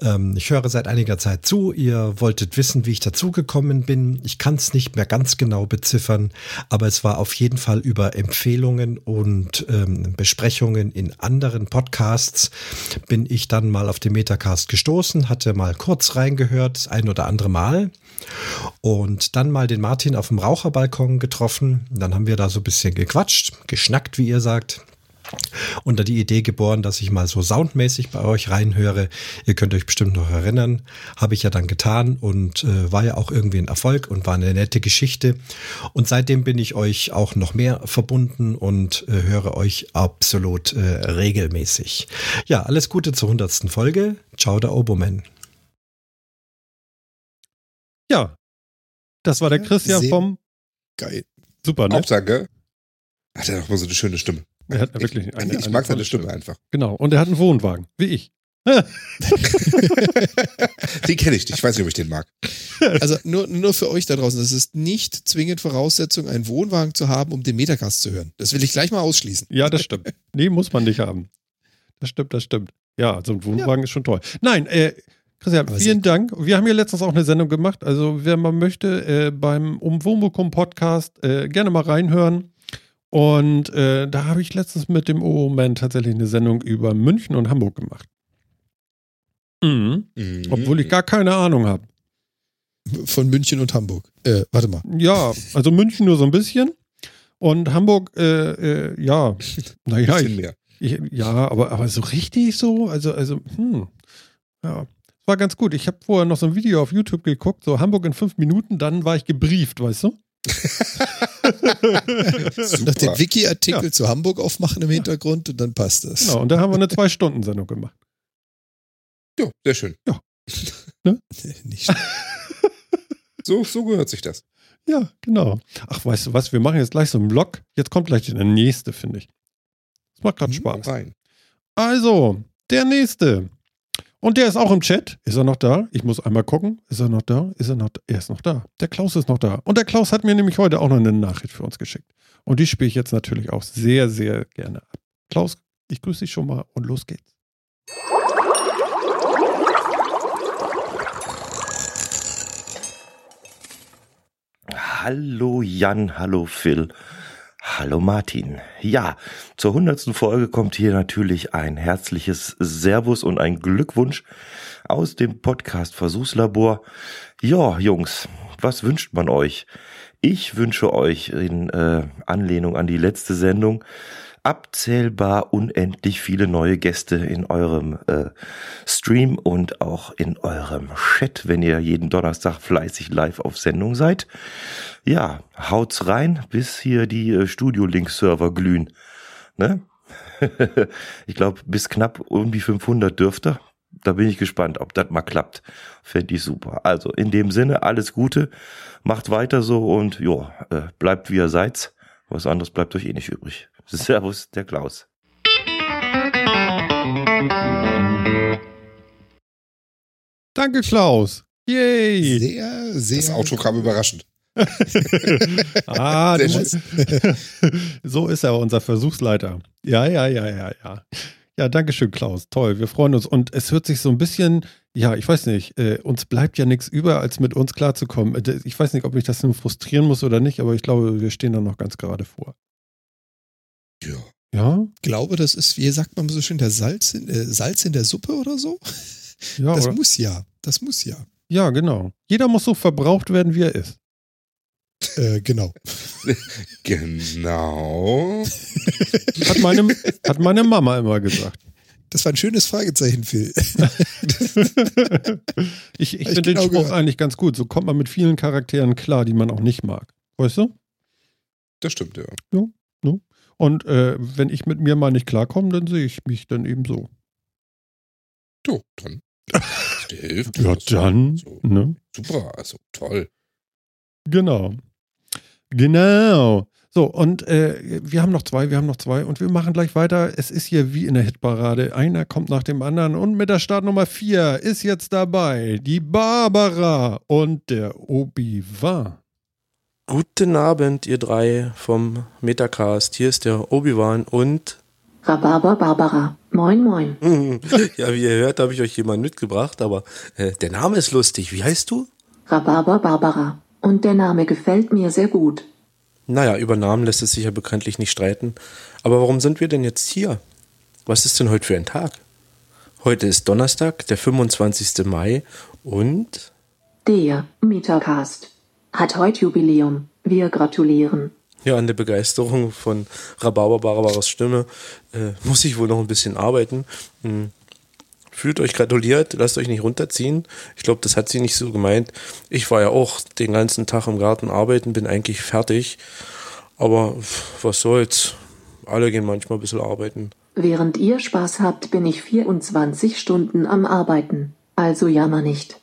Ähm, ich höre seit einiger Zeit zu. Ihr wolltet wissen, wie ich dazugekommen bin. Ich kann es nicht mehr ganz genau beziffern, aber es war auf jeden Fall über Empfehlungen und ähm, Besprechungen in anderen Podcasts bin ich dann mal auf den Metacast gestoßen, hatte mal kurz reingehört, das ein oder andere Mal und dann mal den Martin auf dem Raucherbalkon getroffen. Dann haben wir da so ein bisschen gequatscht, geschnackt, wie ihr sagt. Und da die Idee geboren, dass ich mal so soundmäßig bei euch reinhöre. Ihr könnt euch bestimmt noch erinnern. Habe ich ja dann getan und äh, war ja auch irgendwie ein Erfolg und war eine nette Geschichte. Und seitdem bin ich euch auch noch mehr verbunden und äh, höre euch absolut äh, regelmäßig. Ja, alles Gute zur hundertsten Folge. Ciao, der Oboman. Ja, das war der Christian Sehr vom. Geil. Super, ne? Hauptsache, hat er doch mal so eine schöne Stimme. Er hat wirklich eine, ich eine mag seine Stimme einfach. Genau. Und er hat einen Wohnwagen, wie ich. Den kenne ich nicht. Ich weiß nicht, ob ich den mag. Also nur, nur für euch da draußen, das ist nicht zwingend Voraussetzung, einen Wohnwagen zu haben, um den Metacast zu hören. Das will ich gleich mal ausschließen. Ja, das stimmt. Nee, muss man nicht haben. Das stimmt, das stimmt. Ja, so ein Wohnwagen ist schon toll. Nein, äh, Christian, Aber vielen Dank. Wir haben ja letztens auch eine Sendung gemacht. Also, wer mal möchte, äh, beim Umwomukum Podcast äh, gerne mal reinhören. Und äh, da habe ich letztens mit dem O-Man tatsächlich eine Sendung über München und Hamburg gemacht. Mhm. Mhm. Obwohl ich gar keine Ahnung habe. Von München und Hamburg. Äh, warte mal. Ja, also München nur so ein bisschen. Und Hamburg, äh, äh, ja, naja, Bisschen ich, mehr. ich, ja, aber, aber so richtig so, also, also, hm, ja, war ganz gut. Ich habe vorher noch so ein Video auf YouTube geguckt, so Hamburg in fünf Minuten, dann war ich gebrieft, weißt du? Noch den Wiki-Artikel Ja. zu Hamburg aufmachen im Hintergrund und dann passt das. Genau, und da haben wir eine Zwei-Stunden-Sendung gemacht. Ja, sehr schön. Nicht So, so gehört sich das. Ja, genau. Ach, weißt du was, wir machen jetzt gleich so einen Vlog. Jetzt kommt gleich der nächste, finde ich. Das macht gerade Mhm, Spaß. Rein. Also, der nächste. Und der ist auch im Chat. Ist er noch da? Ich muss einmal gucken. Ist er noch da? Ist er noch da? Er ist noch da. Der Klaus ist noch da. Und der Klaus hat mir nämlich heute auch noch eine Nachricht für uns geschickt. Und die spiele ich jetzt natürlich auch sehr, sehr gerne ab. Klaus, ich grüße dich schon mal und los geht's. Hallo Jan, hallo Phil, hallo Martin. Ja, zur hundertsten Folge kommt hier natürlich ein herzliches Servus und ein Glückwunsch aus dem Podcast Versuchslabor. Ja, Jungs, was wünscht man euch? Ich wünsche euch in äh, Anlehnung an die letzte Sendung abzählbar unendlich viele neue Gäste in eurem äh, Stream und auch in eurem Chat, wenn ihr jeden Donnerstag fleißig live auf Sendung seid. Ja, haut's rein, bis hier die äh, Studio-Link-Server glühen. Ne? ich glaube, bis knapp irgendwie 500 dürfte. Da bin ich gespannt, ob das mal klappt. Fände ich super. Also in dem Sinne, alles Gute. Macht weiter so und ja, äh, bleibt wie ihr seid. Was anderes bleibt euch eh nicht übrig. Servus, der Klaus. Danke, Klaus. Yay. sehr, sehr. Das Outro kam überraschend. Ah, musst, so ist er, unser Versuchsleiter. Ja, ja, ja, ja, ja. Ja, danke schön, Klaus. Toll, wir freuen uns. Und es hört sich so ein bisschen, ja, ich weiß nicht, äh, uns bleibt ja nichts über, als mit uns klarzukommen. Äh, Ich weiß nicht, ob mich das nun frustrieren muss oder nicht, aber ich glaube, wir stehen da noch ganz gerade vor. Ja. Ja? Ich glaube, das ist, wie sagt man so schön, der Salz in, äh, Salz in der Suppe oder so? Ja, das oder? muss ja. Das muss ja. ja, genau. Jeder muss so verbraucht werden, wie er ist. Äh, genau. Genau. Hat meine, hat meine Mama immer gesagt. Das war ein schönes Fragezeichen, Phil. ich ich finde den genau Spruch gehört. eigentlich ganz gut. So kommt man mit vielen Charakteren klar, die man auch nicht mag. Weißt du? Das stimmt, ja. Und äh, wenn ich mit mir mal nicht klarkomme, dann sehe ich mich dann eben so. Du, dann. Der hilft. Ja, dann. So, Ne? super, also toll. Genau. Genau. So, und äh, wir haben noch zwei, wir haben noch zwei und wir machen gleich weiter. Es ist hier wie in der Hitparade. Einer kommt nach dem anderen und mit der Startnummer vier ist jetzt dabei die Barbara und der Obi-Wan. Guten Abend, ihr drei vom Metacast. Hier ist der Obi-Wan und. Rhabarber Barbara. Moin, moin. ja, wie ihr hört, habe ich euch jemanden mitgebracht, aber äh, der Name ist lustig. Wie heißt du? Rhabarber Barbara. Und der Name gefällt mir sehr gut. Naja, über Namen lässt es sich ja bekanntlich nicht streiten. Aber warum sind wir denn jetzt hier? Was ist denn heute für ein Tag? Heute ist Donnerstag, der 25. Mai und. Der Metacast hat heute Jubiläum. Wir gratulieren. Ja, an der Begeisterung von Rhabarber Barbaras Stimme äh, muss ich wohl noch ein bisschen arbeiten. Hm. Fühlt euch gratuliert, lasst euch nicht runterziehen. Ich glaube, das hat sie nicht so gemeint. Ich war ja auch den ganzen Tag im Garten arbeiten, bin eigentlich fertig. Aber was soll's? Alle gehen manchmal ein bisschen arbeiten. Während ihr Spaß habt, bin ich 24 Stunden am Arbeiten. Also jammer nicht.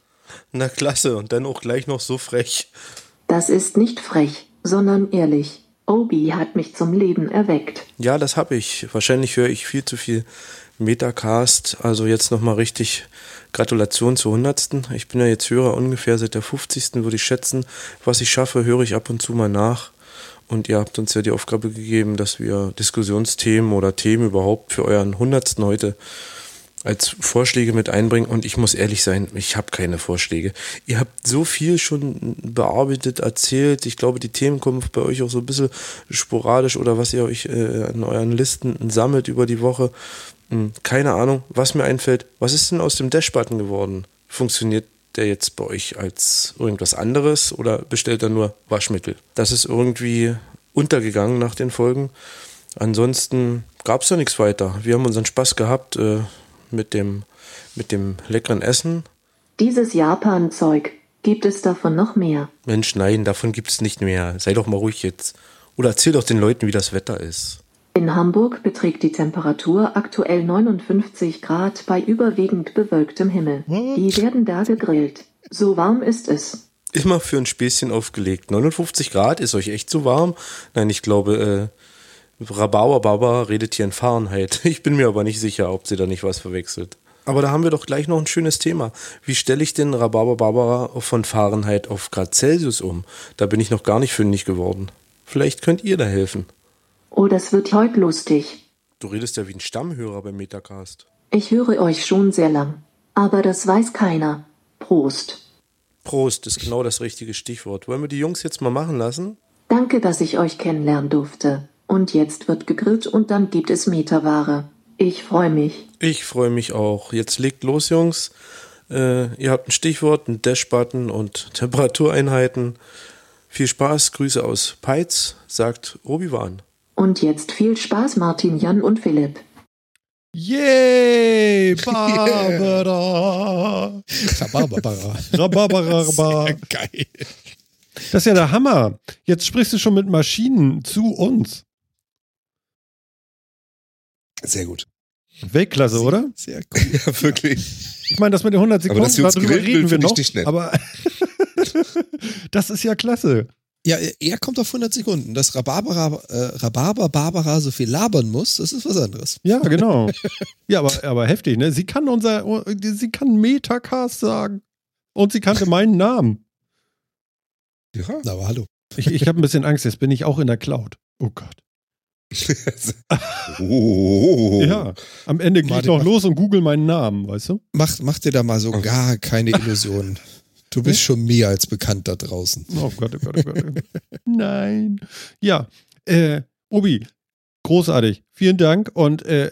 Na klasse, und dann auch gleich noch so frech. Das ist nicht frech, sondern ehrlich. Obi hat mich zum Leben erweckt. Ja, das habe ich. Wahrscheinlich höre ich viel zu viel Metacast. Also jetzt nochmal richtig Gratulation zur 100. Ich bin ja jetzt Hörer ungefähr seit der 50. würde ich schätzen. Was ich schaffe, höre ich ab und zu mal nach. Und ihr habt uns ja die Aufgabe gegeben, dass wir Diskussionsthemen oder Themen überhaupt für euren 100. heute als Vorschläge mit einbringen und ich muss ehrlich sein, ich habe keine Vorschläge. Ihr habt so viel schon bearbeitet, erzählt. Ich glaube, die Themen kommen bei euch auch so ein bisschen sporadisch oder was ihr euch äh, an euren Listen sammelt über die Woche. Hm, keine Ahnung, was mir einfällt. Was ist denn aus dem Dash-Button geworden? Funktioniert der jetzt bei euch als irgendwas anderes oder bestellt er nur Waschmittel? Das ist irgendwie untergegangen nach den Folgen. Ansonsten gab es da nichts weiter. Wir haben unseren Spaß gehabt. Äh, mit dem, mit dem leckeren Essen. Dieses Japan-Zeug, gibt es davon noch mehr? Mensch, nein, davon gibt es nicht mehr. Sei doch mal ruhig jetzt. Oder erzähl doch den Leuten, wie das Wetter ist. In Hamburg beträgt die Temperatur aktuell 59 Grad bei überwiegend bewölktem Himmel. Die werden da gegrillt. So warm ist es. Immer für ein Späßchen aufgelegt. 59 Grad, ist euch echt zu warm? Nein, ich glaube, äh, Rabauer Baba redet hier in Fahrenheit. Ich bin mir aber nicht sicher, ob sie da nicht was verwechselt. Aber da haben wir doch gleich noch ein schönes Thema. Wie stelle ich den Rhabarber Barbara von Fahrenheit auf Grad Celsius um? Da bin ich noch gar nicht fündig geworden. Vielleicht könnt ihr da helfen. Oh, das wird heute lustig. Du redest ja wie ein Stammhörer beim Metacast. Ich höre euch schon sehr lang. Aber das weiß keiner. Prost. Prost ist genau das richtige Stichwort. Wollen wir die Jungs jetzt mal machen lassen? Danke, dass ich euch kennenlernen durfte. Und jetzt wird gegrillt und dann gibt es Meterware. Ich freue mich. Ich freue mich auch. Jetzt legt los, Jungs. Äh, ihr habt ein Stichwort, einen Dash-Button und Temperatureinheiten. Viel Spaß, Grüße aus Peitz, sagt Obi-Wan. Und jetzt viel Spaß, Martin, Jan und Philipp. Yay, Barbara. Rhabarbara. Rhabarber. Geil. Das ist ja der Hammer. Jetzt sprichst du schon mit Maschinen zu uns. Sehr gut. Weltklasse, oder? Sehr cool. Ja, wirklich. Ich meine, das mit den 100 Aber Sekunden, dass sie uns darüber grillen reden wir noch. nicht nett. Aber das ist ja klasse. Ja, er kommt auf 100 Sekunden. Dass Rhabarbara, äh, Rhabarber Barbara so viel labern muss, das ist was anderes. Ja, genau. ja, aber, aber heftig, ne? Sie kann unser, sie kann Metacast sagen. Und sie kannte meinen Namen. Ja. Aber hallo. Ich, ich habe ein bisschen Angst, jetzt bin ich auch in der Cloud. Oh Gott. Oh. Ja, am Ende gehe ich mach- los und google meinen Namen, weißt du? Mach, mach dir da mal so gar keine Illusionen. Du bist schon mehr als bekannt da draußen. Oh Gott, oh Gott, oh Gott. oh Gott. Nein. Ja, äh, Obi, großartig. Vielen Dank und äh,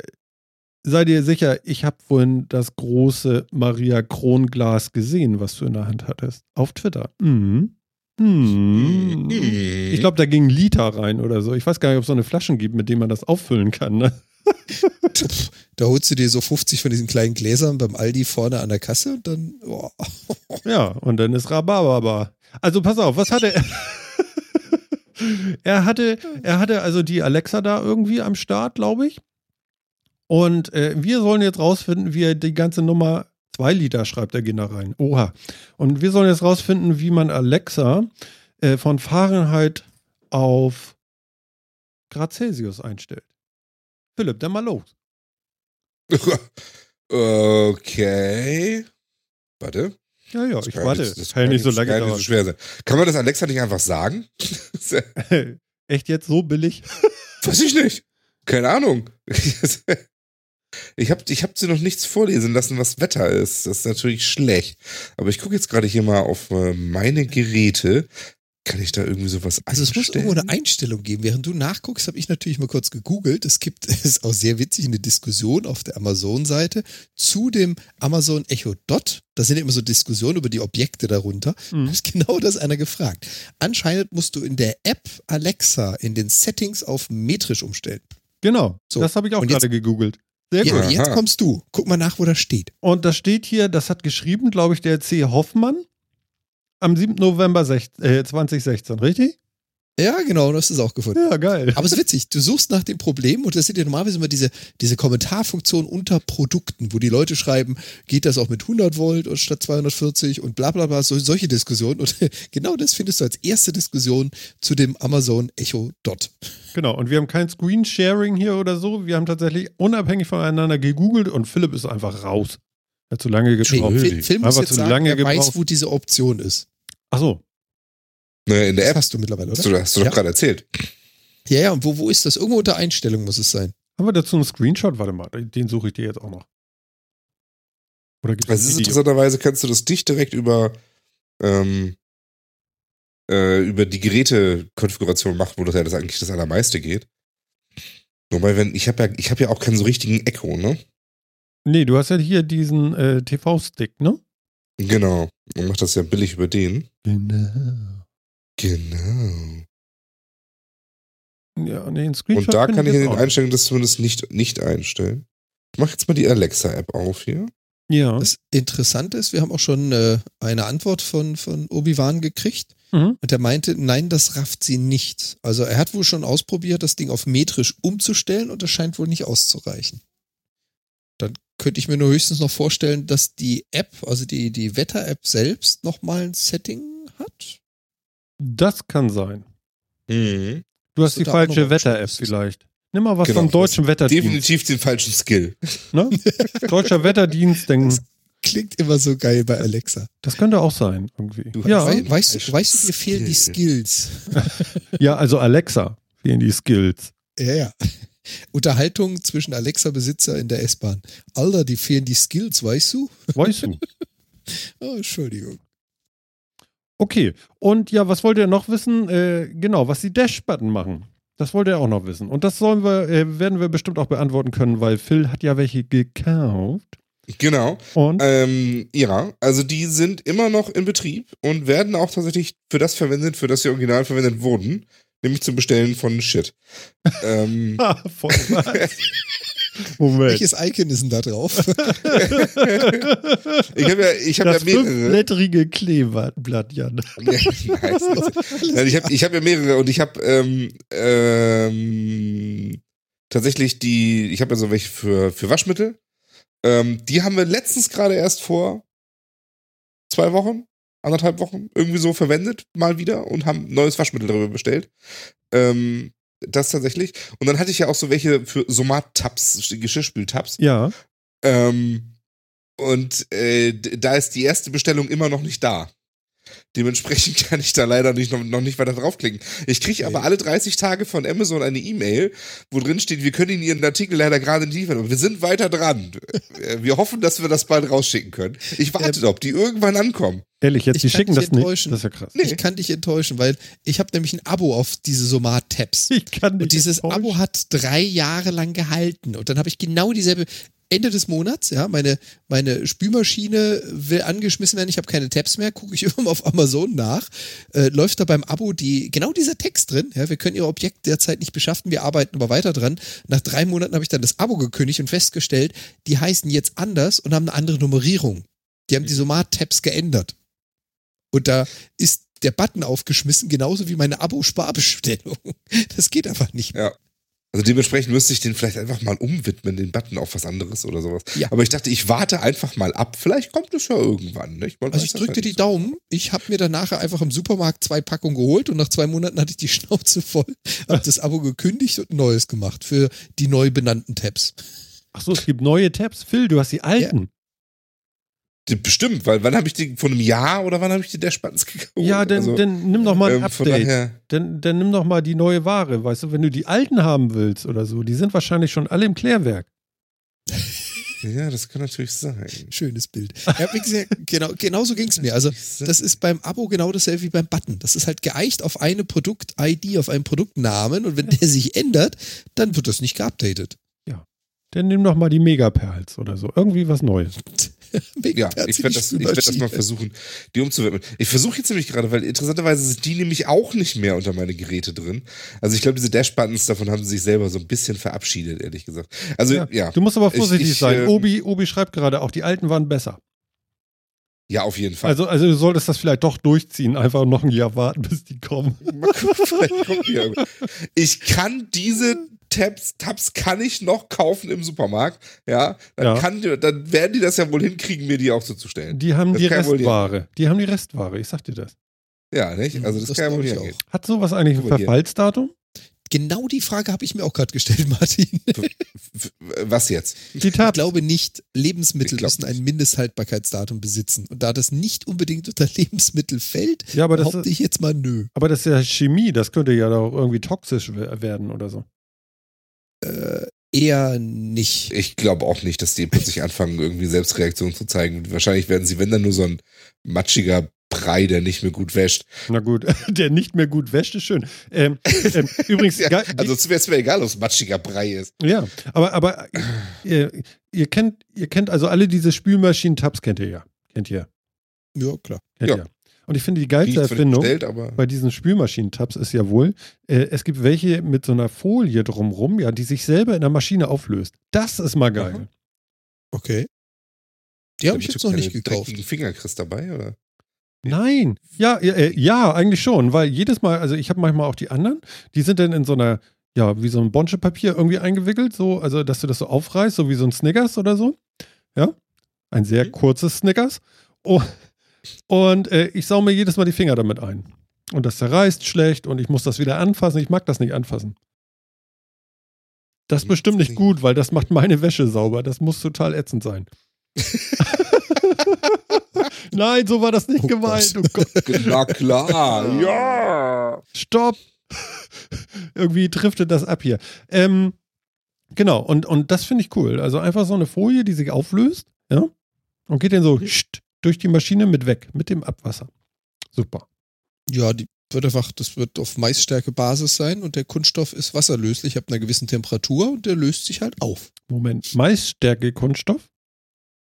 sei dir sicher, ich habe vorhin das große Maria Kronglas gesehen, was du in der Hand hattest. Auf Twitter. Mhm. Mhm. Ich glaube, da ging Liter rein oder so. Ich weiß gar nicht, ob es so eine Flaschen gibt, mit denen man das auffüllen kann. Ne? Da holst du dir so 50 von diesen kleinen Gläsern beim Aldi vorne an der Kasse und dann, boah. Ja, und dann ist Rhabarber. Also pass auf, was hat er? er hatte, er hatte also die Alexa da irgendwie am Start, glaube ich. Und äh, wir sollen jetzt rausfinden, wie er die ganze Nummer, zwei Liter schreibt er genau rein. Oha. Und wir sollen jetzt rausfinden, wie man Alexa äh, von Fahrenheit auf Grad Celsius einstellt. Philipp, dann mal los. Okay. Warte. Ja, ja, Das ich warte. Das, das kann nicht so lange kann dauern. nicht so schwer sein. Kann man das Alexa nicht einfach sagen? Echt jetzt so billig? Weiß ich nicht. Keine Ahnung. Ich habe ich hab sie noch nichts vorlesen lassen, was Wetter ist. Das ist natürlich schlecht. Aber ich gucke jetzt gerade hier mal auf äh, meine Geräte. Kann ich da irgendwie sowas Also es muss irgendwo eine Einstellung geben. Während du nachguckst, habe ich natürlich mal kurz gegoogelt. Es gibt, es ist auch sehr witzig, eine Diskussion auf der Amazon-Seite zu dem Amazon Echo Dot. Da sind ja immer so Diskussionen über die Objekte darunter. Mhm. Da ist genau das einer gefragt. Anscheinend musst du in der App Alexa in den Settings auf metrisch umstellen. Genau, So, das habe ich auch gerade gegoogelt. Sehr Ja, gut. und jetzt Aha. kommst du. Guck mal nach, wo das steht. Und das steht hier, das hat geschrieben, glaube ich, der C. Hoffmann am 7. November sech- äh, 2016, richtig? Ja, genau, das ist auch gefunden. Ja, geil. Aber es ist witzig, du suchst nach dem Problem und das sind ja normalerweise immer diese, diese Kommentarfunktion unter Produkten, wo die Leute schreiben, geht das auch mit 100 Volt und statt 240 und bla bla bla, so, solche Diskussionen. Und genau das findest du als erste Diskussion zu dem Amazon Echo Dot. Genau, und wir haben kein Screensharing hier oder so. Wir haben tatsächlich unabhängig voneinander gegoogelt und Philipp ist einfach raus. Er hat zu lange Nee, gebraucht. Phil, Phil muss jetzt zu sagen, lange er weiß, gebraucht. wo diese Option ist. Achso, Ne, in der Das App. hast du mittlerweile, Hast oder? du, hast du doch Ja. gerade erzählt. Ja, ja, und wo, wo ist das? Irgendwo unter Einstellungen muss es sein. haben wir dazu einen Screenshot? Warte mal, den suche ich dir jetzt auch noch. Oder gibt Also interessanterweise kannst du das nicht direkt über ähm, äh, über die Gerätekonfiguration machen, wo das ja das eigentlich das allermeiste geht. Wobei, wenn, ich habe ja, ich habe ja auch keinen so richtigen Echo, ne? Nee, du hast ja hier diesen äh, TV-Stick, ne? Genau. Man macht das ja billig über den. Genau. Genau. Ja, nee, einen Screenshot. Und da kann ich in den. Einstellungen das zumindest nicht, nicht einstellen. Ich mach jetzt mal die Alexa-App auf hier. Ja. Das Interessante ist, wir haben auch schon äh, eine Antwort von, von Obi-Wan gekriegt. Mhm. Und er meinte, nein, das rafft sie nicht. Also er hat wohl schon ausprobiert, das Ding auf metrisch umzustellen und das scheint wohl nicht auszureichen. Dann könnte ich mir nur höchstens noch vorstellen, dass die App, also die, die Wetter-App selbst nochmal ein Setting. Das kann sein. Mhm. Du hast die falsche Wetter-App vielleicht. Nimm mal was Genau, vom deutschen Wetterdienst. Definitiv den falschen Skill. Ne? Deutscher Wetterdienst, denn Das klingt immer so geil bei Alexa. das könnte auch sein, irgendwie. Du Ja, We weißt, du, weißt du, mir fehlen die Skill. Skills. ja, also Alexa, fehlen die Skills. Ja, ja. Unterhaltung zwischen Alexa-Besitzer in der S-Bahn. Alter, die fehlen die Skills, weißt du? Weißt du? Oh, Entschuldigung. Okay, und ja, was wollt ihr noch wissen? Äh, genau, was die Dash-Button machen. Das wollt ihr auch noch wissen. Und das sollen wir, äh, werden wir bestimmt auch beantworten können, weil Phil hat ja welche gekauft. Genau. Und Ähm, ja, also die sind immer noch in Betrieb und werden auch tatsächlich für das verwendet, für das sie original verwendet wurden, nämlich zum Bestellen von Shit. ähm, Ah, voll was? Moment. Welches Icon ist denn da drauf? ich habe ja, ich habe ja das mehrere. fünfblättrige Kleeblatt, Jan. Nein, ich habe ich hab ja mehrere und ich habe ähm, ähm, tatsächlich die, ich habe ja so welche für, für Waschmittel. Ähm, die haben wir letztens gerade erst vor zwei Wochen, anderthalb Wochen irgendwie so verwendet, mal wieder und haben neues Waschmittel darüber bestellt. Ähm, das tatsächlich. Und dann hatte ich ja auch so welche für Somat-Tabs, Geschirrspül-Tabs. Ja. Ähm, und äh, da ist die erste Bestellung immer noch nicht da. Dementsprechend kann ich da leider nicht, noch, noch nicht weiter draufklicken. Ich kriege aber alle 30 Tage von Amazon eine E-Mail, wo drin steht, wir können Ihnen Ihren Artikel leider gerade nicht liefern, aber wir sind weiter dran. Äh, Wir hoffen, dass wir das bald rausschicken können. Ich warte, ob die irgendwann ankommen. Ehrlich, jetzt, Ich die schicken dich das nicht. Das ist ja krass. Nee. Ich kann dich enttäuschen, weil ich habe nämlich ein Abo auf diese Somat-Tabs. Ich kann nicht Und dieses enttäuschen. Abo hat drei Jahre lang gehalten. Und dann habe ich genau dieselbe. Ende des Monats, ja, meine, meine Spülmaschine will angeschmissen werden, ich habe keine Tabs mehr, gucke ich immer auf Amazon nach, äh, läuft da beim Abo die, genau dieser Text drin, ja, wir können Ihr Objekt derzeit nicht beschaffen, wir arbeiten aber weiter dran. Nach drei Monaten habe ich dann das Abo gekündigt und festgestellt, die heißen jetzt anders und haben eine andere Nummerierung. Die haben die Somat-Tabs geändert. Und da ist der Button aufgeschmissen, genauso wie meine Abo-Sparbestellung. Das geht einfach nicht mehr. Ja. Also dementsprechend müsste ich den vielleicht einfach mal umwidmen, den Button auf was anderes oder sowas. Ja. Aber ich dachte, ich warte einfach mal ab. Vielleicht kommt es ja irgendwann. Nicht? Man Also ich drückte halt die nicht. Daumen. Ich habe mir dann nachher einfach im Supermarkt zwei Packungen geholt und nach zwei Monaten hatte ich die Schnauze voll, habe das Abo gekündigt und ein neues gemacht für die neu benannten Tabs. Ach so, es gibt neue Tabs. Phil, du hast die alten. Bestimmt, weil wann habe ich die, vor einem Jahr oder wann habe ich die Dashbuttons gekauft? Ja, dann, Also, dann nimm doch mal ein ähm, Update. Dann, dann nimm doch mal die neue Ware. Weißt du, wenn du die alten haben willst oder so, die sind wahrscheinlich schon alle im Klärwerk. Ja, das kann natürlich sein. Schönes Bild. Ja, wie gesagt, genau, genauso ging es mir. Also, das ist beim Abo genau dasselbe wie beim Button. Das ist halt geeicht auf eine Produkt-ID, auf einen Produktnamen und wenn der sich ändert, dann wird das nicht geupdatet. Dann nimm doch mal die Megaperls oder so. Irgendwie was Neues. Ja, ich werde das, ich werd das mal versuchen, die umzuwidmen. Ich versuche jetzt nämlich gerade, weil interessanterweise sind die nämlich auch nicht mehr unter meine Geräte drin. Also ich glaube, diese Dash-Buttons, davon haben sie sich selber so ein bisschen verabschiedet, ehrlich gesagt. Also ja, ja, Du musst aber Ich- vorsichtig ich, sein. ähm, Obi, Obi schreibt gerade auch, die alten waren besser. auf jeden Fall. Also, also du solltest das vielleicht doch durchziehen, einfach noch ein Jahr warten, bis die kommen. Ich kann diese Tabs, Tabs kann ich noch kaufen im Supermarkt. Ja, dann, Ja. Kann, dann werden die das ja wohl hinkriegen, mir die auch zuzustellen. Die haben Das die wohl die- Restware. Die haben die Restware, ich sag dir das. Ja, nicht? Also das, Das kann ja wohl nicht auch. Hat sowas eigentlich ein. Verfallsdatum? Genau die Frage habe ich mir auch gerade gestellt, Martin. Was jetzt? Die Ich glaube nicht, Lebensmittel glaub müssen ein. Mindesthaltbarkeitsdatum besitzen. Und da das nicht unbedingt unter Lebensmittel fällt, Ja, aber das, behaupte ich jetzt mal nö. aber das ist ja Chemie, das könnte ja doch irgendwie toxisch we- werden oder so. Äh, eher nicht. Ich glaube auch nicht, dass die plötzlich anfangen, irgendwie Selbstreaktionen zu zeigen. Wahrscheinlich werden sie, wenn dann nur so ein matschiger Brei, der nicht mehr gut wäscht. Na gut, der nicht mehr gut wäscht, ist schön. Ähm, ähm, übrigens, Ja, also es wäre mir egal, ob es matschiger Brei ist. ja, aber, aber ihr, ihr kennt, ihr kennt also alle diese Spülmaschinen-Tabs kennt ihr ja. Kennt ihr. Ja, klar. Kennt Ja. ihr. Und ich finde die geilste ich zwar nicht Erfindung bestellt, aber bei diesen Spülmaschinen-Tabs ist ja wohl, äh, es gibt welche mit so einer Folie drumrum, ja, die sich selber in der Maschine auflöst. Das ist mal geil. Aha. Okay. Die habe ich jetzt noch nicht gekauft. Finger kriegst dabei, oder? Nein, ja, ja, äh, ja, eigentlich schon, weil jedes Mal, also ich habe manchmal auch die anderen, die sind dann in so einer, ja, wie so ein Bonschepapier irgendwie eingewickelt, so, also dass du das so aufreißt, so wie so ein Snickers oder so. Ja, ein sehr Mhm. kurzes Snickers. Oh, und äh, ich sau mir jedes Mal die Finger damit ein. Und das zerreißt schlecht und ich muss das wieder anfassen. Ich mag das nicht anfassen. Das ist bestimmt nicht gut, weil das macht meine Wäsche sauber. Das muss total ätzend sein. Nein, so war das nicht Oh gemeint. Oh Gott. Na klar, ja. Stopp! Irgendwie driftet das ab hier. Ähm, genau, und, und das finde ich cool. Also einfach so eine Folie, die sich auflöst, ja, und geht dann so scht, durch die Maschine mit weg, mit dem Abwasser. Super. Ja, die wird einfach, das wird auf Maisstärke Basis sein und der Kunststoff ist wasserlöslich ab einer gewissen Temperatur und der löst sich halt auf. Moment, Maisstärke Kunststoff?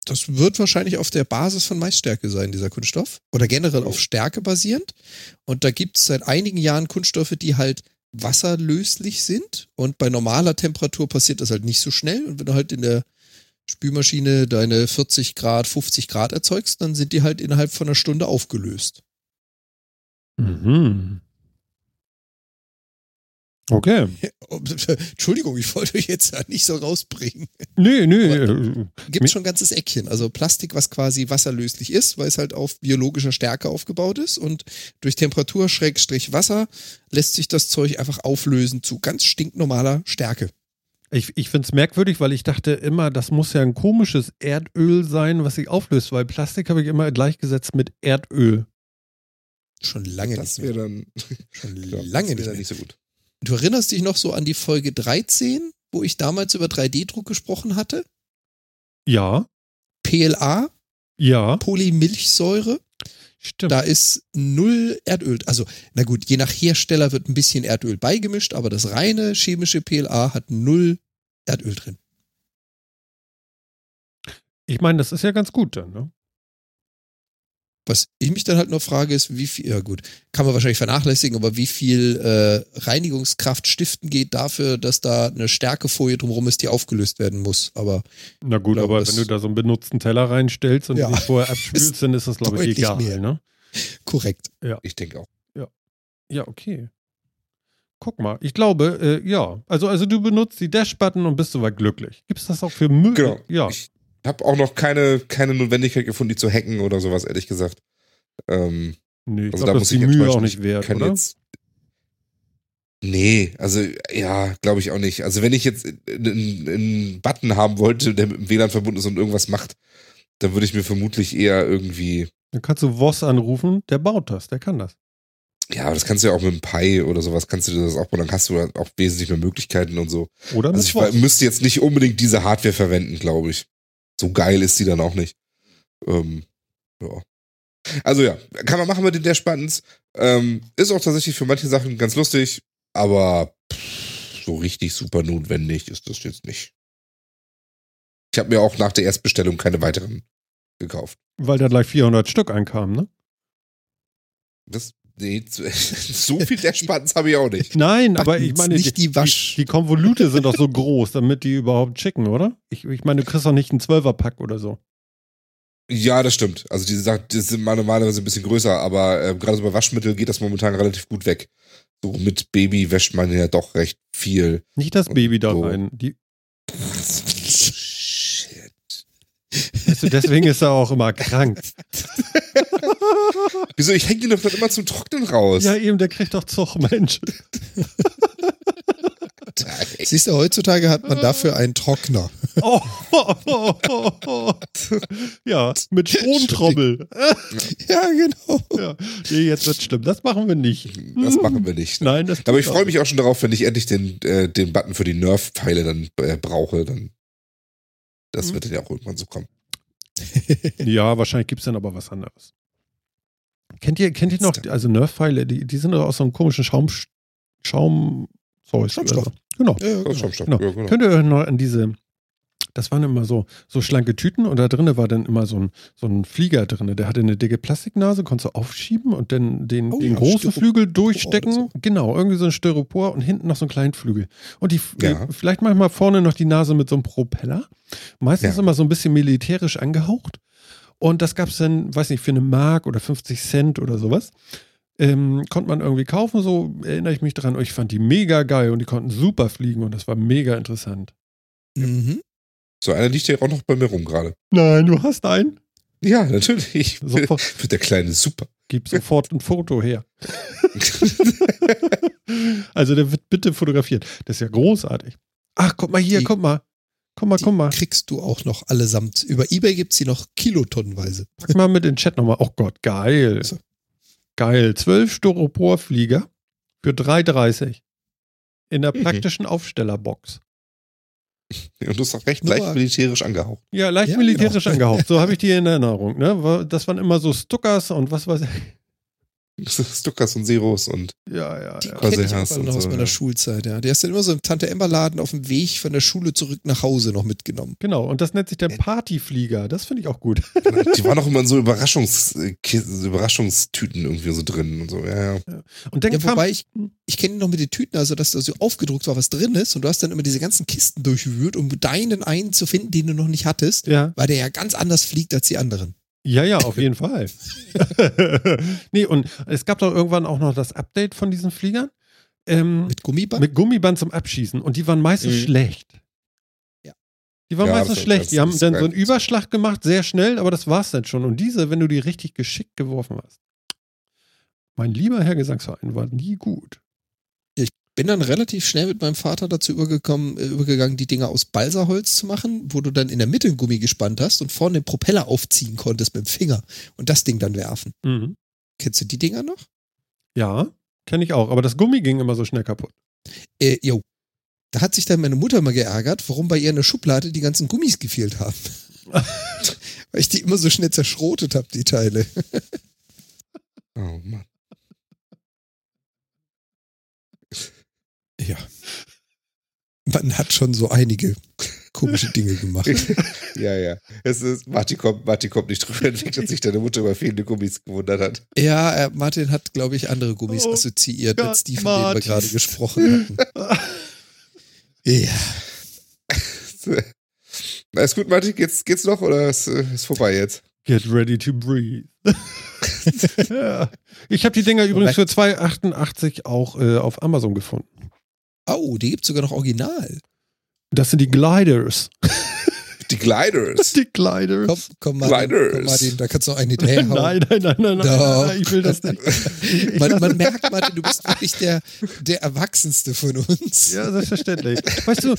Das wird wahrscheinlich auf der Basis von Maisstärke sein, dieser Kunststoff. Oder generell auf Stärke basierend. Und da gibt es seit einigen Jahren Kunststoffe, die halt wasserlöslich sind. Und bei normaler Temperatur passiert das halt nicht so schnell. Und wenn du halt in der Spülmaschine deine 40 Grad, 50 Grad erzeugst, dann sind die halt innerhalb von einer Stunde aufgelöst. Mhm. Okay. Entschuldigung, ich wollte euch jetzt ja nicht so rausbringen. Nee, nee. äh, Gibt es schon ein ganzes Eckchen. Also Plastik, was quasi wasserlöslich ist, weil es halt auf biologischer Stärke aufgebaut ist. Und durch Temperatur, Schrägstrich Wasser, lässt sich das Zeug einfach auflösen zu ganz stinknormaler Stärke. Ich, ich finde es merkwürdig, weil ich dachte immer, das muss ja ein komisches Erdöl sein, was sich auflöst, weil Plastik habe ich immer gleichgesetzt mit Erdöl. Schon lange Das nicht mehr. wäre dann, Schon lange nicht mehr. nicht so gut. Du erinnerst dich noch so an die Folge 13, wo ich damals über 3D-Druck gesprochen hatte? Ja, PLA, ja, Polymilchsäure. Stimmt. Da ist null Erdöl. Also, na gut, je nach Hersteller wird ein bisschen Erdöl beigemischt, aber das reine chemische PLA hat null Erdöl drin. Ich meine, das ist ja ganz gut dann, ne? Was ich mich dann halt noch frage, ist, wie viel, ja gut, kann man wahrscheinlich vernachlässigen, aber wie viel äh, Reinigungskraft stiften geht dafür, dass da eine Stärkefolie drumherum ist, die aufgelöst werden muss. Aber Na gut, glaube, aber das- wenn du da so einen benutzten Teller reinstellst und Ja. den vorher abspülst, dann ist das, glaube ich, egal, mehr. ne? korrekt. Ich denke auch. Ja, okay. Guck mal, ich glaube, äh, ja. Also, also du benutzt die Dash-Button und bist soweit glücklich. Gibt es das auch für Müll? Genau. Ja. Ich habe auch noch keine, keine Notwendigkeit gefunden, die zu hacken oder sowas, ehrlich gesagt. Ähm, Nee, ich also glaube, da muss die ich Mühe enttäuschen. auch nicht wert, oder? jetzt. Nee, also ja, glaube ich auch nicht. Also wenn ich jetzt einen, Button haben wollte, der mit dem WLAN verbunden ist und irgendwas macht, dann würde ich mir vermutlich eher irgendwie, Dann kannst du Voss anrufen, der baut das, der kann das. ja, aber das kannst du ja auch mit einem Pi oder sowas, kannst du das auch bauen, dann hast du auch wesentlich mehr Möglichkeiten und so. Oder Also mit ich Voss. müsste jetzt nicht unbedingt diese Hardware verwenden, glaube ich. So geil ist die dann auch nicht. Ähm, ja. Also ja, kann man machen mit den Dash Buttons. Ähm, ist auch tatsächlich für manche Sachen ganz lustig, aber pff, so richtig super notwendig ist das jetzt nicht. Ich habe mir auch nach der Erstbestellung keine weiteren gekauft. Weil da gleich 400 Stück ankamen, ne? Das, nee, so viel Dash Buttons habe ich auch nicht. Nein, aber ich meine, nicht die Wasch- Die, die Konvolute sind doch so groß, damit die überhaupt schicken, oder? Ich, ich meine, du kriegst doch nicht einen Zwölferpack oder so. Ja, das stimmt. Also diese Sachen, die sind mal normalerweise ein bisschen größer, aber äh, gerade so bei Waschmittel geht das momentan relativ gut weg. So mit Baby wäscht man ja doch recht viel. Nicht das Baby da so. rein. Die, Shit. weißt du, deswegen ist er auch immer krank. Wieso? Ich hänge den doch dann immer zum Trocknen raus. Ja, eben, der kriegt doch Zug, Mensch. Siehst du, heutzutage hat man dafür einen Trockner. Oh, oh, oh, oh. Ja, mit Stromtrommel. Ja, genau. Ja. Nee, jetzt wird schlimm. Das machen wir nicht. Das machen wir nicht. Nein, das Aber ich freue mich auch schon darauf, wenn ich endlich den, äh, den Button für die Nerf-Pfeile dann äh, brauche. Dann das Mhm. wird dann ja auch irgendwann so kommen. Ja, wahrscheinlich gibt es dann aber was anderes. Kennt ihr, kennt ihr noch, also Nerf-Pfeile, die, die sind aus so einem komischen Schaum, Schaumzeug. Schaumstoff. oder so. Genau. Ja, ja, genau. stark. Genau. Ja, genau. Könnt ihr euch noch an diese, das waren immer so, so schlanke Tüten und da drinnen war dann immer so ein, so ein Flieger drin. Der hatte eine dicke Plastiknase, konntest du aufschieben und dann den, Oh den ja, großen Styropor Flügel durchstecken. so. Genau, irgendwie so ein Styropor und hinten noch so einen kleinen Flügel. Und die, Ja. äh, vielleicht manchmal vorne noch die Nase mit so einem Propeller. Meistens Ja. immer so ein bisschen militärisch angehaucht. Und das gab es dann, weiß nicht, für eine Mark oder 50 Cent oder sowas. Ähm, konnte man irgendwie kaufen, so erinnere ich mich dran. Und ich fand die mega geil und die konnten super fliegen und das war mega interessant. Mhm. So, einer liegt ja auch noch bei mir rum gerade. Nein, du hast einen? Ja, natürlich. Sofort. Für der kleine Super. Gib sofort ein Foto her. also der wird bitte fotografiert. Das ist ja großartig. Ach, guck mal hier, Die- guck mal. Guck mal, Die guck mal. kriegst du auch noch allesamt. Über Ebay gibt's die noch kilotonnenweise. Pack mal mit in den Chat nochmal. Oh Gott, geil. So. Geil. Zwölf Styroporflieger für 3,30. In der Mhm. praktischen Aufstellerbox. Und du hast recht leicht militärisch angehaucht. Ja, leicht Ja, militärisch genau. angehaucht. So habe ich die in Erinnerung. Ne? Das waren immer so Stuckers und was weiß ich. Stuckers und Zeros und Ja, ja, Die ja. Kenne ich hast auch noch aus so, meiner ja. Schulzeit. Ja. Die hast du dann immer so im Tante-Emma-Laden auf dem Weg von der Schule zurück nach Hause noch mitgenommen. Genau. Und das nennt sich der Partyflieger. Das finde ich auch gut. die waren auch immer in so Überraschungs äh, Überraschungstüten irgendwie so drin und so. Ja, ja. Und dann Ja, kam, wobei ich, ich kenne noch mit den Tüten, also dass da so aufgedruckt war, was drin ist und du hast dann immer diese ganzen Kisten durchwühlt, um deinen einen zu finden, den du noch nicht hattest, ja, weil der ja ganz anders fliegt als die anderen. Ja, ja, auf jeden Fall. nee, und es gab doch irgendwann auch noch das Update von diesen Fliegern. Ähm, Mit Gummiband? mit Gummiband zum Abschießen und die waren meistens Mhm. schlecht. Ja. Die waren Ja, meistens das- schlecht. das Die haben dann so einen. Überschlag gemacht, sehr schnell, aber das war's dann schon. Und diese, wenn du die richtig geschickt geworfen hast. Mein lieber Herr Gesangsverein war nie gut. Bin dann relativ schnell mit meinem Vater dazu übergekommen, äh, übergegangen, die Dinger aus Balsaholz zu machen, wo du dann in der Mitte einen Gummi gespannt hast und vorne den Propeller aufziehen konntest mit dem Finger und das Ding dann werfen. Mhm. Kennst du die Dinger noch? Ja, kenne ich auch. Aber das Gummi ging immer so schnell kaputt. Äh, jo. Da hat sich dann meine Mutter mal geärgert, warum bei ihr in der Schublade die ganzen Gummis gefehlt haben. Weil ich die immer so schnell zerschrotet habe, die Teile. Oh Mann. Ja. Man hat schon so einige komische Dinge gemacht. ja, ja. Es ist, Martin kommt, Martin kommt nicht drüber hinweg, dass sich deine Mutter über fehlende Gummis gewundert hat. Ja, äh, Martin hat, glaube ich, andere Gummis Oh assoziiert Gott, als die, von denen wir Martin. gerade gesprochen hatten. Ja. Na, ist gut, Martin, geht's, geht's noch oder ist, äh, ist vorbei jetzt? Get ready to breathe. ja. Ich habe die Dinger übrigens für 2,88 auch äh, auf Amazon gefunden. Oh, die gibt sogar noch original. Das sind die Gliders. Die Gliders. Die Gliders. Komm, komm, Martin, komm, Gliders. Martin, da kannst du noch eine Idee hauen. Nein, nein, nein, nein, nein, nein, ich will das nicht. Ich Man, man merkt, Martin, du bist wirklich der, der Erwachsenste von uns. Ja, selbstverständlich. Weißt du,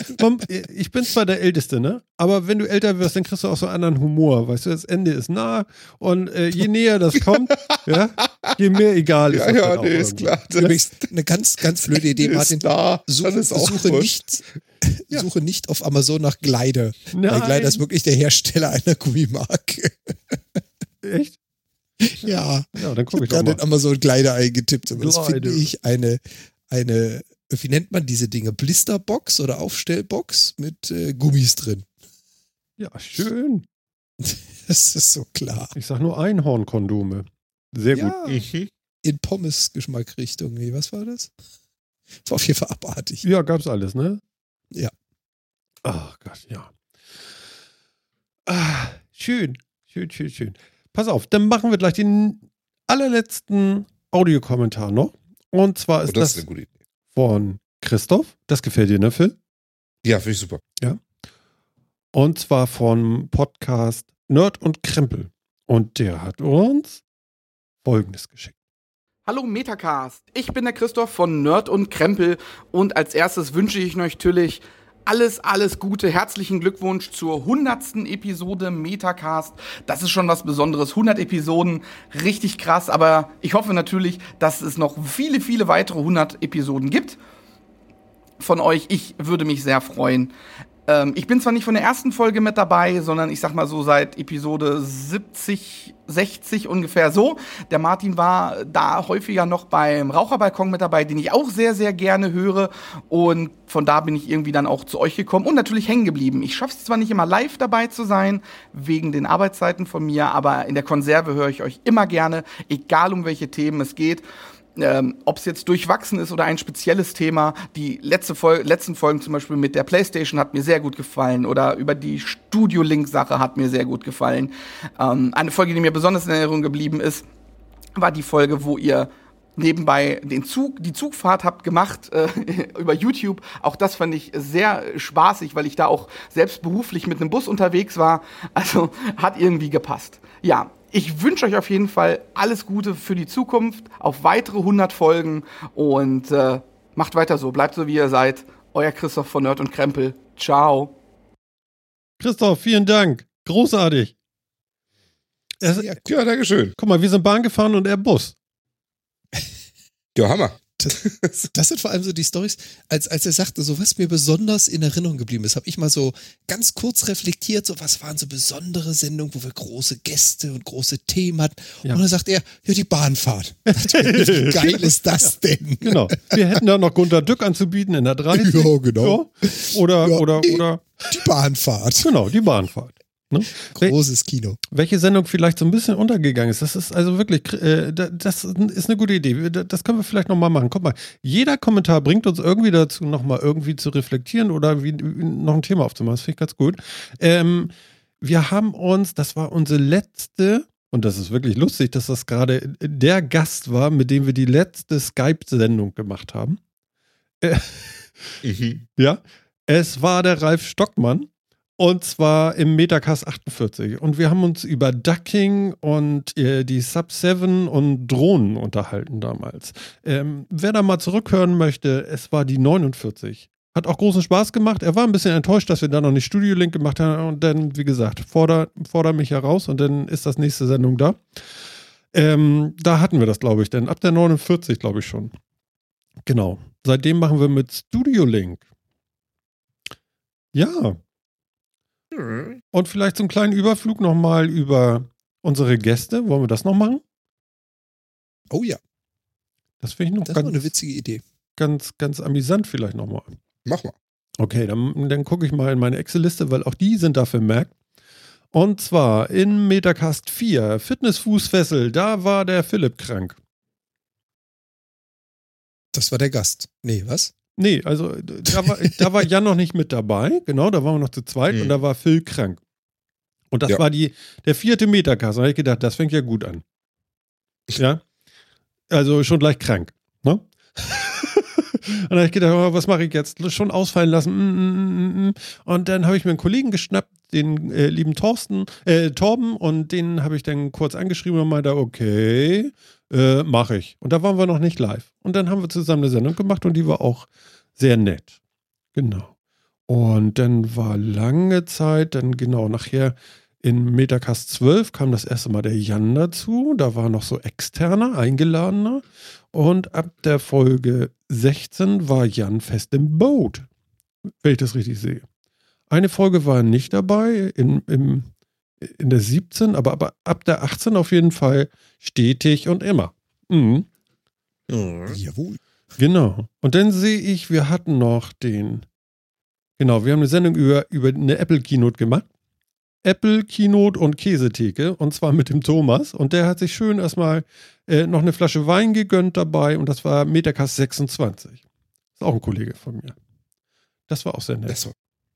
ich bin zwar der Älteste, ne? Aber wenn du älter wirst, dann kriegst du auch so einen anderen Humor. Weißt du, das Ende ist nah und äh, je näher das kommt, ja, je mehr egal ist Ja, das ja, nee, ist klar. Übrigens, eine ganz, ganz blöde Idee, Martin. Ist da. Suche, ist suche, wurscht. Nicht, suche nicht auf Amazon nach. Weil Nein. Glider ist wirklich der Hersteller einer Gummimarke. Echt? Ja. Ja, dann gucke ich doch gerade mal. in Amazon Glider eingetippt. Aber das Glider. finde ich eine, eine, wie nennt man diese Dinge? Blisterbox oder Aufstellbox mit äh, Gummis drin. Ja, schön. Das ist so klar. Ich sag nur Einhornkondome. Sehr gut. Ja, Mhm. in Pommes-Geschmackrichtung. Nee, was war das? War auf jeden Fall abartig. Ja, gab's alles, ne? Ja. Ach Gott, ja. Ah, schön, schön, schön, schön. Pass auf, dann machen wir gleich den allerletzten Audiokommentar noch. Und zwar Oh, ist das das, ist eine gute Idee. von Christoph. Das gefällt dir, ne, Phil? Ja, finde ich super. Und zwar vom Podcast Nerd und Krempel. Und der hat uns Folgendes geschickt. Hallo Metacast, ich bin der Christoph von Nerd und Krempel und als erstes wünsche ich euch natürlich alles, alles Gute. Herzlichen Glückwunsch zur 100. Episode Metacast. Das ist schon was Besonderes. 100 Episoden, richtig krass, aber ich hoffe natürlich, dass es noch viele, viele weitere 100 Episoden gibt von euch. Ich würde mich sehr freuen. Ähm, ich bin zwar nicht von der ersten Folge mit dabei, sondern ich sag mal so seit Episode 70, 60 ungefähr so. Der Martin war da häufiger noch beim Raucherbalkon mit dabei, den ich auch sehr, sehr gerne höre. Und von da bin ich irgendwie dann auch zu euch gekommen und natürlich hängen geblieben. Ich schaffe es zwar nicht immer live dabei zu sein, wegen den Arbeitszeiten von mir, aber in der Konserve höre ich euch immer gerne, egal um welche Themen es geht ähm, ob es jetzt durchwachsen ist oder ein spezielles Thema. Die letzte Fol letzten Folgen zum Beispiel mit der PlayStation hat mir sehr gut gefallen oder über die Studio Link Sache hat mir sehr gut gefallen. Ähm, eine Folge, die mir besonders in Erinnerung geblieben ist, war die Folge, wo ihr nebenbei den Zug, die Zugfahrt habt gemacht äh, über YouTube. Auch das fand ich sehr spaßig, weil ich da auch selbst beruflich mit einem Bus unterwegs war. Also hat irgendwie gepasst. Ja, ich wünsche euch auf jeden Fall alles Gute für die Zukunft, auf weitere 100 Folgen und äh, macht weiter so, bleibt so wie ihr seid. Euer Christoph von Nerd und Krempel. Ciao. Christoph, vielen Dank. Großartig. Es, Ja, danke schön. guck mal, wir sind Bahn gefahren und er Bus. Ja, Hammer. Das sind vor allem so die Stories, als, als er sagte, so was mir besonders in Erinnerung geblieben ist, habe ich mal so ganz kurz reflektiert, so was waren so besondere Sendungen, wo wir große Gäste und große Themen hatten. Ja. Und dann sagt er, ja, die Bahnfahrt. Wie geil ist das denn? Genau. Wir hätten da noch Gunter Dück anzubieten in der 30. Ja, genau. Ja. Oder, Ja, oder, nee. oder, Die Bahnfahrt. genau, die Bahnfahrt. Ne? Großes Kino. welche Sendung vielleicht so ein bisschen untergegangen ist, das ist also wirklich, äh, da- das ist eine gute Idee. Da- Das können wir vielleicht nochmal machen. Guck mal, jeder Kommentar bringt uns irgendwie dazu, nochmal irgendwie zu reflektieren oder wie, noch ein Thema aufzumachen. Das finde ich ganz gut. Ähm, wir haben uns, das war unsere letzte, und das ist wirklich lustig, dass das gerade der Gast war, mit dem wir die letzte Skype-Sendung gemacht haben. Mhm. Ja, es war der Ralf Stockmann und zwar im Metacast 48 und wir haben uns über Ducking und äh, die Sub 7 und Drohnen unterhalten damals. Ähm, wer da mal zurückhören möchte, es war die 49. Hat auch großen Spaß gemacht. Er war ein bisschen enttäuscht, dass wir da noch nicht Studio Link gemacht haben und dann, wie gesagt, forder, forder mich heraus und dann ist das nächste Sendung da. Ähm, da hatten wir das, glaube ich, denn ab der 49, glaube ich schon. Genau. Seitdem machen wir mit Studio Link. Ja. Und vielleicht so einen kleinen Überflug nochmal über unsere Gäste. Wollen wir das noch machen? Oh ja, Das finde ich noch das ganz, eine witzige Idee. ganz, ganz amüsant vielleicht nochmal. Mach mal. Okay, dann, dann gucke ich mal in meine Excel-Liste, weil auch die sind da vermerkt. Und zwar in Metacast 4, Fitnessfußfessel, da war der Philipp krank. Das war der Gast. Nee, was? Nee, also da war, da war Jan noch nicht mit dabei, genau, da waren wir noch zu zweit Mhm. und da war Phil krank. Und das Ja. war die, der vierte Metacast. Da habe ich gedacht, das fängt ja gut an. Ja, also schon gleich krank. Ne? dann habe ich gedacht, oh, was mache ich jetzt? Schon ausfallen lassen. Mm, mm, mm. Und dann habe ich mir einen Kollegen geschnappt, den äh, lieben Thorsten, äh, Torben, und den habe ich dann kurz angeschrieben und meinte, okay, äh, mache ich. Und da waren wir noch nicht live. Und dann haben wir zusammen eine Sendung gemacht und die war auch sehr nett. Genau. Und dann war lange Zeit, dann genau nachher in Metacast 12 kam das erste Mal der Jan dazu. Da war noch so externer, eingeladener. Und ab der Folge 16 war Jan fest im Boot, wenn ich das richtig sehe. Eine Folge war nicht dabei, in, im, in der 17, aber, aber ab der 18 auf jeden Fall stetig und immer. Mhm. Jawohl. Genau. Und dann sehe ich, wir hatten noch den, genau, wir haben eine Sendung über, über eine Apple Keynote gemacht. Apple Keynote und Käsetheke und zwar mit dem Thomas und der hat sich schön erstmal äh, noch eine Flasche Wein gegönnt dabei und das war Metacast 26. Ist auch ein Kollege von mir. Das war auch sehr nett. Das war,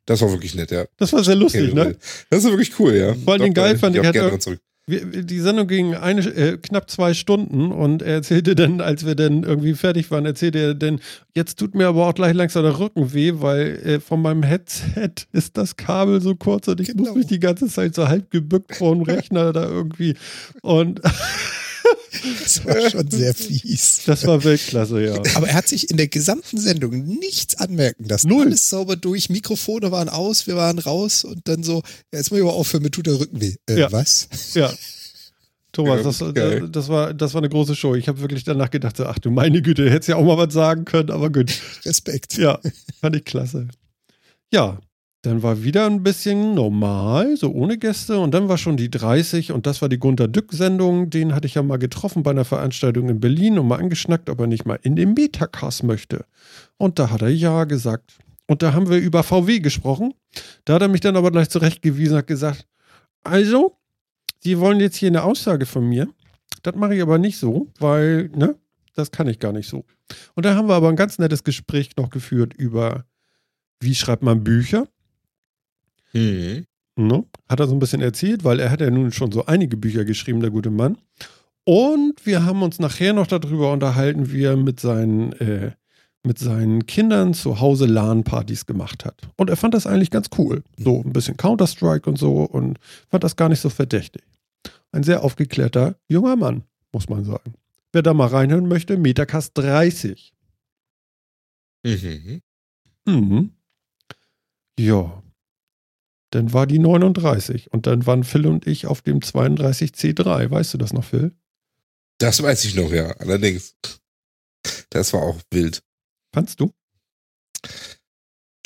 das war wirklich nett, ja. Das war sehr lustig, ne? Das ist wirklich cool, ja. Vor allem geil da- fand ich, hat gerne er- zurück. Die Sendung ging eine, äh, knapp zwei Stunden und er erzählte dann, als wir dann irgendwie fertig waren, erzählte er dann, jetzt tut mir aber auch gleich langsam der Rücken weh, weil äh, von meinem Headset ist das Kabel so kurz und ich Genau. muss mich die ganze Zeit so halb gebückt vor dem Rechner da irgendwie. Und Das war schon sehr fies. das war Weltklasse, ja. Aber er hat sich in der gesamten Sendung nichts anmerken lassen. Null. Alles sauber durch, Mikrofone waren aus, wir waren raus und dann so, ja, jetzt muss ich aber aufhören, mir tut der Rücken weh. Äh, Ja. Was? Ja. Thomas, das, geil. das, das, war, das war eine große Show. Ich habe wirklich danach gedacht, so, ach du meine Güte, hättest ja auch mal was sagen können, aber gut. Respekt. Ja, fand ich klasse. Ja, dann war wieder ein bisschen normal, so ohne Gäste. Und dann war schon die 30 und das war die Gunter Dück-Sendung. Den hatte ich ja mal getroffen bei einer Veranstaltung in Berlin und mal angeschnackt, ob er nicht mal in den Metacast möchte. Und da hat er ja gesagt. Und da haben wir über VW gesprochen. Da hat er mich dann aber gleich zurechtgewiesen und hat gesagt, also, Sie wollen jetzt hier eine Aussage von mir. Das mache ich aber nicht so, weil, ne, das kann ich gar nicht so. Und da haben wir aber ein ganz nettes Gespräch noch geführt über, wie schreibt man Bücher. Mhm. Ne? Hat er so ein bisschen erzählt, weil er hat ja nun schon so einige Bücher geschrieben, der gute Mann. Und wir haben uns nachher noch darüber unterhalten, wie er mit seinen, äh, mit seinen Kindern zu Hause LAN-Partys gemacht hat. Und er fand das eigentlich ganz cool. So ein bisschen Counter-Strike und so und fand das gar nicht so verdächtig. Ein sehr aufgeklärter junger Mann, muss man sagen. Wer da mal reinhören möchte, Metacast 30. Mhm. Mhm. Ja. Dann war die 39 und dann waren Phil und ich auf dem 32C3. Weißt du das noch, Phil? Das weiß ich noch, ja. Allerdings. Das war auch wild. Fandst du?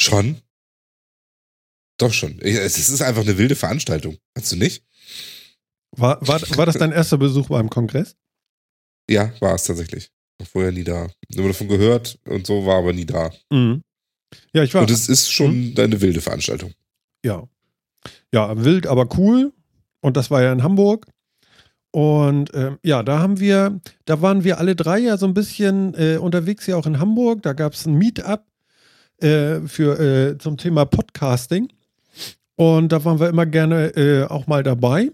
Schon? Doch schon. Es ist einfach eine wilde Veranstaltung. Kannst du nicht? War, war, war das dein erster Besuch beim Kongress? Ja, war es tatsächlich. War vorher nie da. Nur davon gehört und so war aber nie da. Mhm. Ja, ich war. Und es ist schon eine wilde Veranstaltung. Ja. Ja, wild, aber cool. Und das war ja in Hamburg. Und ähm, ja, da haben wir, da waren wir alle drei ja so ein bisschen äh, unterwegs hier auch in Hamburg. Da gab es ein Meetup äh, für äh, zum Thema Podcasting. Und da waren wir immer gerne äh, auch mal dabei.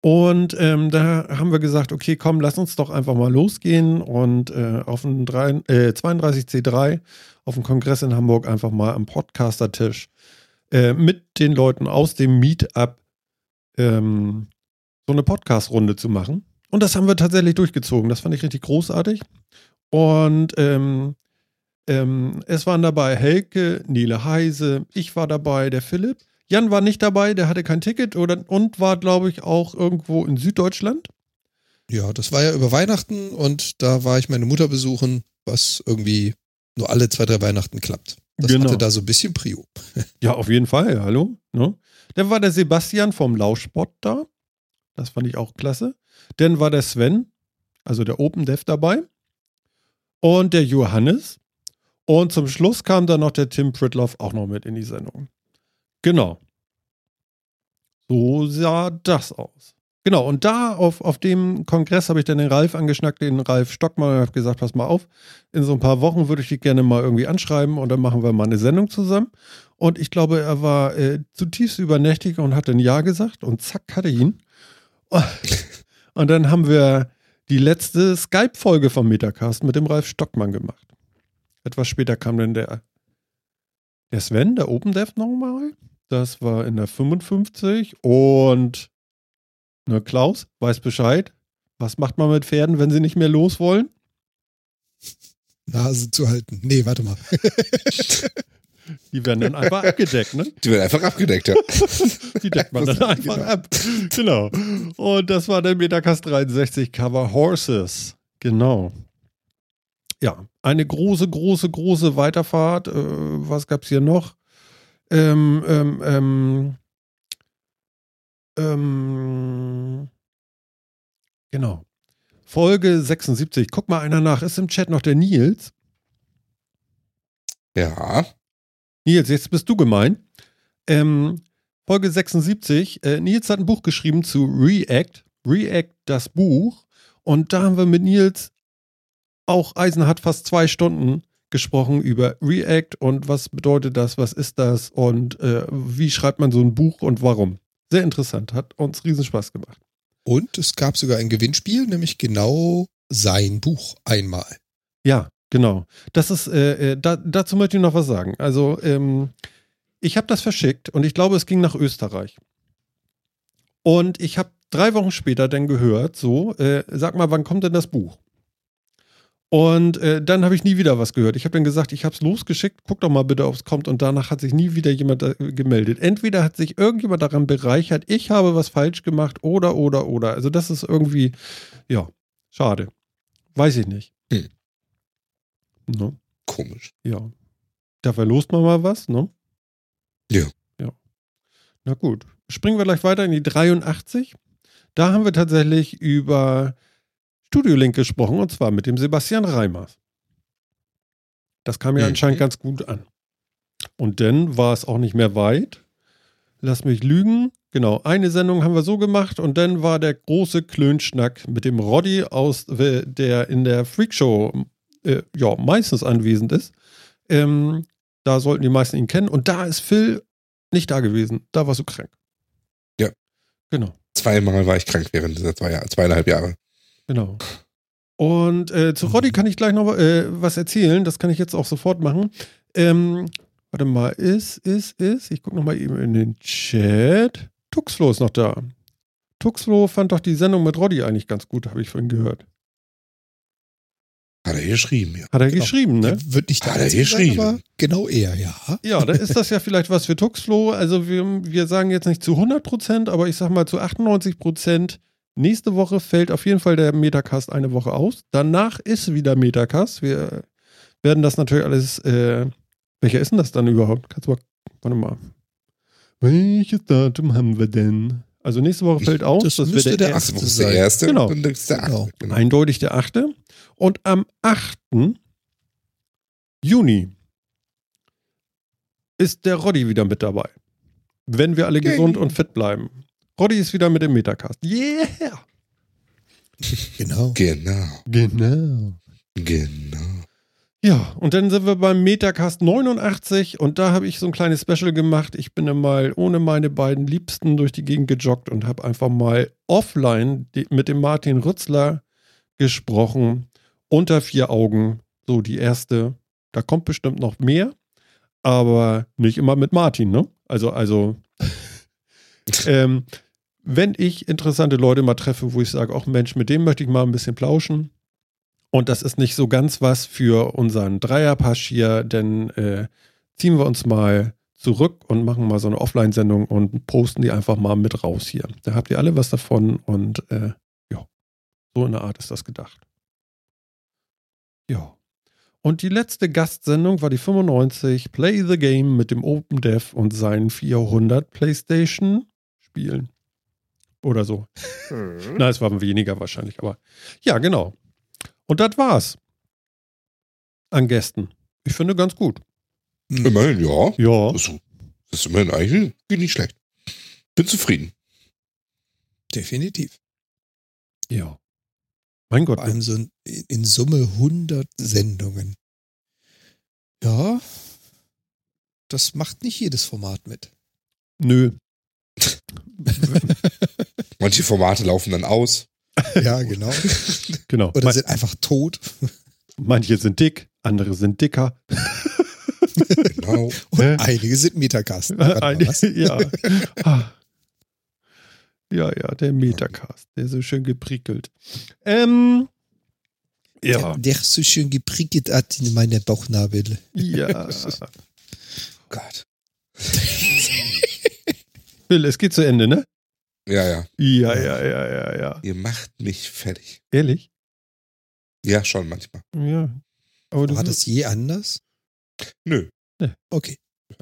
Und ähm, da haben wir gesagt, okay, komm, lass uns doch einfach mal losgehen und äh, auf den drei, äh, 32C3 auf dem Kongress in Hamburg einfach mal am Podcaster-Tisch äh, mit den Leuten aus dem Meetup ähm, so eine Podcast-Runde zu machen. Und das haben wir tatsächlich durchgezogen. Das fand ich richtig großartig. Und ähm, ähm, es waren dabei Helke, Nele Heise, ich war dabei, der Philipp. Jan war nicht dabei, der hatte kein Ticket oder, und war, glaube ich, auch irgendwo in Süddeutschland. Ja, das war ja über Weihnachten und da war ich meine Mutter besuchen, was irgendwie nur alle zwei, drei Weihnachten klappt. Das Genau. hatte da so ein bisschen Prio. Ja, auf jeden Fall, hallo. Ne? Dann war der Sebastian vom Lauschbot da. Das fand ich auch klasse. Dann war der Sven, also der Open Dev dabei. Und der Johannes. Und zum Schluss kam dann noch der Tim Pritloff auch noch mit in die Sendung. Genau. So sah das aus. Genau, und da auf, auf dem Kongress habe ich dann den Ralf angeschnackt, den Ralf Stockmann, und habe gesagt, pass mal auf, in so ein paar Wochen würde ich dich gerne mal irgendwie anschreiben und dann machen wir mal eine Sendung zusammen. Und ich glaube, er war äh, zutiefst übernächtig und hat ein Ja gesagt und zack, hatte ihn. Und dann haben wir die letzte Skype-Folge vom Metacast mit dem Ralf Stockmann gemacht. Etwas später kam dann der, der Sven, der Open Dev nochmal. Das war in der 55 und ne, Klaus weiß Bescheid. Was macht man mit Pferden, wenn sie nicht mehr los wollen? Nase zu halten. Nee, warte mal. Die werden dann einfach abgedeckt, ne? Die werden einfach abgedeckt, ja. Die deckt man dann einfach ab. Genau. Und das war der Metacast 63 Cover Horses. Genau. Ja, eine große, große, große Weiterfahrt. Äh, was gab's hier noch? Ähm, ähm, ähm, ähm, genau. Folge 76. Guck mal einer nach. Ist im Chat noch der Nils? Ja. Nils, jetzt bist du gemein. Ähm, Folge 76. Äh, Nils hat ein Buch geschrieben zu React. React, das Buch. Und da haben wir mit Nils auch Eisen hat fast zwei Stunden gesprochen über React und was bedeutet das, was ist das und äh, wie schreibt man so ein Buch und warum. Sehr interessant, hat uns riesen Spaß gemacht. Und es gab sogar ein Gewinnspiel, nämlich genau sein Buch einmal. Ja, genau. Das ist, äh, äh, da, dazu möchte ich noch was sagen. Also, ähm, ich habe das verschickt und ich glaube, es ging nach Österreich. Und ich habe drei Wochen später dann gehört, so, äh, sag mal, wann kommt denn das Buch? Und äh, dann habe ich nie wieder was gehört. Ich habe dann gesagt, ich habe es losgeschickt, guck doch mal bitte, ob es kommt. Und danach hat sich nie wieder jemand äh, gemeldet. Entweder hat sich irgendjemand daran bereichert, ich habe was falsch gemacht oder, oder, oder. Also das ist irgendwie, ja, schade. Weiß ich nicht. Hm. Ne? Komisch. Ja. Da verlost man mal was, ne? Ja. Ja. Na gut. Springen wir gleich weiter in die 83. Da haben wir tatsächlich über Studio Link gesprochen und zwar mit dem Sebastian Reimers. Das kam ja Mhm. anscheinend ganz gut an. Und dann war es auch nicht mehr weit. Lass mich lügen. Genau, eine Sendung haben wir so gemacht und dann war der große Klönschnack mit dem Roddy aus, äh, der in der Freakshow äh, ja, meistens anwesend ist. Ähm, da sollten die meisten ihn kennen. Und da ist Phil nicht da gewesen. Da warst du krank. Ja. Genau. Zweimal war ich krank während dieser zwei, zweieinhalb Jahre. Genau. Und äh, zu Roddy kann ich gleich noch äh, was erzählen. Das kann ich jetzt auch sofort machen. Ähm, warte mal, ist, ist, ist. Ich gucke noch mal eben in den Chat. Tuxflo ist noch da. Tuxflo fand doch die Sendung mit Roddy eigentlich ganz gut, habe ich vorhin gehört. Hat er geschrieben, ja. Hat er Genau. geschrieben, ne? Der wird nicht Hat er sein, geschrieben. aber genau er, ja. Ja, da ist das ja vielleicht was für Tuxflo. Also wir, wir sagen jetzt nicht zu 100 Prozent, aber ich sag mal zu 98 Prozent. Nächste Woche fällt auf jeden Fall der Metacast eine Woche aus. Danach ist wieder Metacast. Wir werden das natürlich alles. Äh, welcher ist denn das dann überhaupt? Kannst du mal. Warte mal. Welches Datum haben wir denn? Also nächste Woche fällt aus. das Das, müsste wird der der Ach, Achte das ist sein. der erste Genau. und ist der Genau. achte. Genau. Eindeutig der 8. Und am 8. Juni ist der Roddy wieder mit dabei. Wenn wir alle Yay. gesund und fit bleiben. Roddy ist wieder mit dem Metacast. Yeah! Genau. Genau. Genau. Genau. Ja, und dann sind wir beim Metacast 89 und da habe ich so ein kleines Special gemacht. Ich bin dann mal ohne meine beiden Liebsten durch die Gegend gejoggt und habe einfach mal offline mit dem Martin Rützler gesprochen. Unter vier Augen. So die erste. Da kommt bestimmt noch mehr, aber nicht immer mit Martin, ne? Also, also. Ähm, wenn ich interessante Leute mal treffe, wo ich sage, ach Mensch, mit dem möchte ich mal ein bisschen plauschen. Und das ist nicht so ganz was für unseren Dreierpasch hier, denn äh, ziehen wir uns mal zurück und machen mal so eine Offline-Sendung und posten die einfach mal mit raus hier. Da habt ihr alle was davon und äh, ja, so in der Art ist das gedacht. Ja. Und die letzte Gastsendung war die 95 Play the Game mit dem OpenDev und seinen 400 PlayStation-Spielen. Oder so. Na, es waren weniger wahrscheinlich, aber ja, genau. Und das war's. An Gästen. Ich finde ganz gut. Immerhin, ja. Ja. Das ist, das ist immerhin eigentlich nicht schlecht. Bin zufrieden. Definitiv. Ja. Mein Gott. Vor allem so in, in Summe 100 Sendungen. Ja, das macht nicht jedes Format mit. Nö. Manche Formate laufen dann aus. Ja, genau. Genau. Oder Man, sind einfach tot. manche sind dick, andere sind dicker. Genau. Und Hä? einige sind Metacast. Was? ja. Ah. ja, ja, der Metacast, der ist so schön geprickelt. Ähm, ja, Der, der so schön geprickelt hat in meine Bauchnabel. ja. Gott. Phil, es geht zu Ende, ne? Ja, ja. Ja, ja, ja, ja, ja. Ihr macht mich fertig. Ehrlich? Ja, schon manchmal. Ja. Aber du War das je anders? Nö. Okay.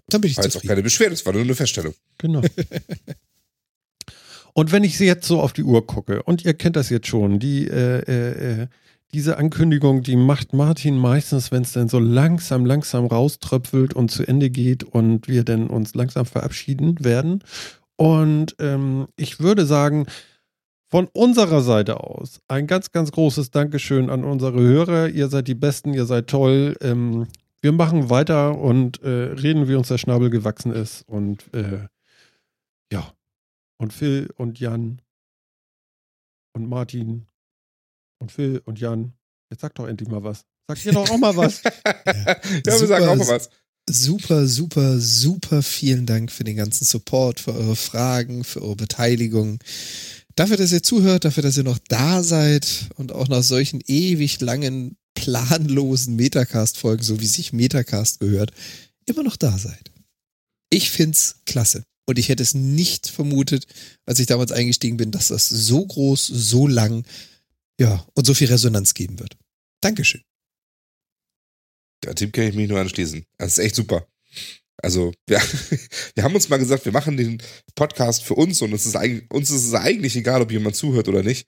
Dann bin ich War jetzt auch keine Beschwerde, es war nur eine Feststellung. Genau. Und wenn ich jetzt so auf die Uhr gucke, und ihr kennt das jetzt schon, die, äh, äh, äh, diese Ankündigung, die macht Martin meistens, wenn es dann so langsam, langsam rauströpfelt und zu Ende geht und wir dann uns langsam verabschieden werden. Und ähm, ich würde sagen, von unserer Seite aus ein ganz, ganz großes Dankeschön an unsere Hörer. Ihr seid die Besten, ihr seid toll. Ähm, wir machen weiter und äh, reden, wie uns der Schnabel gewachsen ist. Und äh, ja. Und Phil und Jan und Martin und Phil und Jan. Jetzt sag doch endlich mal was. Sagt ihr doch auch mal was. ja, wir Super. sagen auch mal was. Super, super, super vielen Dank für den ganzen Support, für eure Fragen, für eure Beteiligung. Dafür, dass ihr zuhört, dafür, dass ihr noch da seid und auch nach solchen ewig langen, planlosen Metacast-Folgen, so wie sich Metacast gehört, immer noch da seid. Ich find's klasse. Und ich hätte es nicht vermutet, als ich damals eingestiegen bin, dass das so groß, so lang, ja, und so viel Resonanz geben wird. Dankeschön. Der Team kann ich mich nur anschließen. Das ist echt super. Also, wir, wir haben uns mal gesagt, wir machen den Podcast für uns und es ist eigentlich, uns ist es eigentlich egal, ob jemand zuhört oder nicht.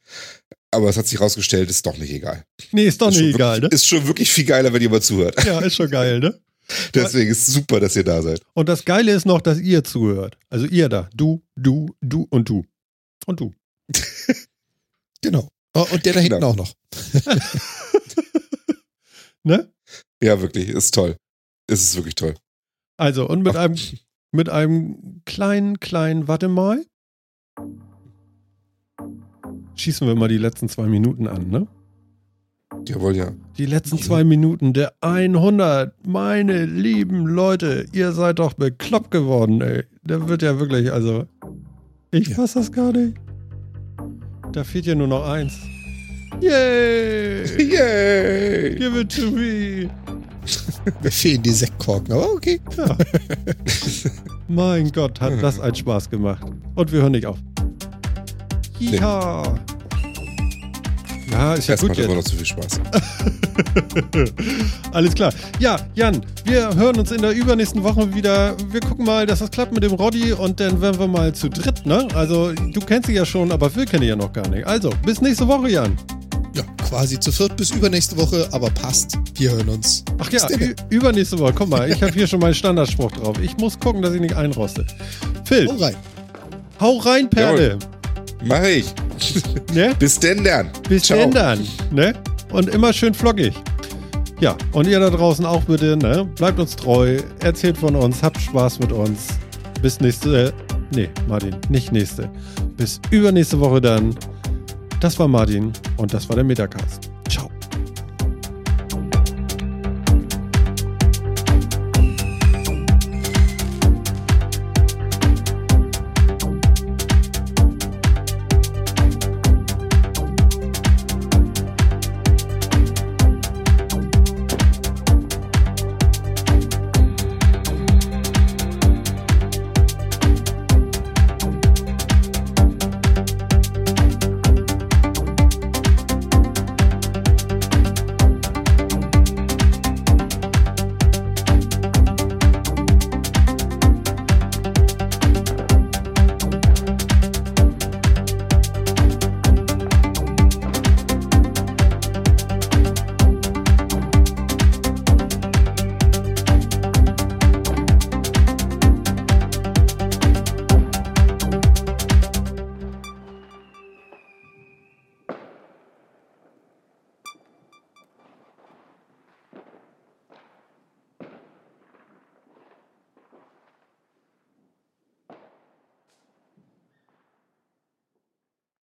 Aber es hat sich rausgestellt, ist doch nicht egal. Nee, ist doch ist nicht egal, ne? wirklich, Ist schon wirklich viel geiler, wenn jemand zuhört. Ja, ist schon geil, ne? Deswegen ist es super, dass ihr da seid. Und das Geile ist noch, dass ihr zuhört. Also ihr da. Du, du, du und du. Und du. Genau. Oh, und der da hinten Genau. auch noch. Ne? Ja, wirklich, ist toll. Es ist wirklich toll. Also, und mit einem, mit einem kleinen, kleinen, warte mal. Schießen wir mal die letzten zwei Minuten an, ne? Jawohl, ja. Die letzten zwei Minuten der 100. Meine lieben Leute, ihr seid doch bekloppt geworden, ey. Der wird ja wirklich, also. Ich Ja. fass das gar nicht. Da fehlt ja nur noch eins. Yay! Yay! Give it to me! Mir fehlen die Sektkorken, aber okay. Ja. mein Gott, hat das einen Spaß gemacht. Und wir hören nicht auf. Ja. Ja, ist ja Das gut macht immer jetzt. noch zu viel Spaß. Alles klar. Ja, Jan, wir hören uns in der übernächsten Woche wieder. Wir gucken mal, dass das klappt mit dem Roddy und dann werden wir mal zu dritt, ne? Also, du kennst sie ja schon, aber Phil kenne ich ja noch gar nicht. Also, bis nächste Woche, Jan. Ja, quasi zu viert bis übernächste Woche, aber passt. Wir hören uns. Ach ja, übernächste Woche. Guck mal, ich habe hier schon meinen Standardspruch drauf. Ich muss gucken, dass ich nicht einroste. Phil, Hau rein. hau rein, Perle. Mach ich. Ne? Bis denn dann. Bis Ciao. denn dann. Ne? Und immer schön flockig. Ja, und ihr da draußen auch bitte, ne? Bleibt uns treu, erzählt von uns, habt Spaß mit uns. Bis nächste, äh, nee, Martin, nicht nächste. Bis übernächste Woche dann. Das war Martin und das war der Metacast.